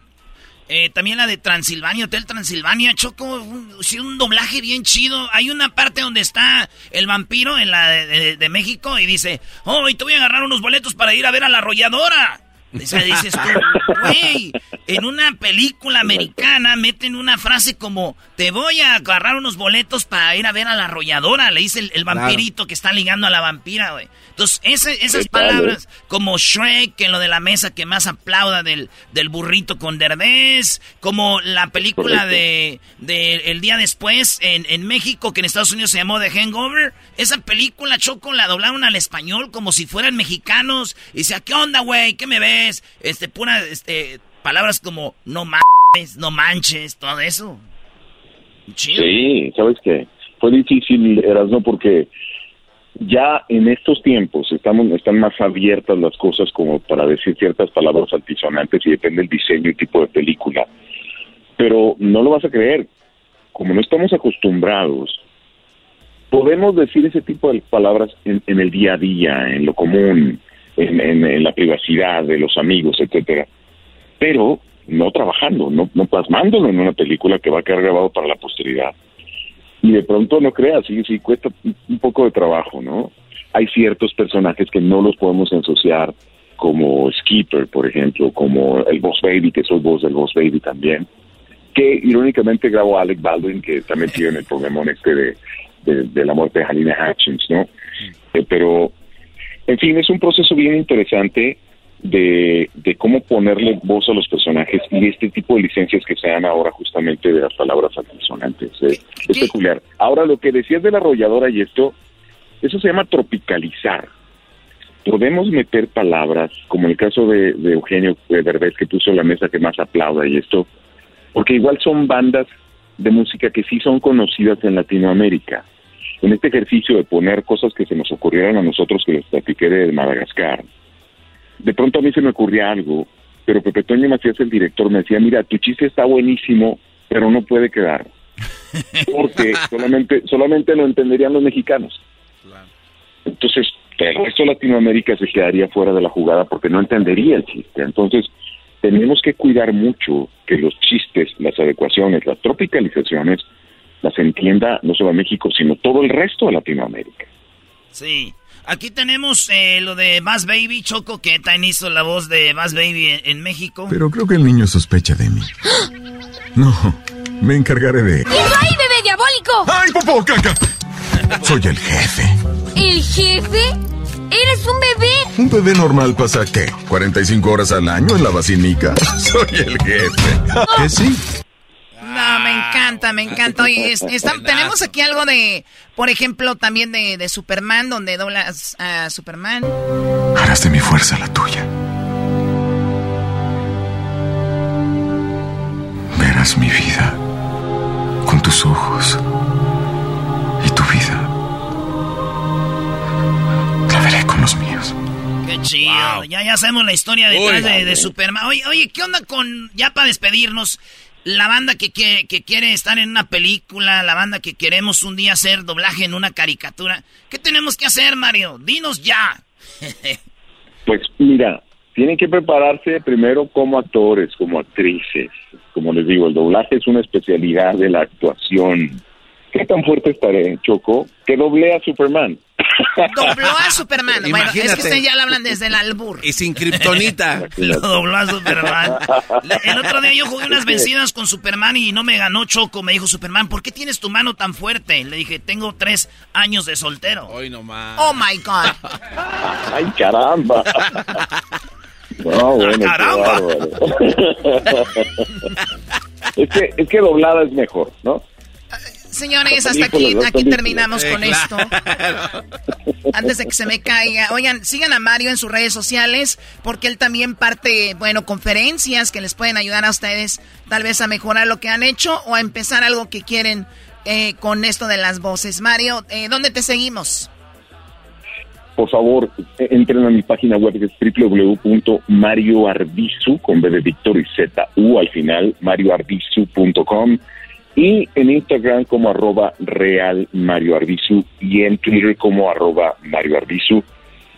Eh, también la de Transilvania, Hotel Transilvania, Choco, un, un doblaje bien chido. Hay una parte donde está el vampiro en la de, de- de México y dice, oh, y te voy a agarrar unos boletos para ir a ver a la arrolladora. Dice, dices tú, güey, en una película americana meten una frase como, te voy a agarrar unos boletos para ir a ver a la arrolladora, le dice el, el vampirito que está ligando a la vampira, güey. Entonces, ese- esas palabras, como Shrek, en lo de la mesa que más aplauda del, del burrito con Derbez, como la película de, de El Día Después en, en México, que en Estados Unidos se llamó The Hangover, esa película, Choco, la doblaron al español como si fueran mexicanos, y decía, ¿qué onda, güey? ¿Qué me ves? Este, pura, este, palabras como, no mames, no manches, todo eso. Sí, sabes que fue difícil, Erasmo, porque ya en estos tiempos estamos están más abiertas las cosas como para decir ciertas palabras altisonantes y depende del diseño y tipo de película. Pero no lo vas a creer, como no estamos acostumbrados, podemos decir ese tipo de palabras en, el día a día, en lo común, en, en- en la privacidad de los amigos, etcétera, pero no trabajando, no, no plasmándolo en una película que va a quedar grabado para la posteridad. Y de pronto no creas, sí, sí, cuesta un- poco de trabajo, ¿no? Hay ciertos personajes que no los podemos asociar, como Skipper, por ejemplo, como el Boss Baby, que soy voz del Boss Baby también, que irónicamente grabó Alec Baldwin, que también tiene el problemón este de la muerte de Halina Hutchins, ¿no? Eh, pero, en fin, es un proceso bien interesante de, de cómo ponerle voz a los personajes y este tipo de licencias que se dan ahora justamente de las palabras altisonantes. eh, es peculiar. Ahora, lo que decías de la arrolladora y esto, eso se llama tropicalizar. Podemos meter palabras, como el caso de, de Eugenio Derbez, que puso la mesa que más aplauda y esto, porque igual son bandas de música que sí son conocidas en Latinoamérica. En este ejercicio de poner cosas que se nos ocurrieron a nosotros, que les platiqué de Madagascar, de pronto a mí se me ocurría algo, pero Pepe Toño Macías, el director, me decía, mira, tu chiste está buenísimo, pero no puede quedar. Porque solamente, solamente lo entenderían los mexicanos. Entonces, el resto de Latinoamérica se quedaría fuera de la jugada porque no entendería el chiste. Entonces, tenemos que cuidar mucho que los chistes, las adecuaciones, las tropicalizaciones, las entienda no solo México, sino todo el resto de Latinoamérica. Sí. Aquí tenemos eh, lo de Bass Baby, Choco, que también hizo la voz de Bass Baby en, en México. Pero creo que el niño sospecha de mí. No, me encargaré de... ¡Y ay, bebé diabólico! ¡Ay, popó, caca! Soy el jefe. ¿El jefe? ¡Eres un bebé! Un bebé normal pasa, ¿qué? ¿45 horas al año en la vacinica? Soy el jefe. ¿Que sí? No, me encanta, me encanta. Oye, es- está- tenemos aquí algo de, por ejemplo, también de, de Superman, donde doblas a Superman. Harás de mi fuerza la tuya. Verás mi vida con tus ojos y tu vida. La veré con los míos. Qué chido. Ya, ya sabemos la historia detrás Uy. de, de Superman. Oye, oye, ¿qué onda con, ya para despedirnos, la banda que, quiere- que quiere estar en una película, la banda que queremos un día hacer doblaje en una caricatura? ¿Qué tenemos que hacer, Mario? Dinos ya. Pues mira, tienen que prepararse primero como actores, como actrices. Como les digo, el doblaje es una especialidad de la actuación. ¿Qué tan fuerte estaré, Choco? Que doblé a Superman. Dobló a Superman. bueno, es que Imagínate. ustedes ya lo hablan desde el albur. Y sin kriptonita. Lo dobló a Superman. El otro día yo jugué unas vencidas con Superman y no me ganó Choco. Me dijo Superman, ¿por qué tienes tu mano tan fuerte? Le dije, tengo tres años de soltero. Hoy nomás. Oh my God. ¡Ay, caramba! No, bueno, qué ¡Caramba! es, que, es que doblada es mejor, ¿no? Señores, hasta aquí, aquí terminamos con esto. Antes de que se me caiga. Oigan, sigan a Mario en sus redes sociales porque él también parte, bueno, conferencias que les pueden ayudar a ustedes tal vez a mejorar lo que han hecho o a empezar algo que quieren eh, con esto de las voces. Mario, eh, ¿dónde te seguimos? Por favor, e- entren a mi página web que es www.marioarbizu, con B de Víctor y Z, U al final, marioarbizu.com y en Instagram como arroba real Mario Arbizu y en Twitter como arroba Mario Arbizu.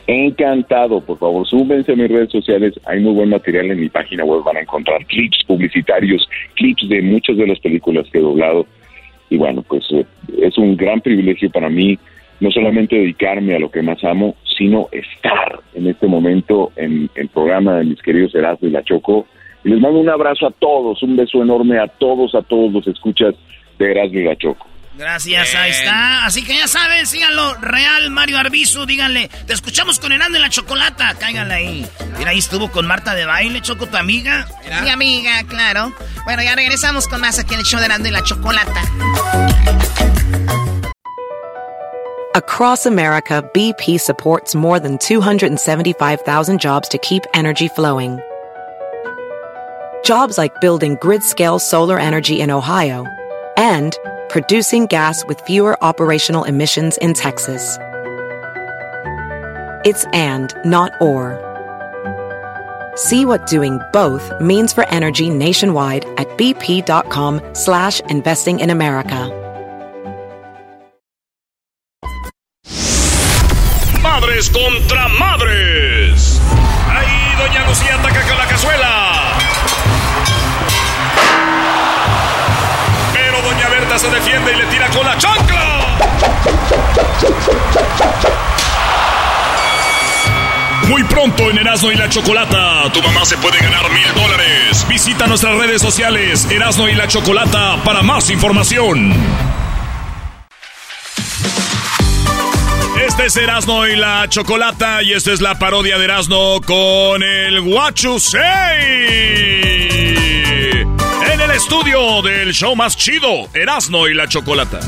Encantado, por favor, súbense a mis redes sociales, hay muy buen material en mi página web, van a encontrar clips publicitarios, clips de muchas de las películas que he doblado y bueno, pues eh, es un gran privilegio para mí no solamente dedicarme a lo que más amo, sino estar en este momento en el programa de mis queridos Erasmo y La Choco. Les mando un abrazo a todos, un beso enorme a todos, a todos los escuchas de Erasmo y La Choco. Gracias, ahí está. Así que ya saben, síganlo. Real Mario Arbizu, díganle. Te escuchamos con Herando en la Chocolata. Cáiganle ahí. Mira, ahí estuvo con Marta de Baile, Choco, tu amiga. Mi amiga, claro. Bueno, ya regresamos con más aquí en el show de Erasmo y la Chocolata. Across America, BP supports more than 275,000 jobs to keep energy flowing. Jobs like building grid scale solar energy in Ohio and producing gas with fewer operational emissions in Texas. It's and, not or. See what doing both means for energy nationwide at bp.com slash investing in America. Madres contra madres. Ahí Doña Lucía ataca con la cazuela. Se defiende y le tira con la chancla. Muy pronto en Erasmo y la Chocolata, tu mamá se puede ganar mil dólares. Visita nuestras redes sociales, Erasmo y la Chocolata, para más información. Este es Erasno y la Chocolata y esta es la parodia de Erasno con el Guachusei. Estudio del show más chido, Erasno y la Chocolata.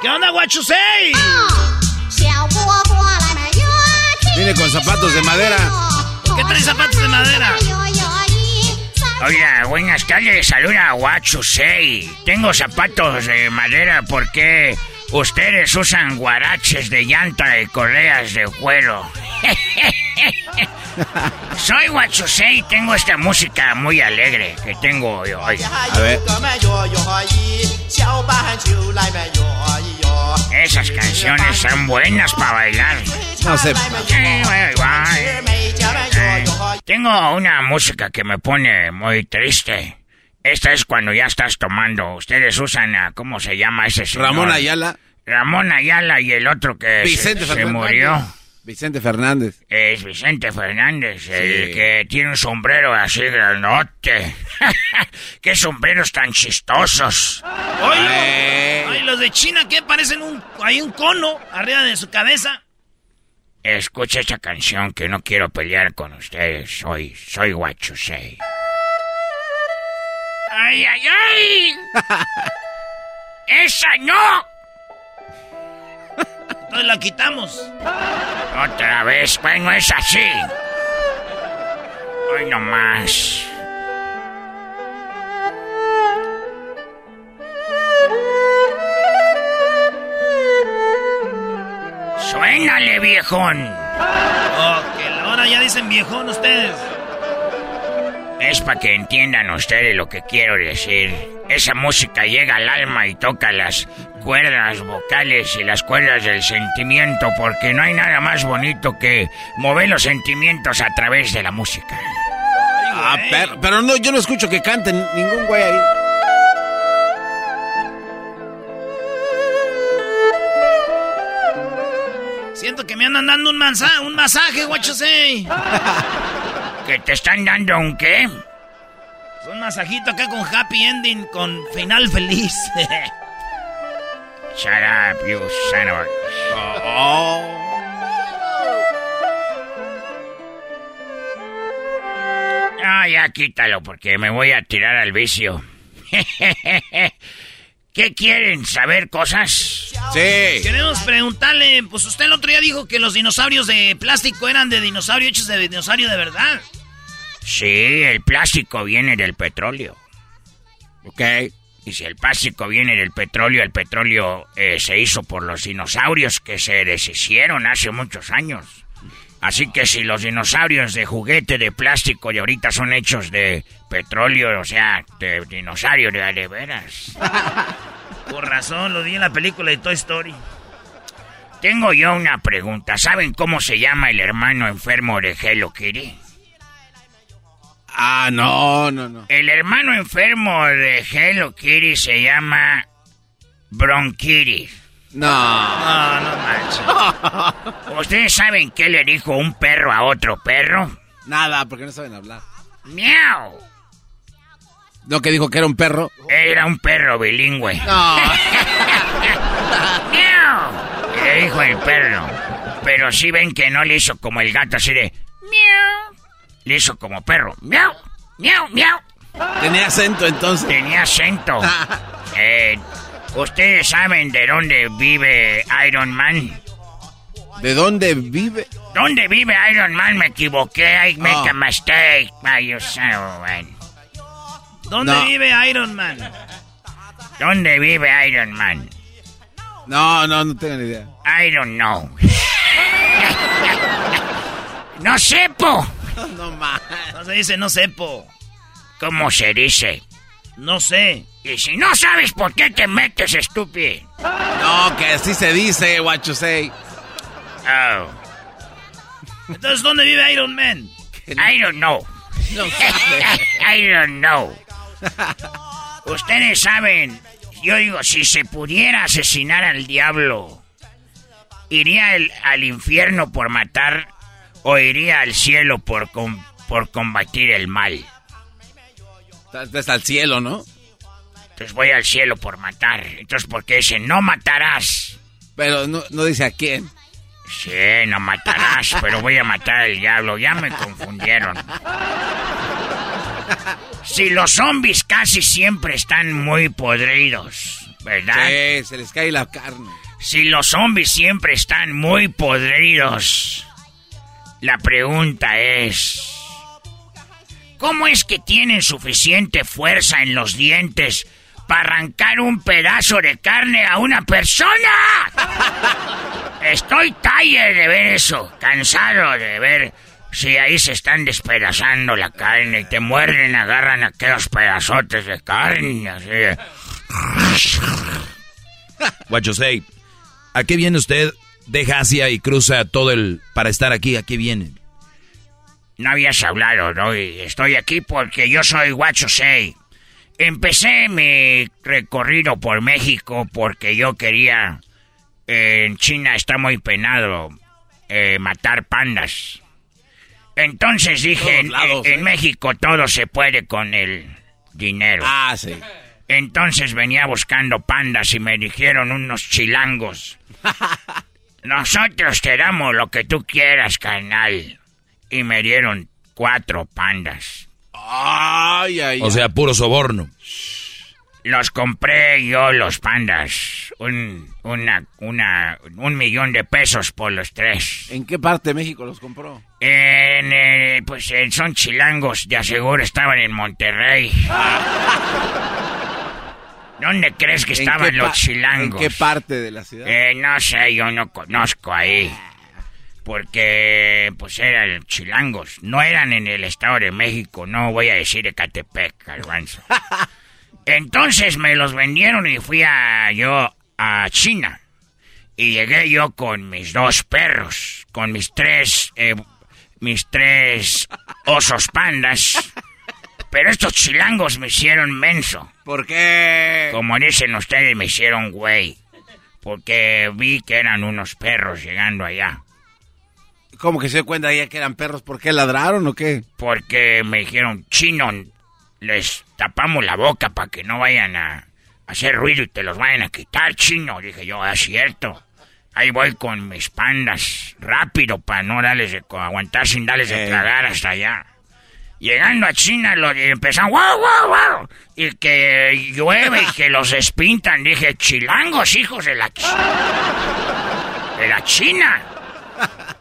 ¿Qué onda, guachusei? Viene con zapatos de madera. ¿Por qué trae zapatos de madera? Oiga, buenas tardes, saluda Guachusei. Tengo zapatos de madera porque ustedes usan guaraches de llanta y correas de cuero. Soy Guachusei y tengo esta música muy alegre que tengo hoy. A ver. Esas canciones son buenas para bailar. No sé. Tengo una música que me pone muy triste. Esta es cuando ya estás tomando. Ustedes usan a, ¿cómo se llama ese señor? Ramón Ayala. Ramón Ayala y el otro que Vicente se, murió. Vicente Fernández. Es Vicente Fernández, el que tiene un sombrero así grandote. ¡Qué sombreros tan chistosos! Oye, ay, los de China, ¿qué? Parecen un, hay un cono arriba de su cabeza. Escucha esta canción que no quiero pelear con ustedes. Soy, soy Guachusei. ¡Ay, ay, ay! ¡Esa no! Entonces la quitamos. Otra vez, bueno, es así. Hoy no más. Suénale, viejón. Oh, que ahora ya dicen viejón ustedes. Es para que entiendan ustedes lo que quiero decir. Esa música llega al alma y toca las cuerdas vocales y las cuerdas del sentimiento, porque no hay nada más bonito que mover los sentimientos a través de la música. Ah, pero, pero no, yo no escucho que canten ningún güey ahí. Siento que me andan dando un, mansa un masaje, say. ¿Que te están dando un qué? Un masajito acá con happy ending, con final feliz. Shut up, you son of a- Oh. Ah, ya quítalo porque me voy a tirar al vicio. ¿Qué quieren? ¿Saber cosas? Sí. Queremos preguntarle, pues usted el otro día dijo que los dinosaurios de plástico eran de dinosaurio hechos de dinosaurio de verdad. Sí, el plástico viene del petróleo. Ok. Y si el plástico viene del petróleo, el petróleo eh, se hizo por los dinosaurios que se deshicieron hace muchos años. Así que si los dinosaurios de juguete de plástico de ahorita son hechos de petróleo, o sea, de dinosaurio de, de veras. Por razón, lo di en la película de Toy Story. Tengo yo una pregunta. ¿Saben cómo se llama el hermano enfermo de Hello Kitty? Ah, no, no, no. El hermano enfermo de Hello Kitty se llama Bronchitis. No. No, no manches. ¿Ustedes saben qué le dijo un perro a otro perro? Nada, porque no saben hablar. ¡Miau! No, que dijo que era un perro. Era un perro bilingüe. No. ¡Miau! Le dijo el perro. Pero si ven que no le hizo como el gato así de... ¡Miau! Le hizo como perro. ¡Miau! ¡Miau! ¡Miau! Tenía acento entonces. Tenía acento. Eh, ¿Ustedes saben de dónde vive Iron Man? ¿De dónde vive? ¿Dónde vive Iron Man? Me equivoqué. I make Oh. a mistake. Ay, you son of a man. ¿Dónde No. vive Iron Man? ¿Dónde vive Iron Man? No, no, no tengo ni idea. I don't know. no sepo. No más. No se dice no sepo. ¿Cómo se dice? No sé. Y si no sabes por qué te metes, estúpido. No, que así se dice, what you say. Oh, Entonces, ¿dónde vive Iron Man? I don't know. No. I don't know. Ustedes saben, yo digo, si se pudiera asesinar al diablo, ¿iría el- al infierno por matar o iría al cielo por, com- por combatir el mal? Estás al cielo, ¿no? Entonces voy al cielo por matar. Entonces, ¿por qué dicen no matarás? Pero no, no dice a quién. Sí, no matarás, pero voy a matar al diablo. Ya me confundieron. Si los zombies casi siempre están muy podridos, ¿verdad? Sí, se les cae la carne. Si los zombies siempre están muy podridos, la pregunta es... ¿Cómo es que tienen suficiente fuerza en los dientes para arrancar un pedazo de carne a una persona? Estoy tired de ver eso, cansado de ver si ahí se están despedazando la carne y te muerden, agarran aquellos pedazotes de carne, así What you say. ¿A qué viene usted? Deja Asia y cruza todo el... para estar aquí. ¿A qué viene? No habías hablado, ¿no? Y estoy aquí porque yo soy Guacho Sei. Empecé mi recorrido por México porque yo quería... eh, en China está muy penado eh, matar pandas. Entonces dije, en, ¿eh? México todo se puede con el dinero. Ah, sí. Entonces venía buscando pandas y me dijeron unos chilangos. Nosotros te damos lo que tú quieras, carnal. Y me dieron cuatro pandas. Ay, ay, O sea, puro soborno. Los compré yo, los pandas. Un, una, una, un millón de pesos por los tres. ¿En qué parte de México los compró? En, eh, pues eh, son chilangos, de aseguro estaban en Monterrey. ¿Dónde crees que ¿En estaban los chilangos? ¿En qué parte de la ciudad? Eh, no sé, yo no conozco ahí. Porque, pues eran chilangos. No eran en el Estado de México. No voy a decir Ecatepec, garbanzo. Entonces me los vendieron y fui a yo a China. Y llegué yo con mis dos perros, con mis tres, eh, mis tres osos pandas. Pero estos chilangos me hicieron menso. ¿Por qué? Como dicen ustedes, me hicieron güey. Porque vi que eran unos perros llegando allá. ¿Cómo que se dio cuenta ya que eran perros? ¿Por qué ladraron o qué? Porque me dijeron, chino, les tapamos la boca para que no vayan a hacer ruido y te los vayan a quitar, chino. Dije yo, es cierto. Ahí voy con mis pandas rápido para no darles de aguantar sin darles de tragar hasta allá. Llegando a China, lo empezaron, wow, wow, wow. Y que llueve y que los espintan. Dije, chilangos, hijos de la China. De la China.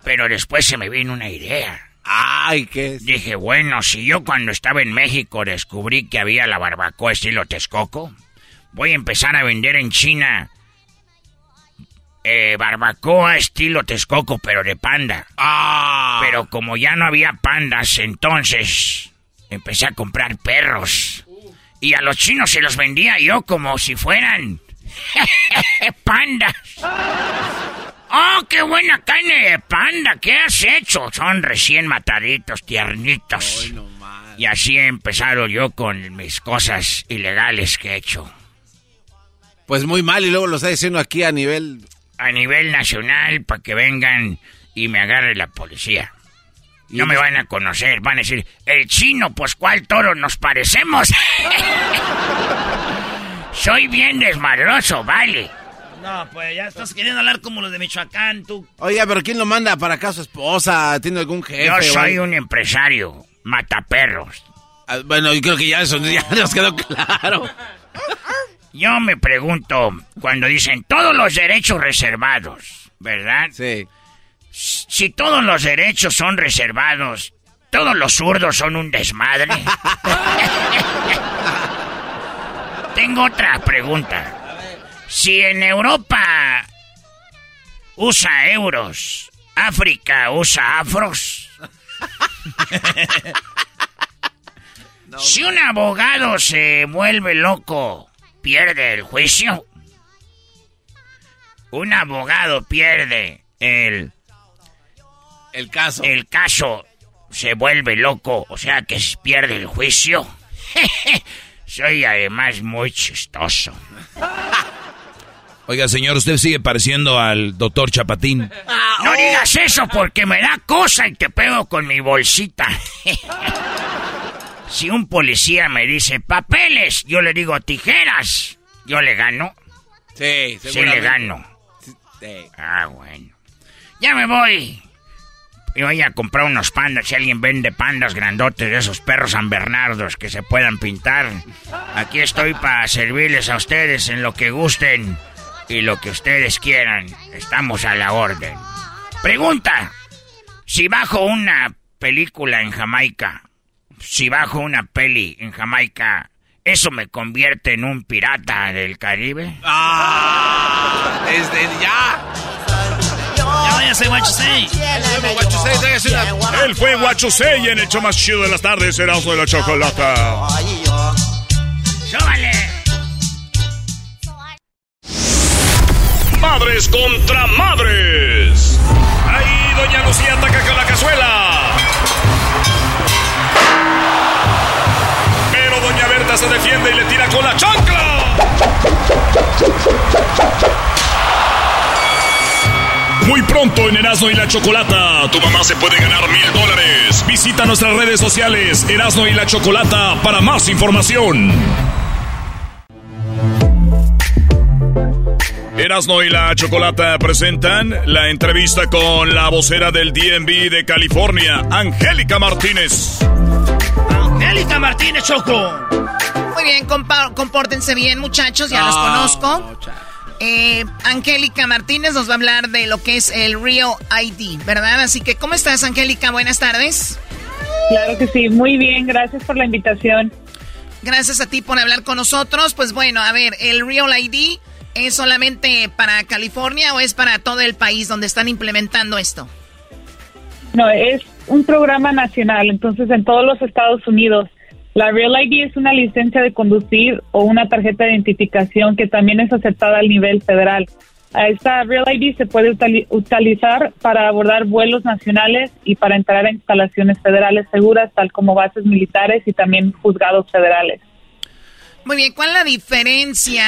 Pero después se me vino una idea. Ay, ¿qué es? Dije, bueno, si yo cuando estaba en México descubrí que había la barbacoa estilo Texcoco, voy a empezar a vender en China eh, barbacoa estilo Texcoco, pero de panda. Ah. Pero como ya no había pandas, entonces empecé a comprar perros. Y a los chinos se los vendía yo como si fueran pandas. ¡Oh, qué buena carne de panda! ¿Qué has hecho? Son recién mataditos, tiernitos. y así he empezado yo con mis cosas ilegales que he hecho. Pues muy mal, y luego lo está diciendo aquí a nivel... A nivel nacional, para que vengan y me agarre la policía. No me van a conocer, van a decir, el chino, pues cuál toro nos parecemos. Soy bien desmadroso, vale. No, pues ya estás queriendo hablar como los de Michoacán, tú. Oiga, pero ¿quién lo manda para acá su esposa? ¿Tiene algún jefe? Yo soy un empresario, mataperros. Ah, bueno, yo creo que ya eso ya nos quedó claro. Yo me pregunto, cuando dicen todos los derechos reservados, ¿verdad? Sí. Si todos los derechos son reservados, todos los zurdos son un desmadre. Tengo otra pregunta. Si en Europa usa euros, África usa afros. Si un abogado se vuelve loco, pierde el juicio. Un abogado pierde el el caso. El caso se vuelve loco, o sea que se pierde el juicio. Soy además muy chistoso. Oiga, señor, usted sigue pareciendo al doctor Chapatín. No digas eso porque me da cosa y te pego con mi bolsita. si un policía me dice papeles, yo le digo tijeras. ¿Yo le gano? Sí, Sí le gano. Sí. Ah, bueno. Ya me voy. Y voy a comprar unos pandas. Si alguien vende pandas grandotes de esos perros San Bernardos que se puedan pintar. Aquí estoy para servirles a ustedes en lo que gusten y lo que ustedes quieran. Estamos a la orden. Pregunta. Si bajo una película en Jamaica, si bajo una peli en Jamaica, ¿eso me convierte en un pirata del Caribe? ¡Ah! Desde ya. Ya. Él fue Guachusei en el show más chido de las tardes, Erasmo de la Chocolata. ¡Súbale! Madres contra madres. Ahí Doña Lucía ataca con la cazuela. Pero Doña Berta se defiende y le tira con la chancla. Muy pronto en Erasmo y la Chocolata, tu mamá se puede ganar mil dólares. Visita nuestras redes sociales, Erasmo y la Chocolata, para más información. Erasmo y la Chocolata presentan la entrevista con la vocera del DMV de California, Angélica Martínez. Angélica Martínez Choco. Muy bien, compa- compórtense bien, muchachos, ya los No, conozco. Eh, Angélica Martínez nos va a hablar de lo que es el Real ID, ¿verdad? Así que, ¿cómo estás, Angélica? Buenas tardes. Claro que sí, muy bien, gracias por la invitación. Gracias a ti por hablar con nosotros. Pues bueno, a ver, ¿el Real ID es solamente para California o es para todo el país donde están implementando esto? No, es un programa nacional, entonces en todos los Estados Unidos La Real ID es una licencia de conducir o una tarjeta de identificación que también es aceptada al nivel federal. Esta Real ID se puede utili- utilizar para abordar vuelos nacionales y para entrar a instalaciones federales seguras, tal como bases militares y también juzgados federales. Muy bien, ¿cuál es la diferencia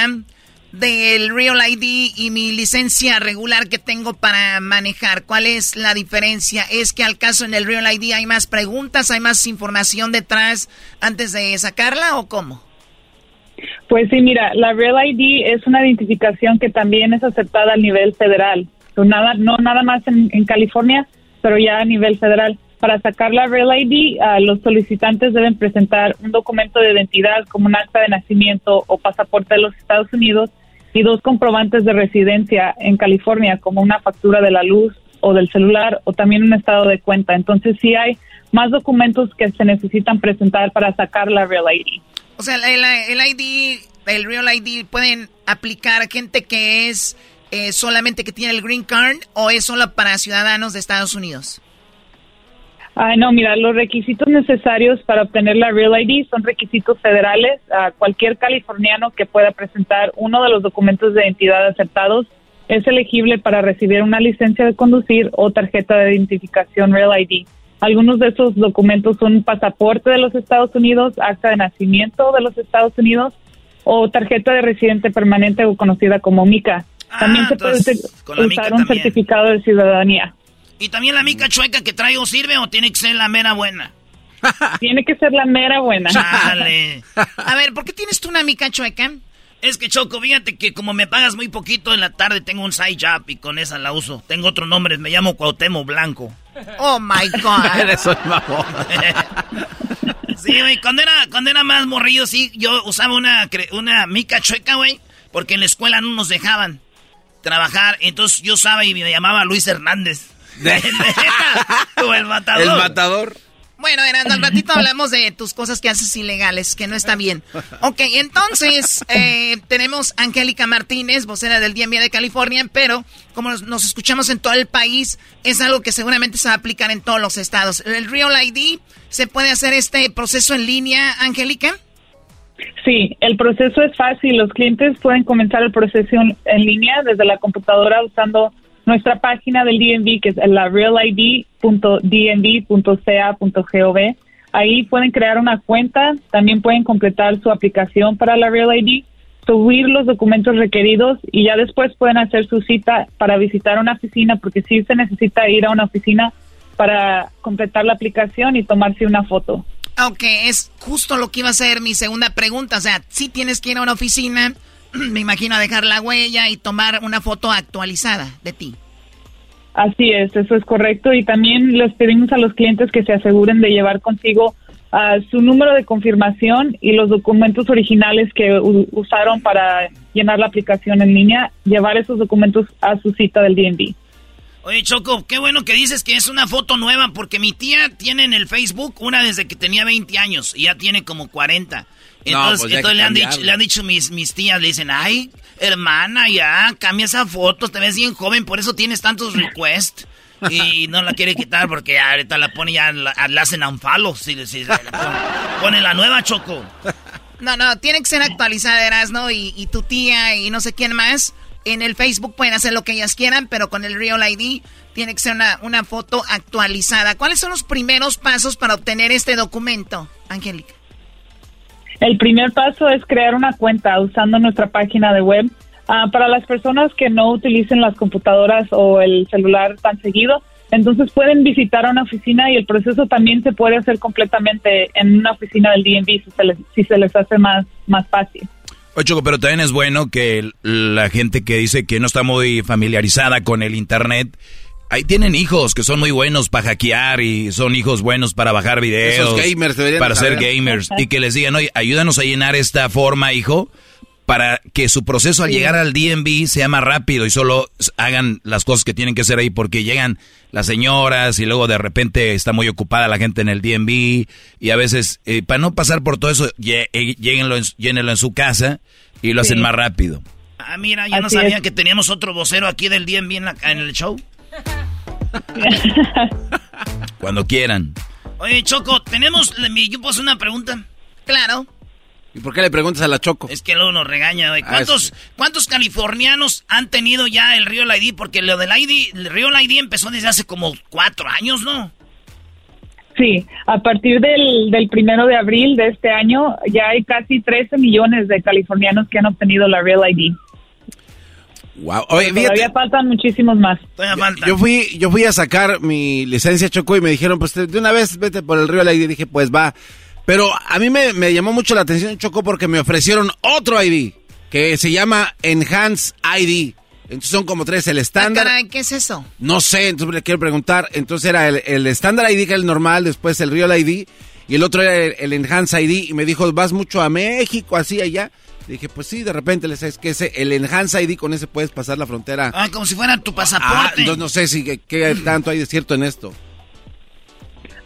del Real ID y mi licencia regular que tengo para manejar? ¿Cuál es la diferencia? ¿Es que al caso en el Real ID hay más preguntas, hay más información detrás antes de sacarla o cómo? Pues sí, mira, la Real ID es una identificación que también es aceptada a nivel federal. So, nada, no nada más en, en California, pero ya a nivel federal. Para sacar la Real ID, ah, los solicitantes deben presentar un documento de identidad como un acta de nacimiento o pasaporte de los Estados Unidos y dos comprobantes de residencia en California, como una factura de la luz o del celular o también un estado de cuenta. Entonces sí hay más documentos que se necesitan presentar para sacar la Real ID. O sea, el, ID, el Real ID, ¿pueden aplicar gente que es eh, solamente que tiene el Green Card o es solo para ciudadanos de Estados Unidos? Ay, no, mira, los requisitos necesarios para obtener la Real ID son requisitos federales. A cualquier californiano que pueda presentar uno de los documentos de identidad aceptados es elegible para recibir una licencia de conducir o tarjeta de identificación Real ID. Algunos de esos documentos son pasaporte de los Estados Unidos, acta de nacimiento de los Estados Unidos o tarjeta de residente permanente o conocida como MICA. También se puede usar un también. certificado de ciudadanía. ¿Y también la mica chueca que traigo sirve o tiene que ser la mera buena? Tiene que ser la mera buena. Chale. A ver, ¿por qué tienes tú una mica chueca? Es que Choco, fíjate que como me pagas muy poquito en la tarde, tengo un side job y con esa la uso. Tengo otro nombre, me llamo Cuauhtémoc Blanco. Oh my God. Eres un mamón. Sí, güey, cuando era, cuando era más morrillo, sí, yo usaba una, cre- una mica chueca, güey, porque en la escuela no nos dejaban trabajar. Entonces yo usaba y me llamaba Luis Hernández. O el matador. El matador. Bueno, Erasmo, al ratito hablamos de tus cosas que haces ilegales, que no está bien. Ok, entonces eh, tenemos a Angélica Martínez, vocera del DMV de California, pero como nos, nos escuchamos en todo el país, es algo que seguramente se va a aplicar en todos los estados. ¿El Real ID se puede hacer este proceso en línea, Angélica? Sí, el proceso es fácil. Los clientes pueden comenzar el proceso en, en línea desde la computadora usando nuestra página del DMV, que es la realid.dmv.ca.gov. Ahí pueden crear una cuenta, también pueden completar su aplicación para la Real ID, subir los documentos requeridos y ya después pueden hacer su cita para visitar una oficina, porque sí se necesita ir a una oficina para completar la aplicación y tomarse una foto. Ok, es justo lo que iba a ser mi segunda pregunta. O sea, si tienes que ir a una oficina, me imagino a dejar la huella y tomar una foto actualizada de ti. Así es, eso es correcto. Y también les pedimos a los clientes que se aseguren de llevar consigo ah, su número de confirmación y los documentos originales que usaron para llenar la aplicación en línea, llevar esos documentos a su cita del DNB. Oye, Choco, qué bueno que dices que es una foto nueva, porque mi tía tiene en el Facebook una desde que tenía 20 años y ya tiene como 40. Entonces, pues entonces le, han dicho, le han dicho mis, mis tías, le dicen, ay, hermana, ya, cambia esa foto, te ves bien joven, por eso tienes tantos requests. Y no la quiere quitar porque ahorita la pone, ya la, la hacen unfollow. Si, si, si la pone, pone la nueva, Choco. No, no, tiene que ser actualizada, Erasno, y, y tu tía y no sé quién más. En el Facebook pueden hacer lo que ellas quieran, pero con el Real ID tiene que ser una, una foto actualizada. ¿Cuáles son los primeros pasos para obtener este documento, Angélica? El primer paso es crear una cuenta usando nuestra página de web. Ah, para las personas que no utilicen las computadoras o el celular tan seguido, entonces pueden visitar una oficina y el proceso también se puede hacer completamente en una oficina del DMV si se les, si se les hace más, más fácil. Oye, Choco, pero también es bueno que la gente que dice que no está muy familiarizada con el Internet, ahí tienen hijos que son muy buenos para hackear y son hijos buenos para bajar videos. Esos gamers deberían Para ser gamers. Y que les digan, oye, ayúdanos a llenar esta forma, hijo, para que su proceso al Sí. llegar al DMV sea más rápido y solo hagan las cosas que tienen que hacer ahí porque llegan las señoras y luego de repente está muy ocupada la gente en el DMV y a veces, eh, para no pasar por todo eso, eh, lléguenlo en, llénenlo en su casa y lo Sí. hacen más rápido. Ah, mira, yo no sabía es. que teníamos otro vocero aquí del DMV en, la- en el show. Cuando quieran. Oye, Choco, tenemos. ¿Yo puedo hacer una pregunta? Claro. ¿Y por qué le preguntas a la Choco? Es que luego nos regaña, güey. Ah, ¿Cuántos, sí. ¿Cuántos californianos han tenido ya el Río ID? Porque lo del ID, el Río ID empezó desde hace como cuatro años, ¿no? Sí, a partir del, del primero de abril de este año ya hay casi 13 millones de californianos que han obtenido la Real ID. Wow. Oye, Todavía faltan muchísimos más. Yo fui, yo fui a sacar mi licencia Choco y me dijeron, pues de una vez vete por el río ID. Dije, pues va. Pero a mí me, me llamó mucho la atención Choco porque me ofrecieron otro ID que se llama Enhance ID. Entonces son como tres, el estándar. Ah, caray, ¿qué es eso? No sé, entonces le quiero preguntar. Entonces era el, el estándar ID, que es el normal, después el Real ID, y el otro era el, el Enhance ID. Y me dijo, vas mucho a México, así allá. Dije, pues sí, de repente les es que ese, el Enhance ID, con ese puedes pasar la frontera. Ah, como si fuera tu Ah, pasaporte. entonces no sé si qué, qué tanto hay de cierto en esto.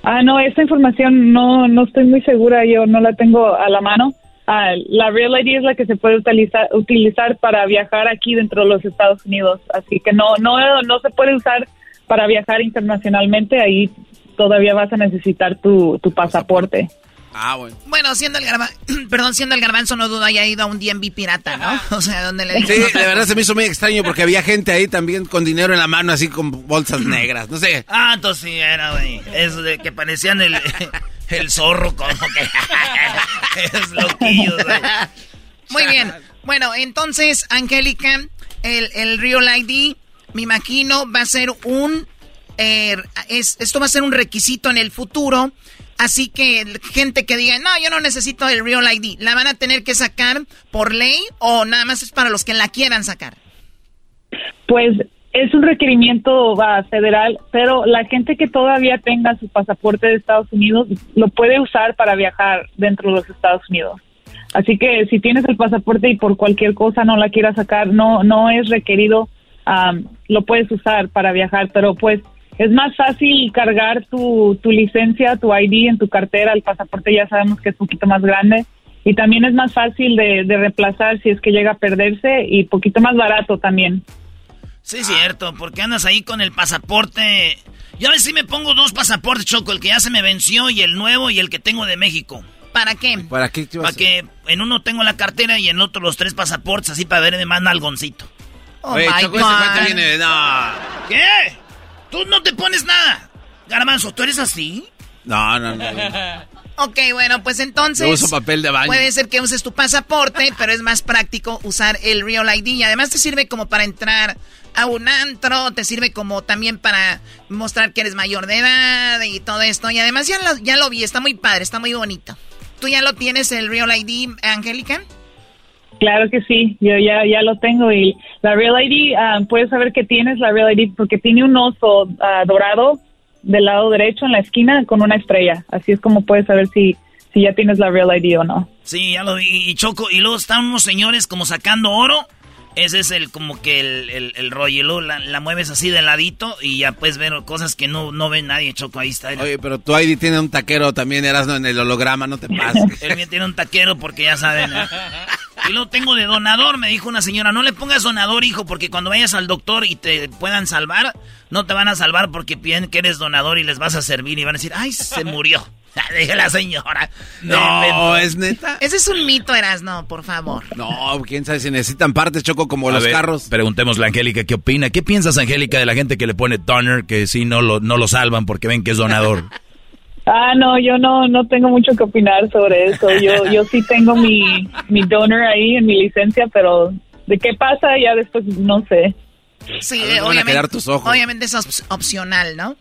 Ah, no, esta información no, no estoy muy segura, yo no la tengo a la mano. Ah, la Real ID es la que se puede utilizar, utilizar para viajar aquí dentro de los Estados Unidos, así que no, no, no se puede usar para viajar internacionalmente, ahí todavía vas a necesitar tu, tu pasaporte. Ah, bueno. Bueno, siendo el garbanzo, perdón, siendo el garbanzo no dudo haya ido a un DMV pirata, ¿no? O sea, donde le Sí, de verdad se me hizo muy extraño porque había gente ahí también con dinero en la mano, así con bolsas negras, no sé. Ah, entonces sí era, güey. Eso de que parecían el, el zorro, como que. es loquillo, güey. Muy bien. Bueno, entonces, Angélica, el, el Real ID, me imagino, va a ser un... eh, es, esto va a ser un requisito en el futuro. Así que gente que diga, no, yo no necesito el Real ID, ¿la van a tener que sacar por ley o nada más es para los que la quieran sacar? Pues es un requerimiento va, federal, pero la gente que todavía tenga su pasaporte de Estados Unidos lo puede usar para viajar dentro de los Estados Unidos. Así que si tienes el pasaporte y por cualquier cosa no la quieras sacar, no no es requerido, lo puedes usar para viajar, pero pues es más fácil cargar tu, tu licencia, tu ID en tu cartera, el pasaporte ya sabemos que es un poquito más grande y también es más fácil de, de reemplazar si es que llega a perderse y poquito más barato también. Sí, cierto, porque andas ahí con el pasaporte. Yo a veces sí me pongo dos pasaportes, Choco, el que ya se me venció y el nuevo y el que tengo de México. ¿Para qué? ¿Para qué te Para que en uno tengo la cartera y en otro los tres pasaportes, así para ver de más nalgoncito. Oh Oye, my Choco, ese God. viene de... No, ¿Qué? Tú no te pones nada. Garbanzo, ¿tú eres así? no, no. no. Ok, bueno, pues entonces... Yo uso papel de baño. Puede ser que uses tu pasaporte, pero es más práctico usar el Real ID. Y además te sirve como para entrar a un antro, te sirve como también para mostrar que eres mayor de edad y todo esto. Y además ya lo, ya lo vi, está muy padre, está muy bonito. ¿Tú ya lo tienes, el Real ID, Angélica? Claro que sí, yo ya, ya lo tengo y la Real ID, ah, puedes saber que tienes la Real ID porque tiene un oso ah, dorado del lado derecho en la esquina con una estrella. Así es como puedes saber si, si ya tienes la Real ID o no. Sí, ya lo vi. Choco, y luego están señores como sacando oro. Ese es el como que el, el, el rollo. Y luego la, la mueves así de ladito y ya puedes ver cosas que no, no ve nadie, Choco. Ahí está. Oye, pero tu ID tiene un taquero también, eras en el holograma, no te pases. El mío tiene un taquero porque ya saben. ¿eh? Y luego tengo de donador, me dijo una señora, no le pongas donador, hijo, porque cuando vayas al doctor y te puedan salvar, no te van a salvar porque piden que eres donador y les vas a servir y van a decir, ay, se murió. Dije la señora. No, es neta. Ese es un mito, Erasno, por favor. No, quién sabe si necesitan partes, Choco, como A los ver, carros. Preguntémosle a Angélica qué opina. ¿Qué piensas, Angélica, de la gente que le pone donor, que sí no lo, no lo salvan porque ven que es donador? Ah, no, yo no, no tengo mucho que opinar sobre eso. Yo, yo sí tengo mi, mi donor ahí en mi licencia, pero de qué pasa ya después no sé. Sí, A ver, eh, van a obviamente, quedar tus ojos. obviamente es op- opcional, ¿no?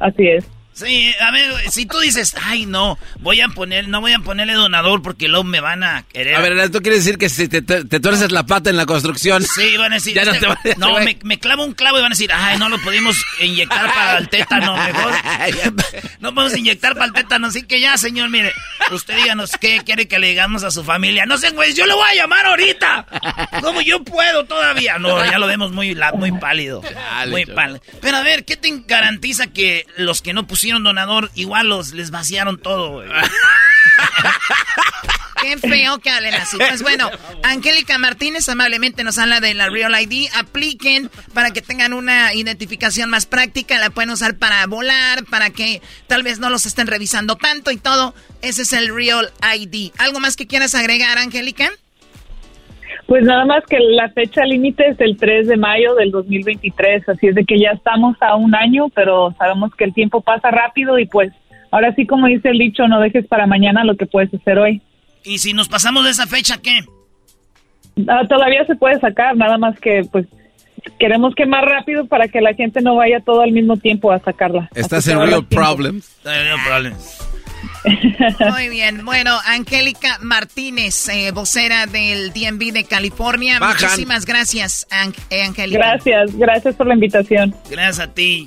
Así es. Sí, a ver, si tú dices, ay, no, voy a poner, no voy a ponerle donador porque luego me van a querer. A ver, ¿tú quieres decir que si te, te, tuerces la pata en la construcción? Sí, van a decir. Ya no te no, me, me clavo un clavo y van a decir, ay, no lo pudimos inyectar para el tétano, mejor. no podemos inyectar para el tétano, así que ya, señor, mire, usted díganos qué quiere que le digamos a su familia. No sé, güey, yo lo voy a llamar ahorita. ¿Cómo yo puedo todavía? No, ya lo vemos muy, la- muy pálido. muy pálido. Pero a ver, ¿qué te garantiza que los que no pusieron donador igual los les vaciaron todo? Qué feo que hablen así. Pues bueno, Angélica Martínez amablemente nos habla de la Real ID. Apliquen para que tengan una identificación más práctica. La pueden usar para volar, para que tal vez no los estén revisando tanto y todo. Ese es el Real ID. ¿Algo más que quieras agregar, Angélica? Pues nada más que la fecha límite es el 3 de mayo del 2023, así es de que ya estamos a un año, pero sabemos que el tiempo pasa rápido y pues ahora sí como dice el dicho, no dejes para mañana lo que puedes hacer hoy. ¿Y si nos pasamos de esa fecha qué? Ah, todavía se puede sacar, nada más que pues queremos que más rápido para que la gente no vaya todo al mismo tiempo a sacarla. ¿Estás en real problems? real problems. Muy bien. Bueno, Angélica Martínez, eh, vocera del DMV de California. Muchísimas gracias, eh, Angélica. Gracias, gracias por la invitación. Gracias a ti,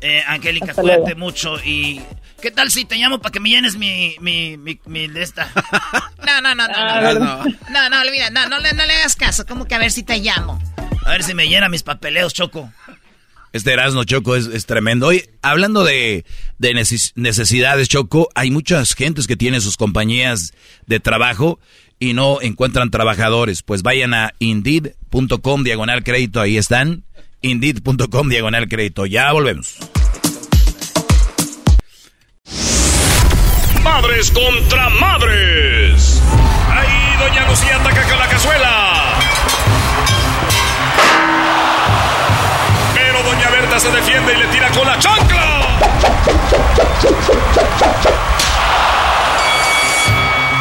eh, Angélica. Cuídate mucho y... ¿Qué tal si te llamo para que me llenes mi, mi, mi, de esta? No, no, no, no. No, no, no, no, no, olvida, no, no, no, le hagas caso. ¿Cómo que a ver si te llamo? A ver si me llena mis papeleos, Choco. Este Erasmo Choco es, tremendo. Hoy, hablando de, necesidades, Choco, hay muchas gentes que tienen sus compañías de trabajo y no encuentran trabajadores. Pues vayan a indeed.com diagonal crédito, ahí están. Indeed.com diagonal crédito. Ya volvemos. Madres contra madres. Ahí doña Lucía ataca la cazuela. Se defiende y le tira con la chancla.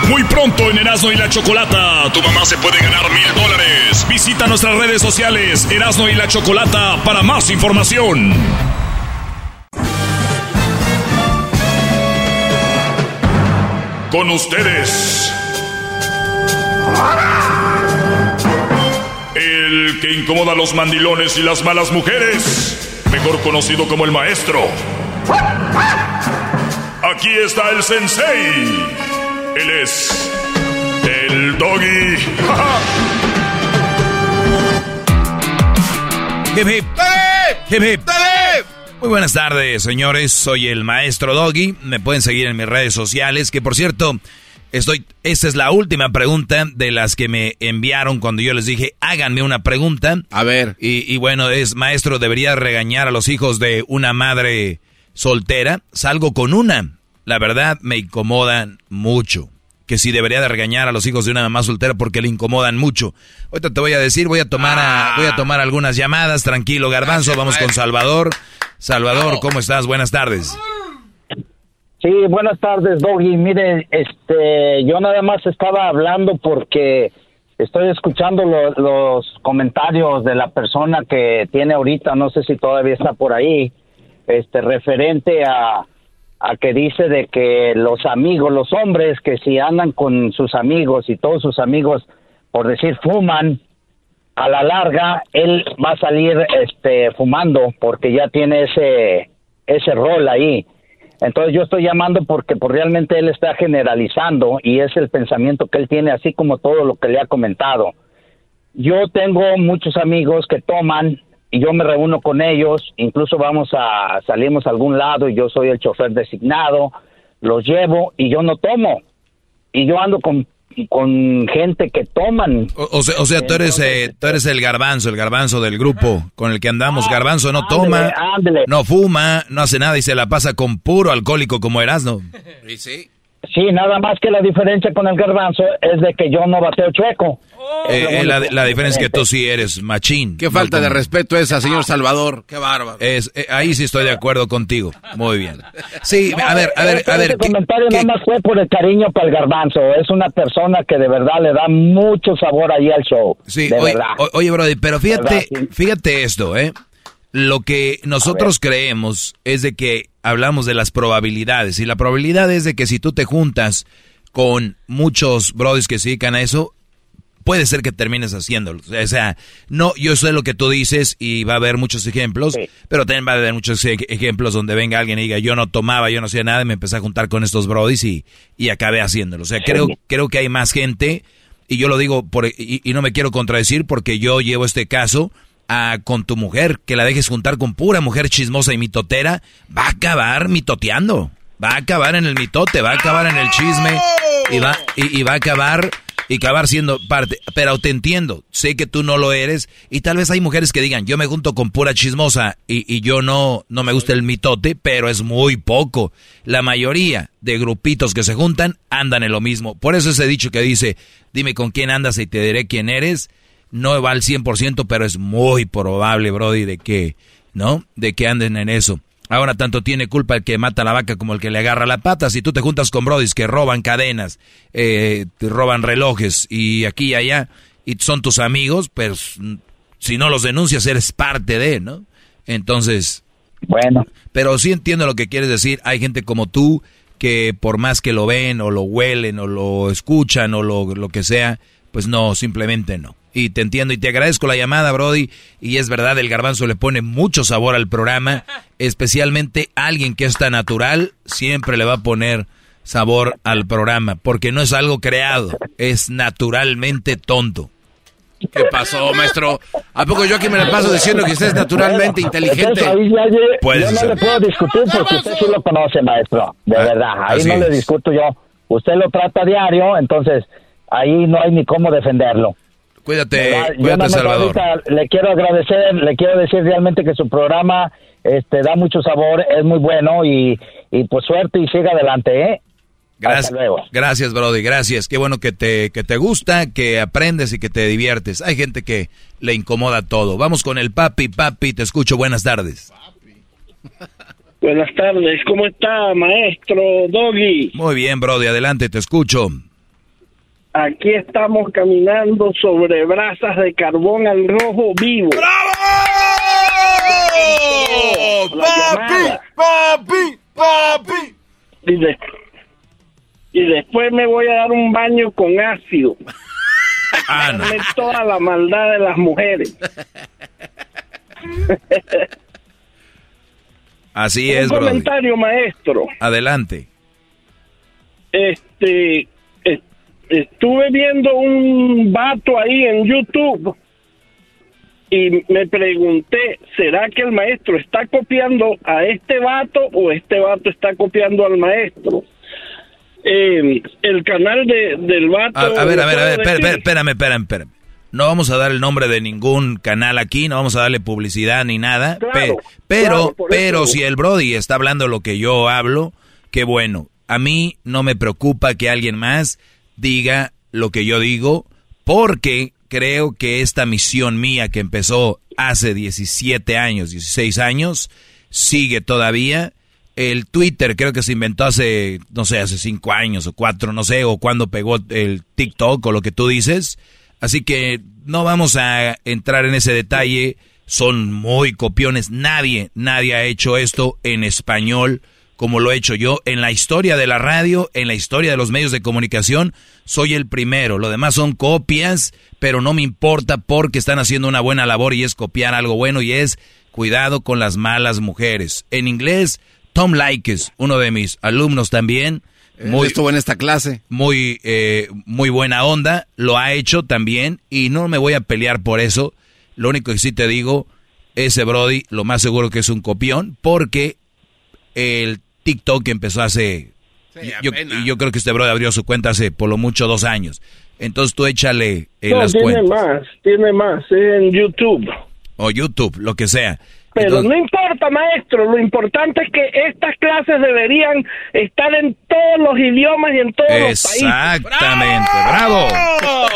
Muy pronto en Erasmo y la Chocolata, tu mamá se puede ganar mil dólares. Visita nuestras redes sociales Erasmo y la Chocolata para más información. Con ustedes. El que incomoda a los mandilones y las malas mujeres mejor conocido como el maestro. Aquí está el sensei. Él es el doggy. Muy buenas tardes, señores. Soy el maestro Doggy. Me pueden seguir en mis redes sociales, que por cierto, Estoy, esta es la última pregunta de las que me enviaron cuando yo les dije, háganme una pregunta. A ver. Y, bueno, es, maestro, ¿debería regañar a los hijos de una madre soltera? Salgo con una. La verdad, me incomodan mucho. Que si debería de regañar a los hijos de una mamá soltera porque le incomodan mucho. Ahorita te voy a decir, voy a tomar, a, voy a tomar algunas llamadas. Tranquilo, Garbanzo, vamos con Salvador. Salvador, ¿cómo estás? Buenas tardes. Sí, buenas tardes, Doggy. Mire, este, yo nada más estaba hablando porque estoy escuchando los comentarios de la persona que tiene ahorita, no sé si todavía está por ahí, este, referente a, a que dice de que los amigos, los hombres que si andan con sus amigos y todos sus amigos, por decir, fuman, a la larga él va a salir, este, fumando porque ya tiene ese, ese rol ahí entonces yo estoy llamando porque pues, realmente él está generalizando y es el pensamiento que él tiene, así como todo lo que le ha comentado. Yo tengo muchos amigos que toman y yo me reúno con ellos, incluso vamos a salimos a algún lado y yo soy el chofer designado, los llevo y yo no tomo. Y yo ando con con gente que toman. O, sea, o sea tú, eres, eh, tú eres el garbanzo, el garbanzo del grupo con el que andamos. Garbanzo no toma, no fuma, no hace nada y se la pasa con puro alcohólico como Erasno. Sí, sí. nada más que la diferencia con el garbanzo es de que yo no bateo chueco. Eh, eh, la, diferencia es que tú sí eres machín. Qué falta de respeto esa, señor Salvador. Qué bárbaro. Es, eh, ahí sí estoy de acuerdo contigo. Muy bien. Sí, a ver, a ver, a ver. Ese comentario nada más fue por el cariño para el garbanzo. Es una persona que de verdad le da mucho sabor ahí al show. Sí, oye, oye, Brody, pero fíjate, fíjate esto, ¿eh? Lo que nosotros creemos es de que hablamos de las probabilidades. Y la probabilidad es de que si tú te juntas con muchos brodis que se dedican a eso, puede ser que termines haciéndolo. O sea, no, yo sé lo que tú dices y va a haber muchos ejemplos, pero también va a haber muchos ejemplos donde venga alguien y diga, yo no tomaba, yo no hacía nada, y me empecé a juntar con estos brodis y, y acabé haciéndolo. O sea, creo, creo que hay más gente, y yo lo digo por, y, no me quiero contradecir porque yo llevo este caso a, con tu mujer, que la dejes juntar con pura mujer chismosa y mitotera, va a acabar mitoteando. Va a acabar en el mitote, va a acabar en el chisme y va, y, y va a acabar y acabar siendo parte. Pero te entiendo, sé que tú no lo eres y tal vez hay mujeres que digan, yo me junto con pura chismosa y, y yo no, no me gusta el mitote, pero es muy poco. La mayoría de grupitos que se juntan andan en lo mismo. Por eso ese dicho que dice, dime con quién andas y te diré quién eres, no va al 100%, pero es muy probable, Brody, de que, ¿no? De que anden en eso. Ahora tanto tiene culpa el que mata la vaca como el que le agarra la pata. Si tú te juntas con brodis que roban cadenas, eh, te roban relojes y aquí y allá, y son tus amigos, pues si no los denuncias eres parte de, ¿no? Entonces... Bueno. Pero sí entiendo lo que quieres decir. Hay gente como tú que por más que lo ven o lo huelen o lo escuchan o lo, lo que sea, pues no, simplemente no y te entiendo y te agradezco la llamada, Brody. Y es verdad, el garbanzo le pone mucho sabor al programa, especialmente alguien que es tan natural, siempre le va a poner sabor al programa, porque no es algo creado, es naturalmente tonto. ¿Qué pasó, maestro? ¿A poco yo aquí me la paso diciendo que usted es naturalmente inteligente? Entonces, ahí ya lle- Puedes yo no le puedo discutir porque usted sí lo conoce, maestro. De Ah, verdad, ahí así no le discuto yo. Usted lo trata diario, entonces ahí no hay ni cómo defenderlo. Cuídate, cuídate, Salvador. ahorita le quiero agradecer, le quiero decir realmente que su programa este da mucho sabor, es muy bueno y, y pues suerte y siga adelante, ¿eh? Gracias, Hasta luego. gracias, Brody, gracias. Qué bueno que te, que te gusta, que aprendes y que te diviertes. Hay gente que le incomoda todo. Vamos con el papi, papi, te escucho, buenas tardes. Buenas tardes, ¿cómo está, maestro Doggy? Muy bien, Brody, adelante, te escucho. Aquí estamos caminando sobre brasas de carbón al rojo vivo. ¡Papi! ¡Papi! ¡Papi! Y, de- y después me voy a dar un baño con ácido. Ah, no. Darme toda la maldad de las mujeres. Así un es, Brody. comentario, maestro. Adelante. Este, es- estuve viendo un vato ahí en YouTube y me pregunté, ¿será que el maestro está copiando a este vato o este vato está copiando al maestro? Eh, el canal de, del vato... A, a ver, a ver, a ver, ¿puedo espera- decir? espérame, espérame, espérame. No vamos a dar el nombre de ningún canal aquí, no vamos a darle publicidad ni nada. Claro, pe- pero, claro, pero si el Brody está hablando lo que yo hablo, qué bueno. A mí no me preocupa que alguien más diga lo que yo digo, porque creo que esta misión mía que empezó hace 17 años, 16 años, sigue todavía. El Twitter creo que se inventó hace, no sé, hace 5 años o 4, no sé, o cuando pegó el TikTok o lo que tú dices. Así que no vamos a entrar en ese detalle. Son muy copiones. Nadie, nadie ha hecho esto en español como lo he hecho yo en la historia de la radio, en la historia de los medios de comunicación. Soy el primero. Lo demás son copias, pero no me importa porque están haciendo una buena labor y es copiar algo bueno y es cuidado con las malas mujeres. En inglés, Tom Likes, uno de mis alumnos también. Muy, estuvo en esta clase. Muy, eh, muy buena onda, lo ha hecho también y no me voy a pelear por eso. Lo único que sí te digo, ese Brody, lo más seguro que es un copión, porque el TikTok empezó hace... yo, y yo creo que este Brody abrió su cuenta hace por lo mucho dos años. Entonces tú échale eh, No, las tiene cuentas. más, tiene más, es en YouTube. O YouTube, lo que sea. Pero Entonces- no importa, maestro, lo importante es que estas clases deberían estar en todos los idiomas y en todos los países. Exactamente, bravo,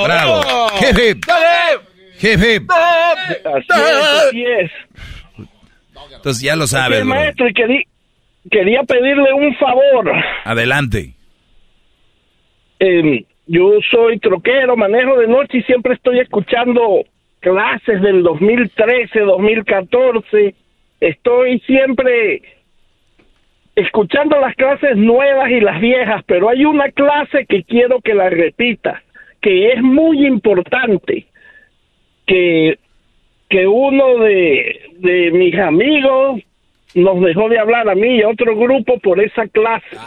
bravo. Hip, hip. Hip, hip. Así es, así es. Entonces ya lo sabes, Sí, bro. maestro, y querí- quería pedirle un favor. Adelante. Eh, yo soy troquero, manejo de noche y siempre estoy escuchando clases del 2013, 2014. Estoy siempre escuchando las clases nuevas y las viejas, pero hay una clase que quiero que la repita, que es muy importante, que, que uno de, de mis amigos nos dejó de hablar a mí y a otro grupo por esa clase,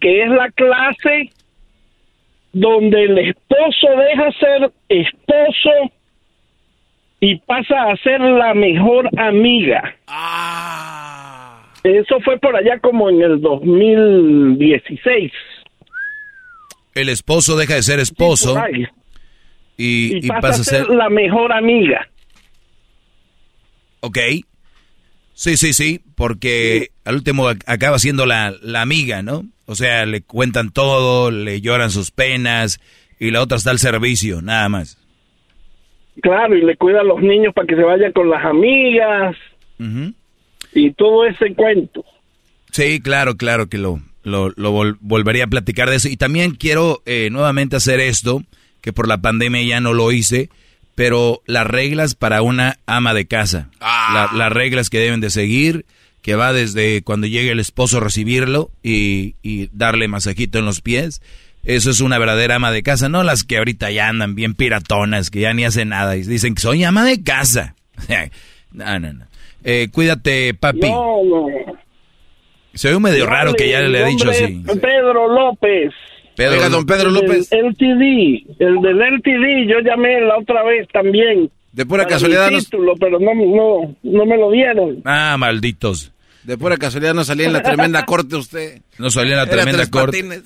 que es la clase donde el esposo deja ser esposo y pasa a ser la mejor amiga. Eso fue por allá como en el 2016. El esposo deja de ser esposo y, y, y pasa, a ser la mejor amiga. Ok. Sí, sí, sí, porque al último ac- acaba siendo la, la amiga, ¿no? O sea, le cuentan todo, le lloran sus penas y la otra está al servicio, nada más. Claro, y le cuida a los niños para que se vayan con las amigas y todo ese cuento. Sí, claro, claro que lo, lo, lo vol- volvería a platicar de eso. Y también quiero eh, nuevamente hacer esto, que por la pandemia ya no lo hice, pero las reglas para una ama de casa. La- las reglas que deben de seguir, que va desde cuando llegue el esposo a recibirlo y, y darle masajito en los pies. Eso es una verdadera ama de casa, no las que ahorita ya andan bien piratonas, que ya ni hacen nada y dicen que soy ama de casa. no, no, no. Eh, cuídate, papi. No, no. Se ve medio raro que ya le he dicho así. Pedro López. Pedro Oiga, don Pedro El López. del LTD, el del LTD, yo llamé la otra vez también. De pura para casualidad mi nos- título, pero no, no, no me lo dieron. Ah, malditos. De pura casualidad no salía en la tremenda corte usted. No salía en la Era tremenda Tres corte. Patines.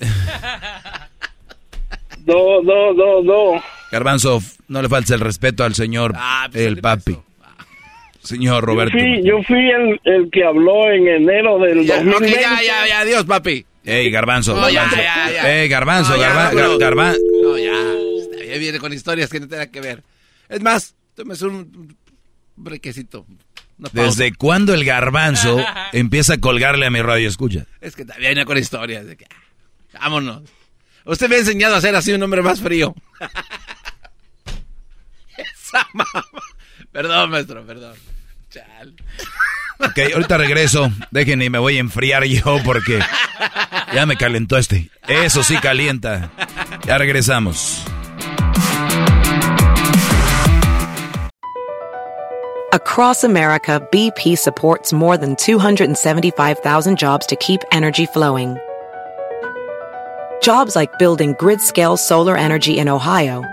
Do, do, do, do. Garbanzo, no le falta el respeto al señor, el papi. Señor Roberto. Sí, yo fui el, el que habló en enero del Ya, 2020. ok, ya, ya, ya, adiós, papi. Ey, Garbanzo. No, ya, Garbanzo. ya, ya. Ey, Garbanzo, No, ya, Garba- no, ya. Bien, viene con historias que no tengan que ver. Es más, tómese un brequecito. ¿Desde cuándo el garbanzo empieza a colgarle a mi radio escucha? Es que también viene con historias. de que, ah, vámonos. Usted me ha enseñado a ser así un hombre más frío. Esa mamá. Perdón, maestro, perdón. Chal. Ok, ahorita regreso. Y me voy a enfriar yo porque ya me calentó este. Eso sí calienta. Ya regresamos. Across America, BP supports more than 275,000 jobs to keep energy flowing. Jobs like building grid scale solar energy in Ohio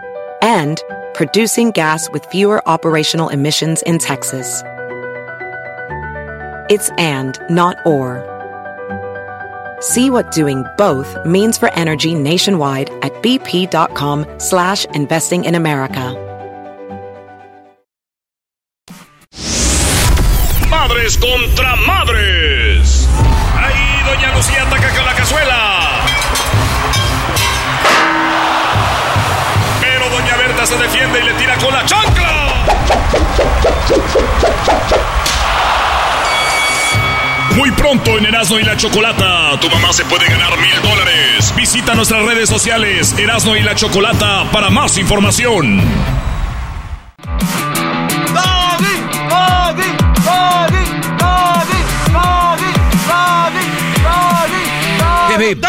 and producing gas with fewer operational emissions in Texas. It's and, not or. See what doing both means for energy nationwide at bp.com slash investing in America. Madres contra madres. Ahí Doña Lucía ataca con la cazuela. Pero Doña Berta se defiende y le tira con la chancla. Muy pronto en Erasmo y la Chocolata, tu mamá se puede ganar mil dólares. Visita nuestras redes sociales, Erasmo y la Chocolata, para más información. Hip.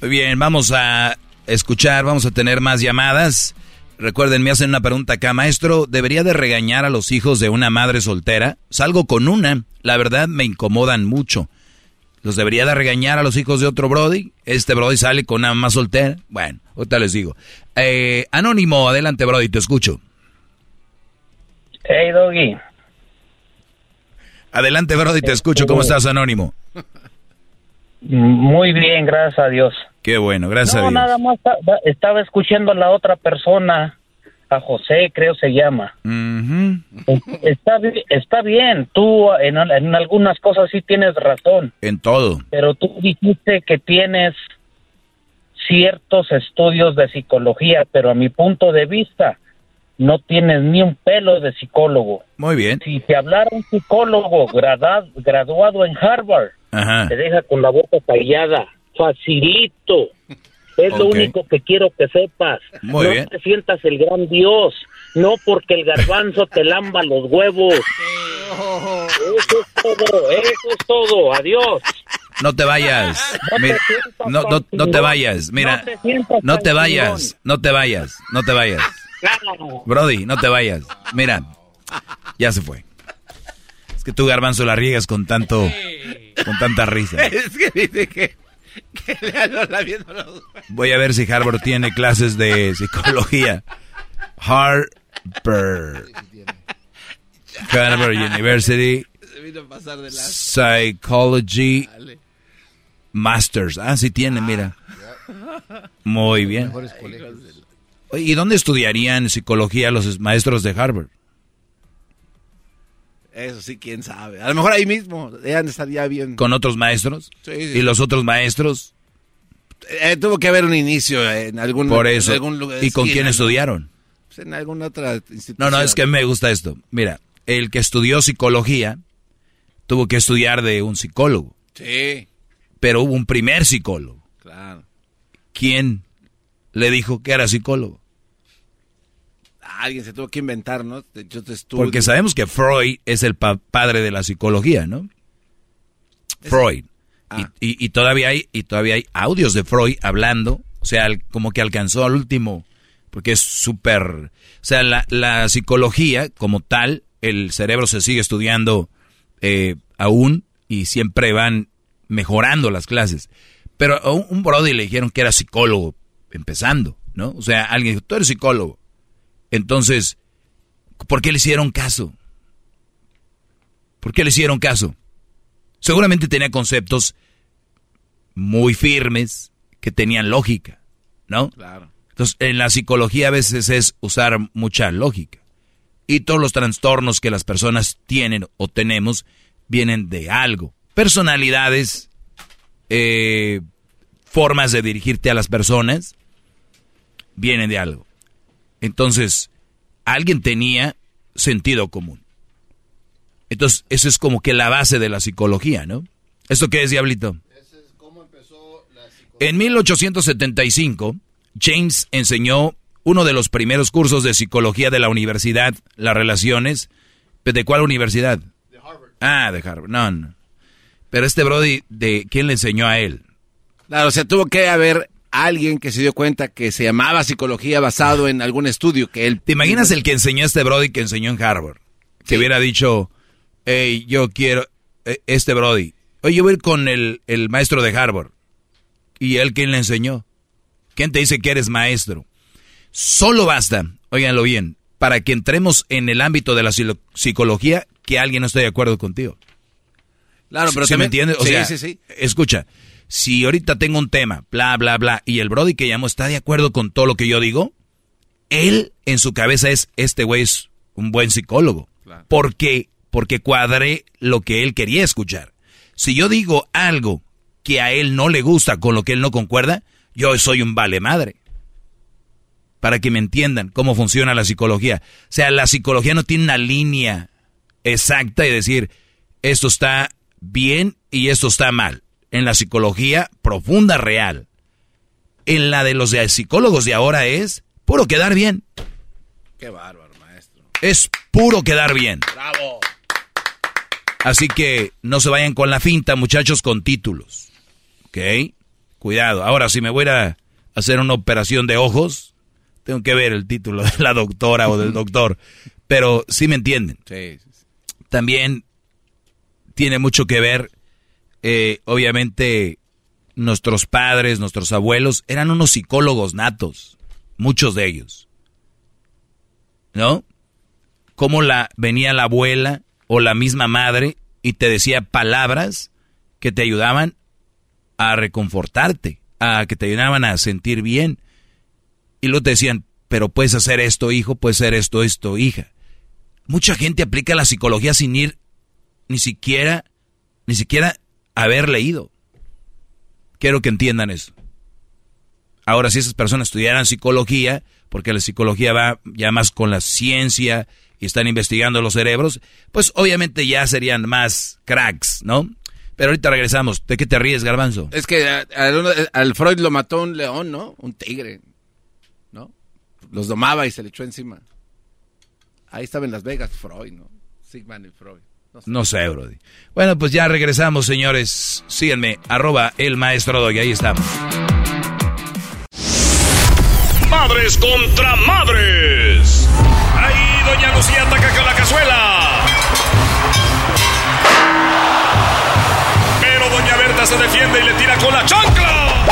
Muy bien, vamos a escuchar, vamos a tener más llamadas. Recuerden, me hacen una pregunta acá, maestro, ¿debería de regañar a los hijos de una madre soltera? Salgo con una, la verdad me incomodan mucho. ¿Los debería de regañar a los hijos de otro Brody? Este Brody sale con una mamá soltera. Bueno, ahorita les digo. Eh, Anónimo, adelante Brody, te escucho. Hey, Doggy. Adelante Brody, te escucho. ¿Cómo estás, Anónimo? Muy bien, gracias a Dios. Qué bueno, gracias no, a Dios. nada más ta- estaba escuchando a la otra persona, a José, creo se llama. Está, bi- está bien, tú en, en algunas cosas sí tienes razón, En todo. pero tú dijiste que tienes ciertos estudios de psicología, pero a mi punto de vista no tienes ni un pelo de psicólogo. Muy bien. Si te hablara un psicólogo graduado en Harvard, Ajá. te deja con la boca callada, facilito. Es lo único que quiero que sepas. Muy no bien. te sientas el gran Dios, no porque el garbanzo te lamba los huevos. Eso es todo, eso es todo. Adiós. No te vayas. No te Mira, no, no, no te vayas. Mira, No te vayas. No te vayas. No te vayas. Brody, no te vayas. Mira, ya se fue. Es que tú, Garbanzo, la riegas con tanto, con tanta risa. Es que dice que, que le ando viendo los Voy a ver si Harvard tiene clases de psicología. Harvard. Harvard University Se vino a pasar de la... Psychology Masters. Ah, sí tiene, mira. Muy bien. ¿Y dónde estudiarían psicología los maestros de Harvard? Eso sí, quién sabe. A lo mejor ahí mismo, ya estaría bien. ¿Con otros maestros? Sí, sí. ¿Y los otros maestros? Eh, tuvo que haber un inicio en algún, Por eso. en algún lugar. ¿Y con Sí, quién en- estudiaron? pues, En alguna otra institución. No, no, es que me gusta esto. Mira, el que estudió psicología tuvo que estudiar de un psicólogo, Sí, pero hubo un primer psicólogo. claro. ¿Quién le dijo que era psicólogo? Alguien se tuvo que inventar, ¿no? Porque sabemos que Freud es el pa- padre de la psicología, ¿no? Freud. Ah. Y, y- y todavía hay y todavía hay audios de Freud hablando, o sea, como que alcanzó al último, porque es súper, o sea, la, la psicología como tal, el cerebro se sigue estudiando eh, aún y siempre van mejorando las clases. Pero a un, un brody le dijeron que era psicólogo empezando, ¿no? O sea, alguien dijo, tú eres psicólogo. Entonces, ¿por qué le hicieron caso? ¿Por qué le hicieron caso? Seguramente tenía conceptos muy firmes que tenían lógica, ¿no? Claro. Entonces, en la psicología a veces es usar mucha lógica. Y todos los trastornos que las personas tienen o tenemos vienen de algo. Personalidades, eh, formas de dirigirte a las personas, vienen de algo. Entonces, alguien tenía sentido común. Entonces, eso es como que la base de la psicología, ¿no? ¿Esto qué es, Diablito? En 1875, James enseñó uno de los primeros cursos de psicología de la universidad, las relaciones. ¿De cuál universidad? De Harvard. Ah, de Harvard. No, no. Pero este Brody, ¿de quién le enseñó a él? Claro, o sea, tuvo que haber alguien que se dio cuenta que se llamaba psicología basado en algún estudio que él... ¿Te imaginas el que enseñó a este Brody que enseñó en Harvard? Que hubiera dicho, hey, yo quiero, eh, este Brody, oye, yo voy a ir con el, el maestro de Harvard. ¿Y él quién le enseñó? ¿Quién te dice que eres maestro? Solo basta, óiganlo bien, para que entremos en el ámbito de la psicología que alguien no esté de acuerdo contigo. Claro, pero ¿Sí me entiendes? O sí, sea, sí, sí. escucha, si ahorita tengo un tema, bla, bla, bla, y el Brody que llamó está de acuerdo con todo lo que yo digo, él en su cabeza es, este güey es un buen psicólogo. ¿Por qué? Porque cuadré lo que él quería escuchar. Si yo digo algo que a él no le gusta, con lo que él no concuerda, yo soy un vale madre. Para que me entiendan cómo funciona la psicología. O sea, la psicología no tiene una línea exacta de decir, esto está bien y esto está mal. En la psicología profunda, real. En la de los psicólogos de ahora es puro quedar bien. Qué bárbaro, maestro. Es puro quedar bien. Bravo. Así que no se vayan con la finta, muchachos, con títulos. ¿Ok? Cuidado. Ahora, si me voy a hacer una operación de ojos, tengo que ver el título de la doctora o del doctor. Pero sí me entienden. Sí. También tiene mucho que ver, eh, obviamente, nuestros padres, nuestros abuelos, eran unos psicólogos natos. Muchos de ellos. ¿No? Cómo la, venía la abuela o la misma madre y te decía palabras que te ayudaban a reconfortarte, a que te ayudaban a sentir bien. Y luego te decían, pero puedes hacer esto, hijo, puedes hacer esto, esto, hija. Mucha gente aplica la psicología sin ir ni siquiera, ni siquiera haber leído. Quiero que entiendan eso. Ahora, si esas personas estudiaran psicología, porque la psicología va ya más con la ciencia y están investigando los cerebros, pues obviamente ya serían más cracks, ¿no? Pero ahorita regresamos. ¿De qué te ríes, Garbanzo? Es que al Freud lo mató un león, ¿no? Un tigre, ¿no? Los domaba y se le echó encima. Ahí estaba en Las Vegas Freud, ¿no? Sigmund y Freud. No sé, Brody. Bueno, pues ya regresamos, señores. Síganme, arroba el maestro Doggy. Ahí estamos. Madres contra madres. Ahí doña Lucía ataca con la cazuela. Pero doña Berta se defiende y le tira con la chancla.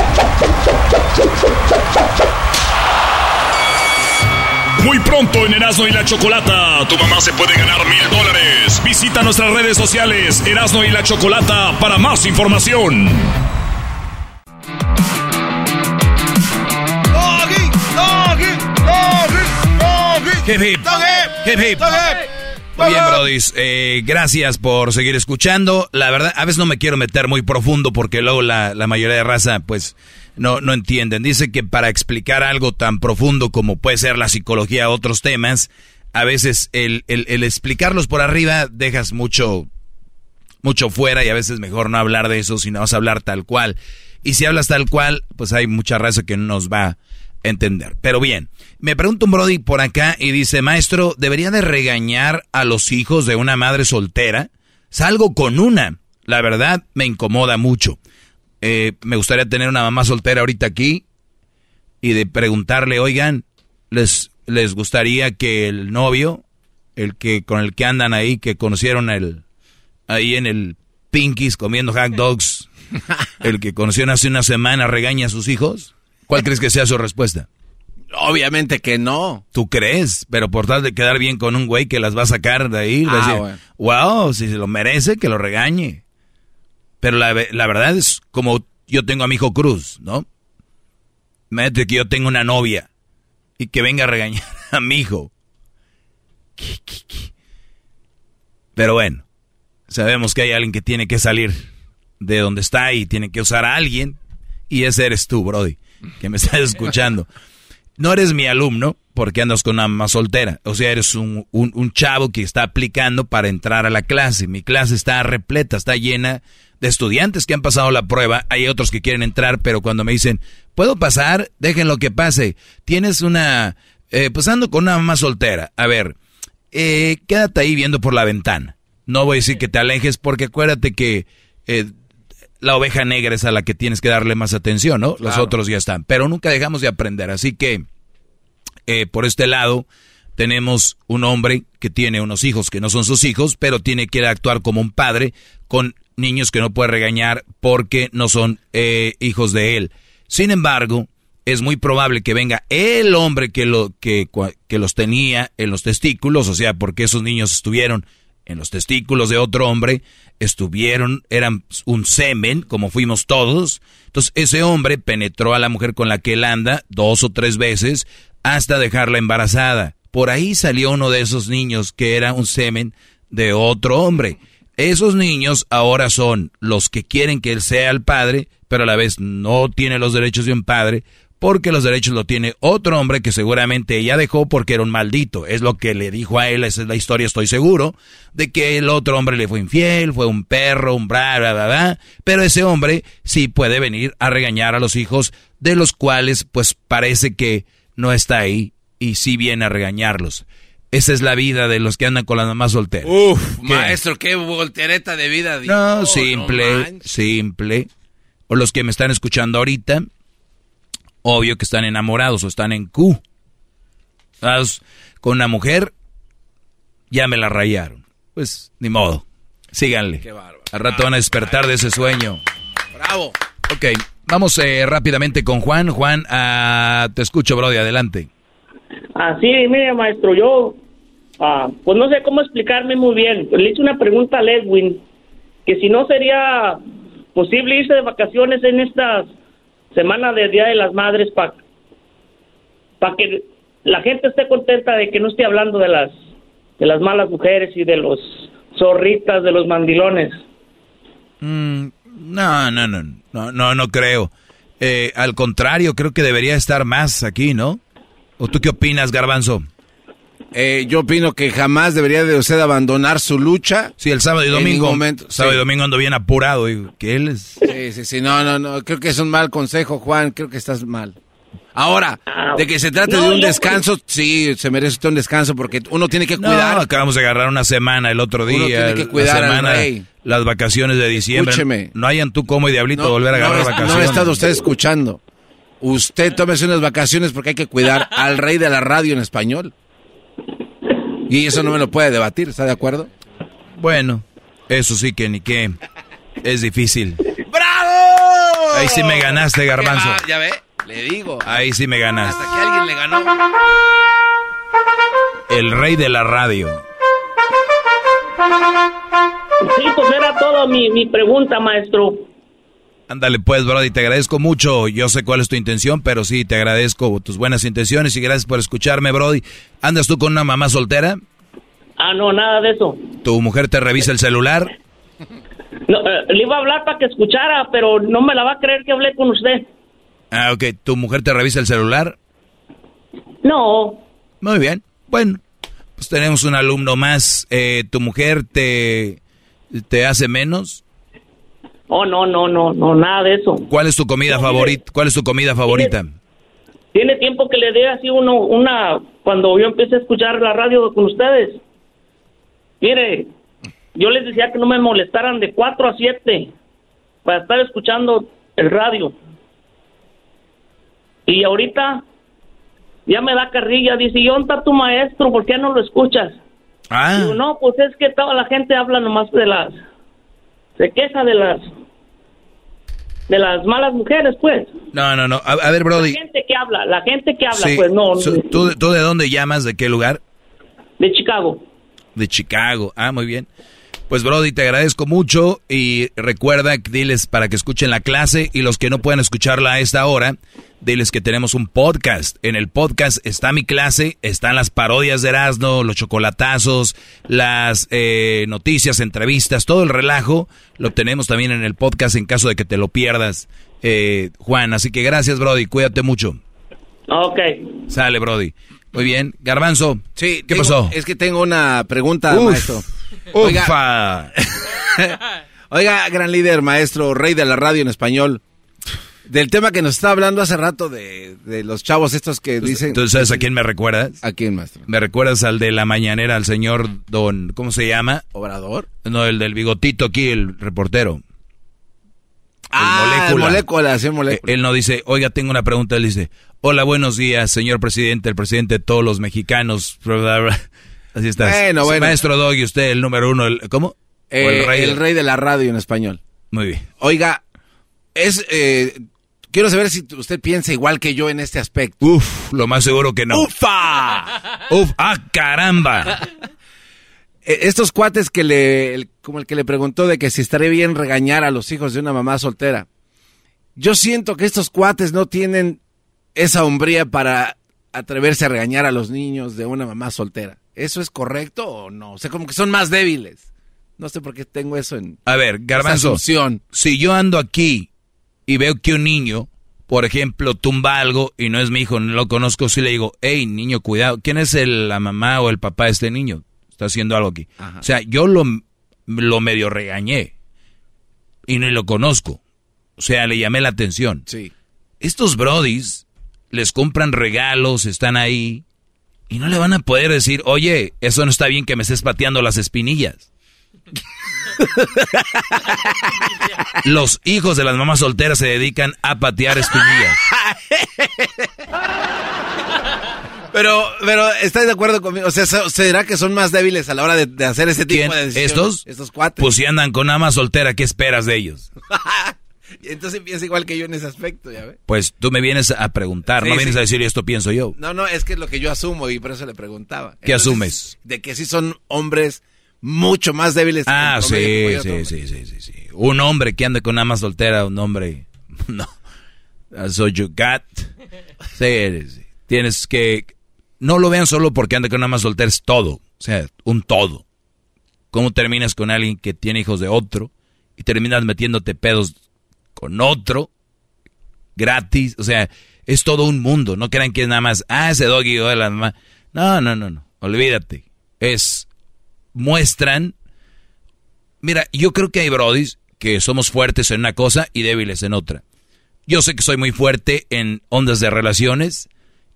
Muy pronto en Erasmo y la Chocolata, tu mamá se puede ganar mil dólares. Visita nuestras redes sociales, Erasmo y la Chocolata, para más información. Hip, Muy bien, Brody. Eh, gracias por seguir escuchando. La verdad, a veces no me quiero meter muy profundo porque luego la, la mayoría de raza, pues no, no entienden. Dice que para explicar algo tan profundo como puede ser la psicología, otros temas, a veces el, el, el explicarlos por arriba dejas mucho, mucho fuera y a veces mejor no hablar de eso, sino vas a hablar tal cual. Y si hablas tal cual, pues hay mucha raza que no nos va a entender. Pero bien, me pregunta un Brody por acá y dice, maestro, ¿debería de regañar a los hijos de una madre soltera? Salgo con una. La verdad, me incomoda mucho. Eh, me gustaría tener una mamá soltera ahorita aquí y de preguntarle, oigan, ¿les, les gustaría que el novio, el que con el que andan ahí, que conocieron el, ahí en el Pinkies comiendo hot dogs, el que conocieron hace una semana, regaña a sus hijos? ¿Cuál crees que sea su respuesta? Obviamente que no. ¿Tú crees? Pero por tal de quedar bien con un güey que las va a sacar de ahí, Ah, decir, bueno. wow, si se lo merece, que lo regañe. Pero la, la verdad es como yo tengo a mi hijo Cruz, ¿no? Imagínate que yo tengo una novia y que venga a regañar a mi hijo. Pero bueno, sabemos que hay alguien que tiene que salir de donde está y tiene que usar a alguien. Y ese eres tú, Brody, que me estás escuchando. No eres mi alumno porque andas con una mamá soltera. O sea, eres un, un, un chavo que está aplicando para entrar a la clase. Mi clase está repleta, está llena de estudiantes que han pasado la prueba. Hay otros que quieren entrar, pero cuando me dicen, ¿puedo pasar? Dejen lo que pase. Tienes una... Eh, pues ando con una mamá soltera. A ver, eh, quédate ahí viendo por la ventana. No voy a decir que te alejes porque acuérdate que eh, la oveja negra es a la que tienes que darle más atención, ¿no? Los otros ya están. Pero nunca dejamos de aprender. Así que eh, por este lado tenemos un hombre que tiene unos hijos que no son sus hijos, pero tiene que actuar como un padre con niños que no puede regañar porque no son eh, hijos de él. Sin embargo, es muy probable que venga el hombre que, lo, que, que los tenía en los testículos, o sea, porque esos niños estuvieron en los testículos de otro hombre, estuvieron, eran un semen, como fuimos todos. Entonces, ese hombre penetró a la mujer con la que él anda dos o tres veces hasta dejarla embarazada. Por ahí salió uno de esos niños que era un semen de otro hombre. Esos niños ahora son los que quieren que él sea el padre, pero a la vez no tiene los derechos de un padre, porque los derechos lo tiene otro hombre que seguramente ella dejó porque era un maldito. Es lo que le dijo a él, esa es la historia, estoy seguro, de que el otro hombre le fue infiel, fue un perro, un bla, bla, bla. Pero ese hombre sí puede venir a regañar a los hijos, de los cuales pues parece que no está ahí y sí viene a regañarlos. Esa es la vida de los que andan con las mamás solteras. Uf, ¿Qué? maestro, qué voltereta de vida. No, simple, simple. O los que me están escuchando ahorita, obvio que están enamorados o están en Q. ¿Sabes? Con una mujer, ya me la rayaron. Pues, ni modo. Síganle. Qué bárbaro. Al rato van a despertar de ese sueño. Bravo. Ok, vamos eh, rápidamente con Juan. Juan, ah, te escucho, Brody, adelante. Así, mire, maestro, yo, ah, pues no sé cómo explicarme muy bien. Le hice una pregunta a Ledwin, que si no sería posible irse de vacaciones en esta semana de Día de las Madres para que la gente esté contenta de que no esté hablando de las de las malas mujeres y de los zorritas, de los mandilones. Mm, no, no, no, no, no, no creo. Eh, al contrario, creo que debería estar más aquí, ¿no? ¿O tú qué opinas, Garbanzo? Eh, yo opino que jamás debería de usted abandonar su lucha. Sí, el sábado y domingo. momento, sábado sí. y domingo ando bien apurado. Y que él es... Sí, sí, sí, no, no, no, creo que es un mal consejo, Juan, creo que estás mal. Ahora, de que se trate no, de un descanso, sí, se merece usted un descanso porque uno tiene que No, cuidar. acabamos de agarrar una semana el otro día. Uno tiene que la cuidar al semana, rey. las vacaciones de diciembre. Escúcheme. No hayan tú como y diablito No, volver a no agarrar es- vacaciones. No ha estado usted escuchando. Usted tómese unas vacaciones porque hay que cuidar al rey de la radio en español. Y eso no me lo puede debatir, ¿está de acuerdo? Bueno, eso sí que ni qué. Es difícil. ¡Bravo! Ahí sí me ganaste, Garbanzo. Va- Ya ve, le digo. Ahí sí me ganaste. Hasta que alguien le ganó. El rey de la radio. Sí, pues era todo mi, mi pregunta, maestro. Ándale pues, Brody, te agradezco mucho. Yo sé cuál es tu intención, pero sí, te agradezco tus buenas intenciones y gracias por escucharme, Brody. ¿Andas tú con una mamá soltera? Ah, no, nada de eso. ¿Tu mujer te revisa el celular? No, eh, le iba a hablar para que escuchara, pero no me la va a creer que hablé con usted. Ah, ok. ¿Tu mujer te revisa el celular? No. Muy bien. Bueno, pues tenemos un alumno más. Eh, ¿Tu mujer te, te hace menos? Oh, no, no, no, no, nada de eso. ¿Cuál es tu comida favorita? ¿Cuál es tu comida favorita? Tiene tiempo que le dé así uno, una, cuando yo empecé a escuchar la radio con ustedes. Mire, yo les decía que no me molestaran de 4 a 7 para estar escuchando el radio. Y ahorita ya me da carrilla, dice, ¿y dónde está tu maestro? ¿Por qué no lo escuchas? Ah. Digo, no, pues es que toda la gente habla nomás de las... Se queja de las... De las malas mujeres, pues. No, no, no. A, a ver, Brody. La gente que habla, la gente que habla, Sí. pues no. Su- ¿Tú, ¿Tú de dónde llamas? ¿De qué lugar? De Chicago. De Chicago. Ah, muy bien. Pues Brody, te agradezco mucho y recuerda, diles para que escuchen la clase y los que no puedan escucharla a esta hora, diles que tenemos un podcast. En el podcast está mi clase, están las parodias de Erasmo, los chocolatazos, las eh, noticias, entrevistas, todo el relajo, lo tenemos también en el podcast en caso de que te lo pierdas, eh, Juan. Así que gracias Brody, cuídate mucho. Ok. Sale Brody. Muy bien. Garbanzo. Sí, ¿Qué tengo- pasó? Es que tengo una pregunta, Uf. maestro. Ufa. Oiga, gran líder, maestro, rey de la radio en español. Del tema que nos está hablando hace rato de, de los chavos estos que dicen... ¿Tú sabes a quién me recuerdas? ¿A quién, maestro? Me recuerdas al de la mañanera, al señor Don, ¿cómo se llama? ¿Obrador? No, el del bigotito aquí, el reportero. Ah, molécula, sí, molécula. Eh, Él no dice, oiga, tengo una pregunta. Él dice, hola, buenos días, señor presidente, el presidente de todos los mexicanos. bla, bla, bla. Así estás. Bueno, bueno. Maestro Doggy, usted el número uno, el- ¿cómo? ¿O Eh, el, rey de... la radio en español. Muy bien. Oiga, es... eh, quiero saber si usted piensa igual que yo en este aspecto. Uf, lo más seguro que no. ¡Ufa! Uf, ah, caramba. Eh, Estos cuates que le, el- como el que le preguntó de que si estaría bien regañar a los hijos de una mamá soltera. Yo siento que estos cuates no tienen esa hombría para atreverse a regañar a los niños de una mamá soltera. ¿Eso es correcto o no? O sea, como que son más débiles. No sé por qué tengo eso en... A ver, Garbanzo, si yo ando aquí y veo que un niño, por ejemplo, tumba algo y no es mi hijo, no lo conozco, sí le digo, hey, niño, cuidado, ¿quién es el- la mamá o el papá de este niño? Está haciendo algo aquí. Ajá. O sea, yo lo, lo medio regañé y no lo conozco. O sea, le llamé la atención. Sí. Estos brodis les compran regalos, están ahí y no le van a poder decir, oye, eso no está bien que me estés pateando las espinillas. Los hijos de las mamás solteras se dedican a patear espinillas. Pero, pero, ¿estás de acuerdo conmigo? O sea, ¿se- ¿será que son más débiles a la hora de, de hacer ese tipo ¿Quién? de decisiones? ¿Estos? Estos cuates. Pues si andan con ama soltera, ¿qué esperas de ellos? Entonces piensa igual que yo en ese aspecto, ¿ya ves? Pues tú me vienes a preguntar, Sí, no vienes sí. a decir esto pienso yo. No, no, es que es lo que yo asumo y por eso le preguntaba. ¿Qué asumes? De que sí son hombres mucho más débiles. Ah, sí, que sí, otro sí, sí, sí, sí. Un hombre que ande con ama soltera, un hombre... No. So you got... Sí, eres- tienes que... No lo vean solo porque ande con ama soltera, es todo. O sea, un todo. ¿Cómo terminas con alguien que tiene hijos de otro y terminas metiéndote pedos con otro gratis? O sea, es todo un mundo. No crean que es nada más, ah, ese doggy o la mamá. No, no, no, no. Olvídate. Es muestran. Mira, yo creo que hay brodis que somos fuertes en una cosa y débiles en otra. Yo sé que soy muy fuerte en ondas de relaciones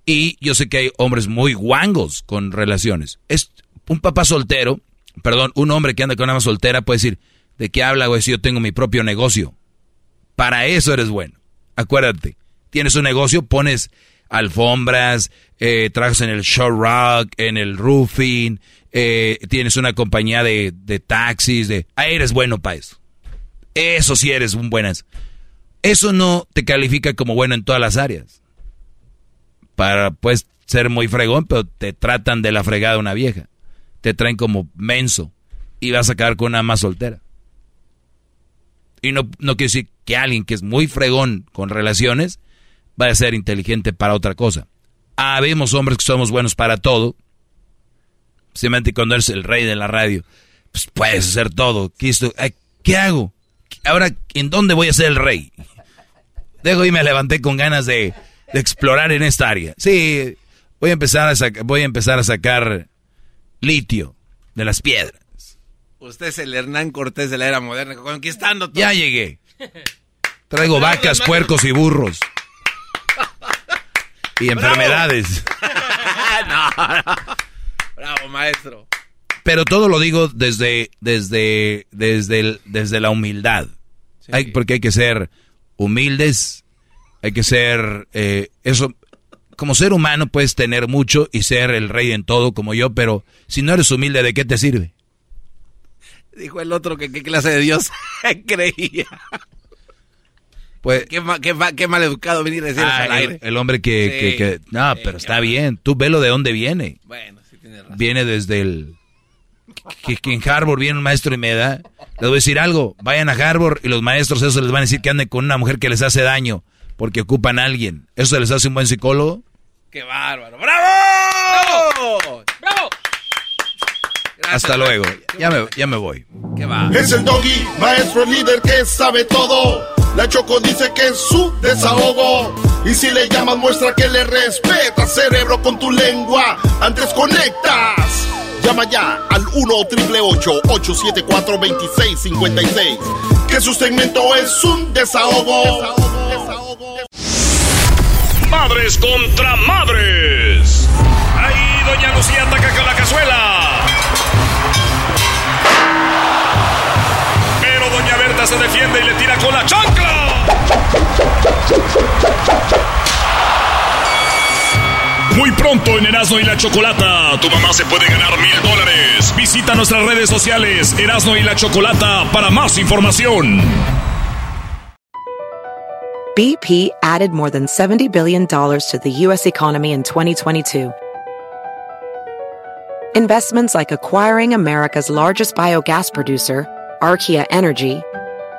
y yo sé que hay hombres muy guangos con relaciones. Es un papá soltero, perdón, un hombre que anda con una soltera puede decir, ¿de qué habla, güey? Si yo tengo mi propio negocio. Para eso eres bueno. Acuérdate, tienes un negocio, pones alfombras, eh, trabajas en el show rock, en el roofing, eh, tienes una compañía de, taxis, de... Ah, eres bueno para eso. Eso sí eres un buenas. Eso no te califica como bueno en todas las áreas. Para, puedes ser muy fregón, pero te tratan de la fregada una vieja. Te traen como menso y vas a quedar con una más soltera. Y no, no quiere decir que alguien que es muy fregón con relaciones vaya a ser inteligente para otra cosa. Habemos hombres que somos buenos para todo. Simplemente cuando eres el rey de la radio, pues puedes hacer todo. ¿Qué hago? Ahora, ¿en dónde voy a ser el rey? Dejo y me levanté con ganas de, explorar en esta área. Sí, voy a empezar a, voy a, empezar a sacar litio de las piedras. Usted es el Hernán Cortés de la era moderna, conquistando todo. Ya llegué. Traigo vacas, puercos y burros. Y enfermedades. Bravo, maestro. Pero todo lo digo desde, desde, desde, desde la humildad. Hay, porque hay que ser humildes, hay que ser eh, eso. Como ser humano puedes tener mucho y ser el rey en todo como yo, pero si no eres humilde, ¿de qué te sirve? Dijo el otro que qué clase de Dios creía. Pues, qué, qué, mal educado venir a decir eso al ah, aire. El, hombre que, que, No, pero está bien. Tú velo de dónde viene. Bueno, sí tienes razón. Viene desde el... Que, que, en Harvard viene un maestro y me da... Les voy a decir algo. Vayan a Harvard y los maestros eso les van a decir que anden con una mujer que les hace daño porque ocupan a alguien. ¿Eso les hace un buen psicólogo? ¡Qué bárbaro! ¡Bravo! ¡Bravo! ¡Bravo! Hasta luego. Ya me, ya me voy. ¿Qué va? Es el doggy, maestro líder que sabe todo. La Choco dice que es su desahogo. Y si le llamas, muestra que le respeta, cerebro, con tu lengua. Antes conectas. Llama ya al 1-888-874-2656. Que su segmento es un desahogo. desahogo, desahogo. Madres contra madres. Ahí, doña Lucía ataca con la cazuela. Se defiende y le tira con la chancla. Muy pronto en Erasmo y la Chocolata, tu mamá se puede ganar mil dólares. Visita nuestras redes sociales, Erasmo y la Chocolata, para más información. BP added more than $70 billion to the U.S. economy in 2022. Investments like acquiring America's largest biogas producer, Archaea Energy,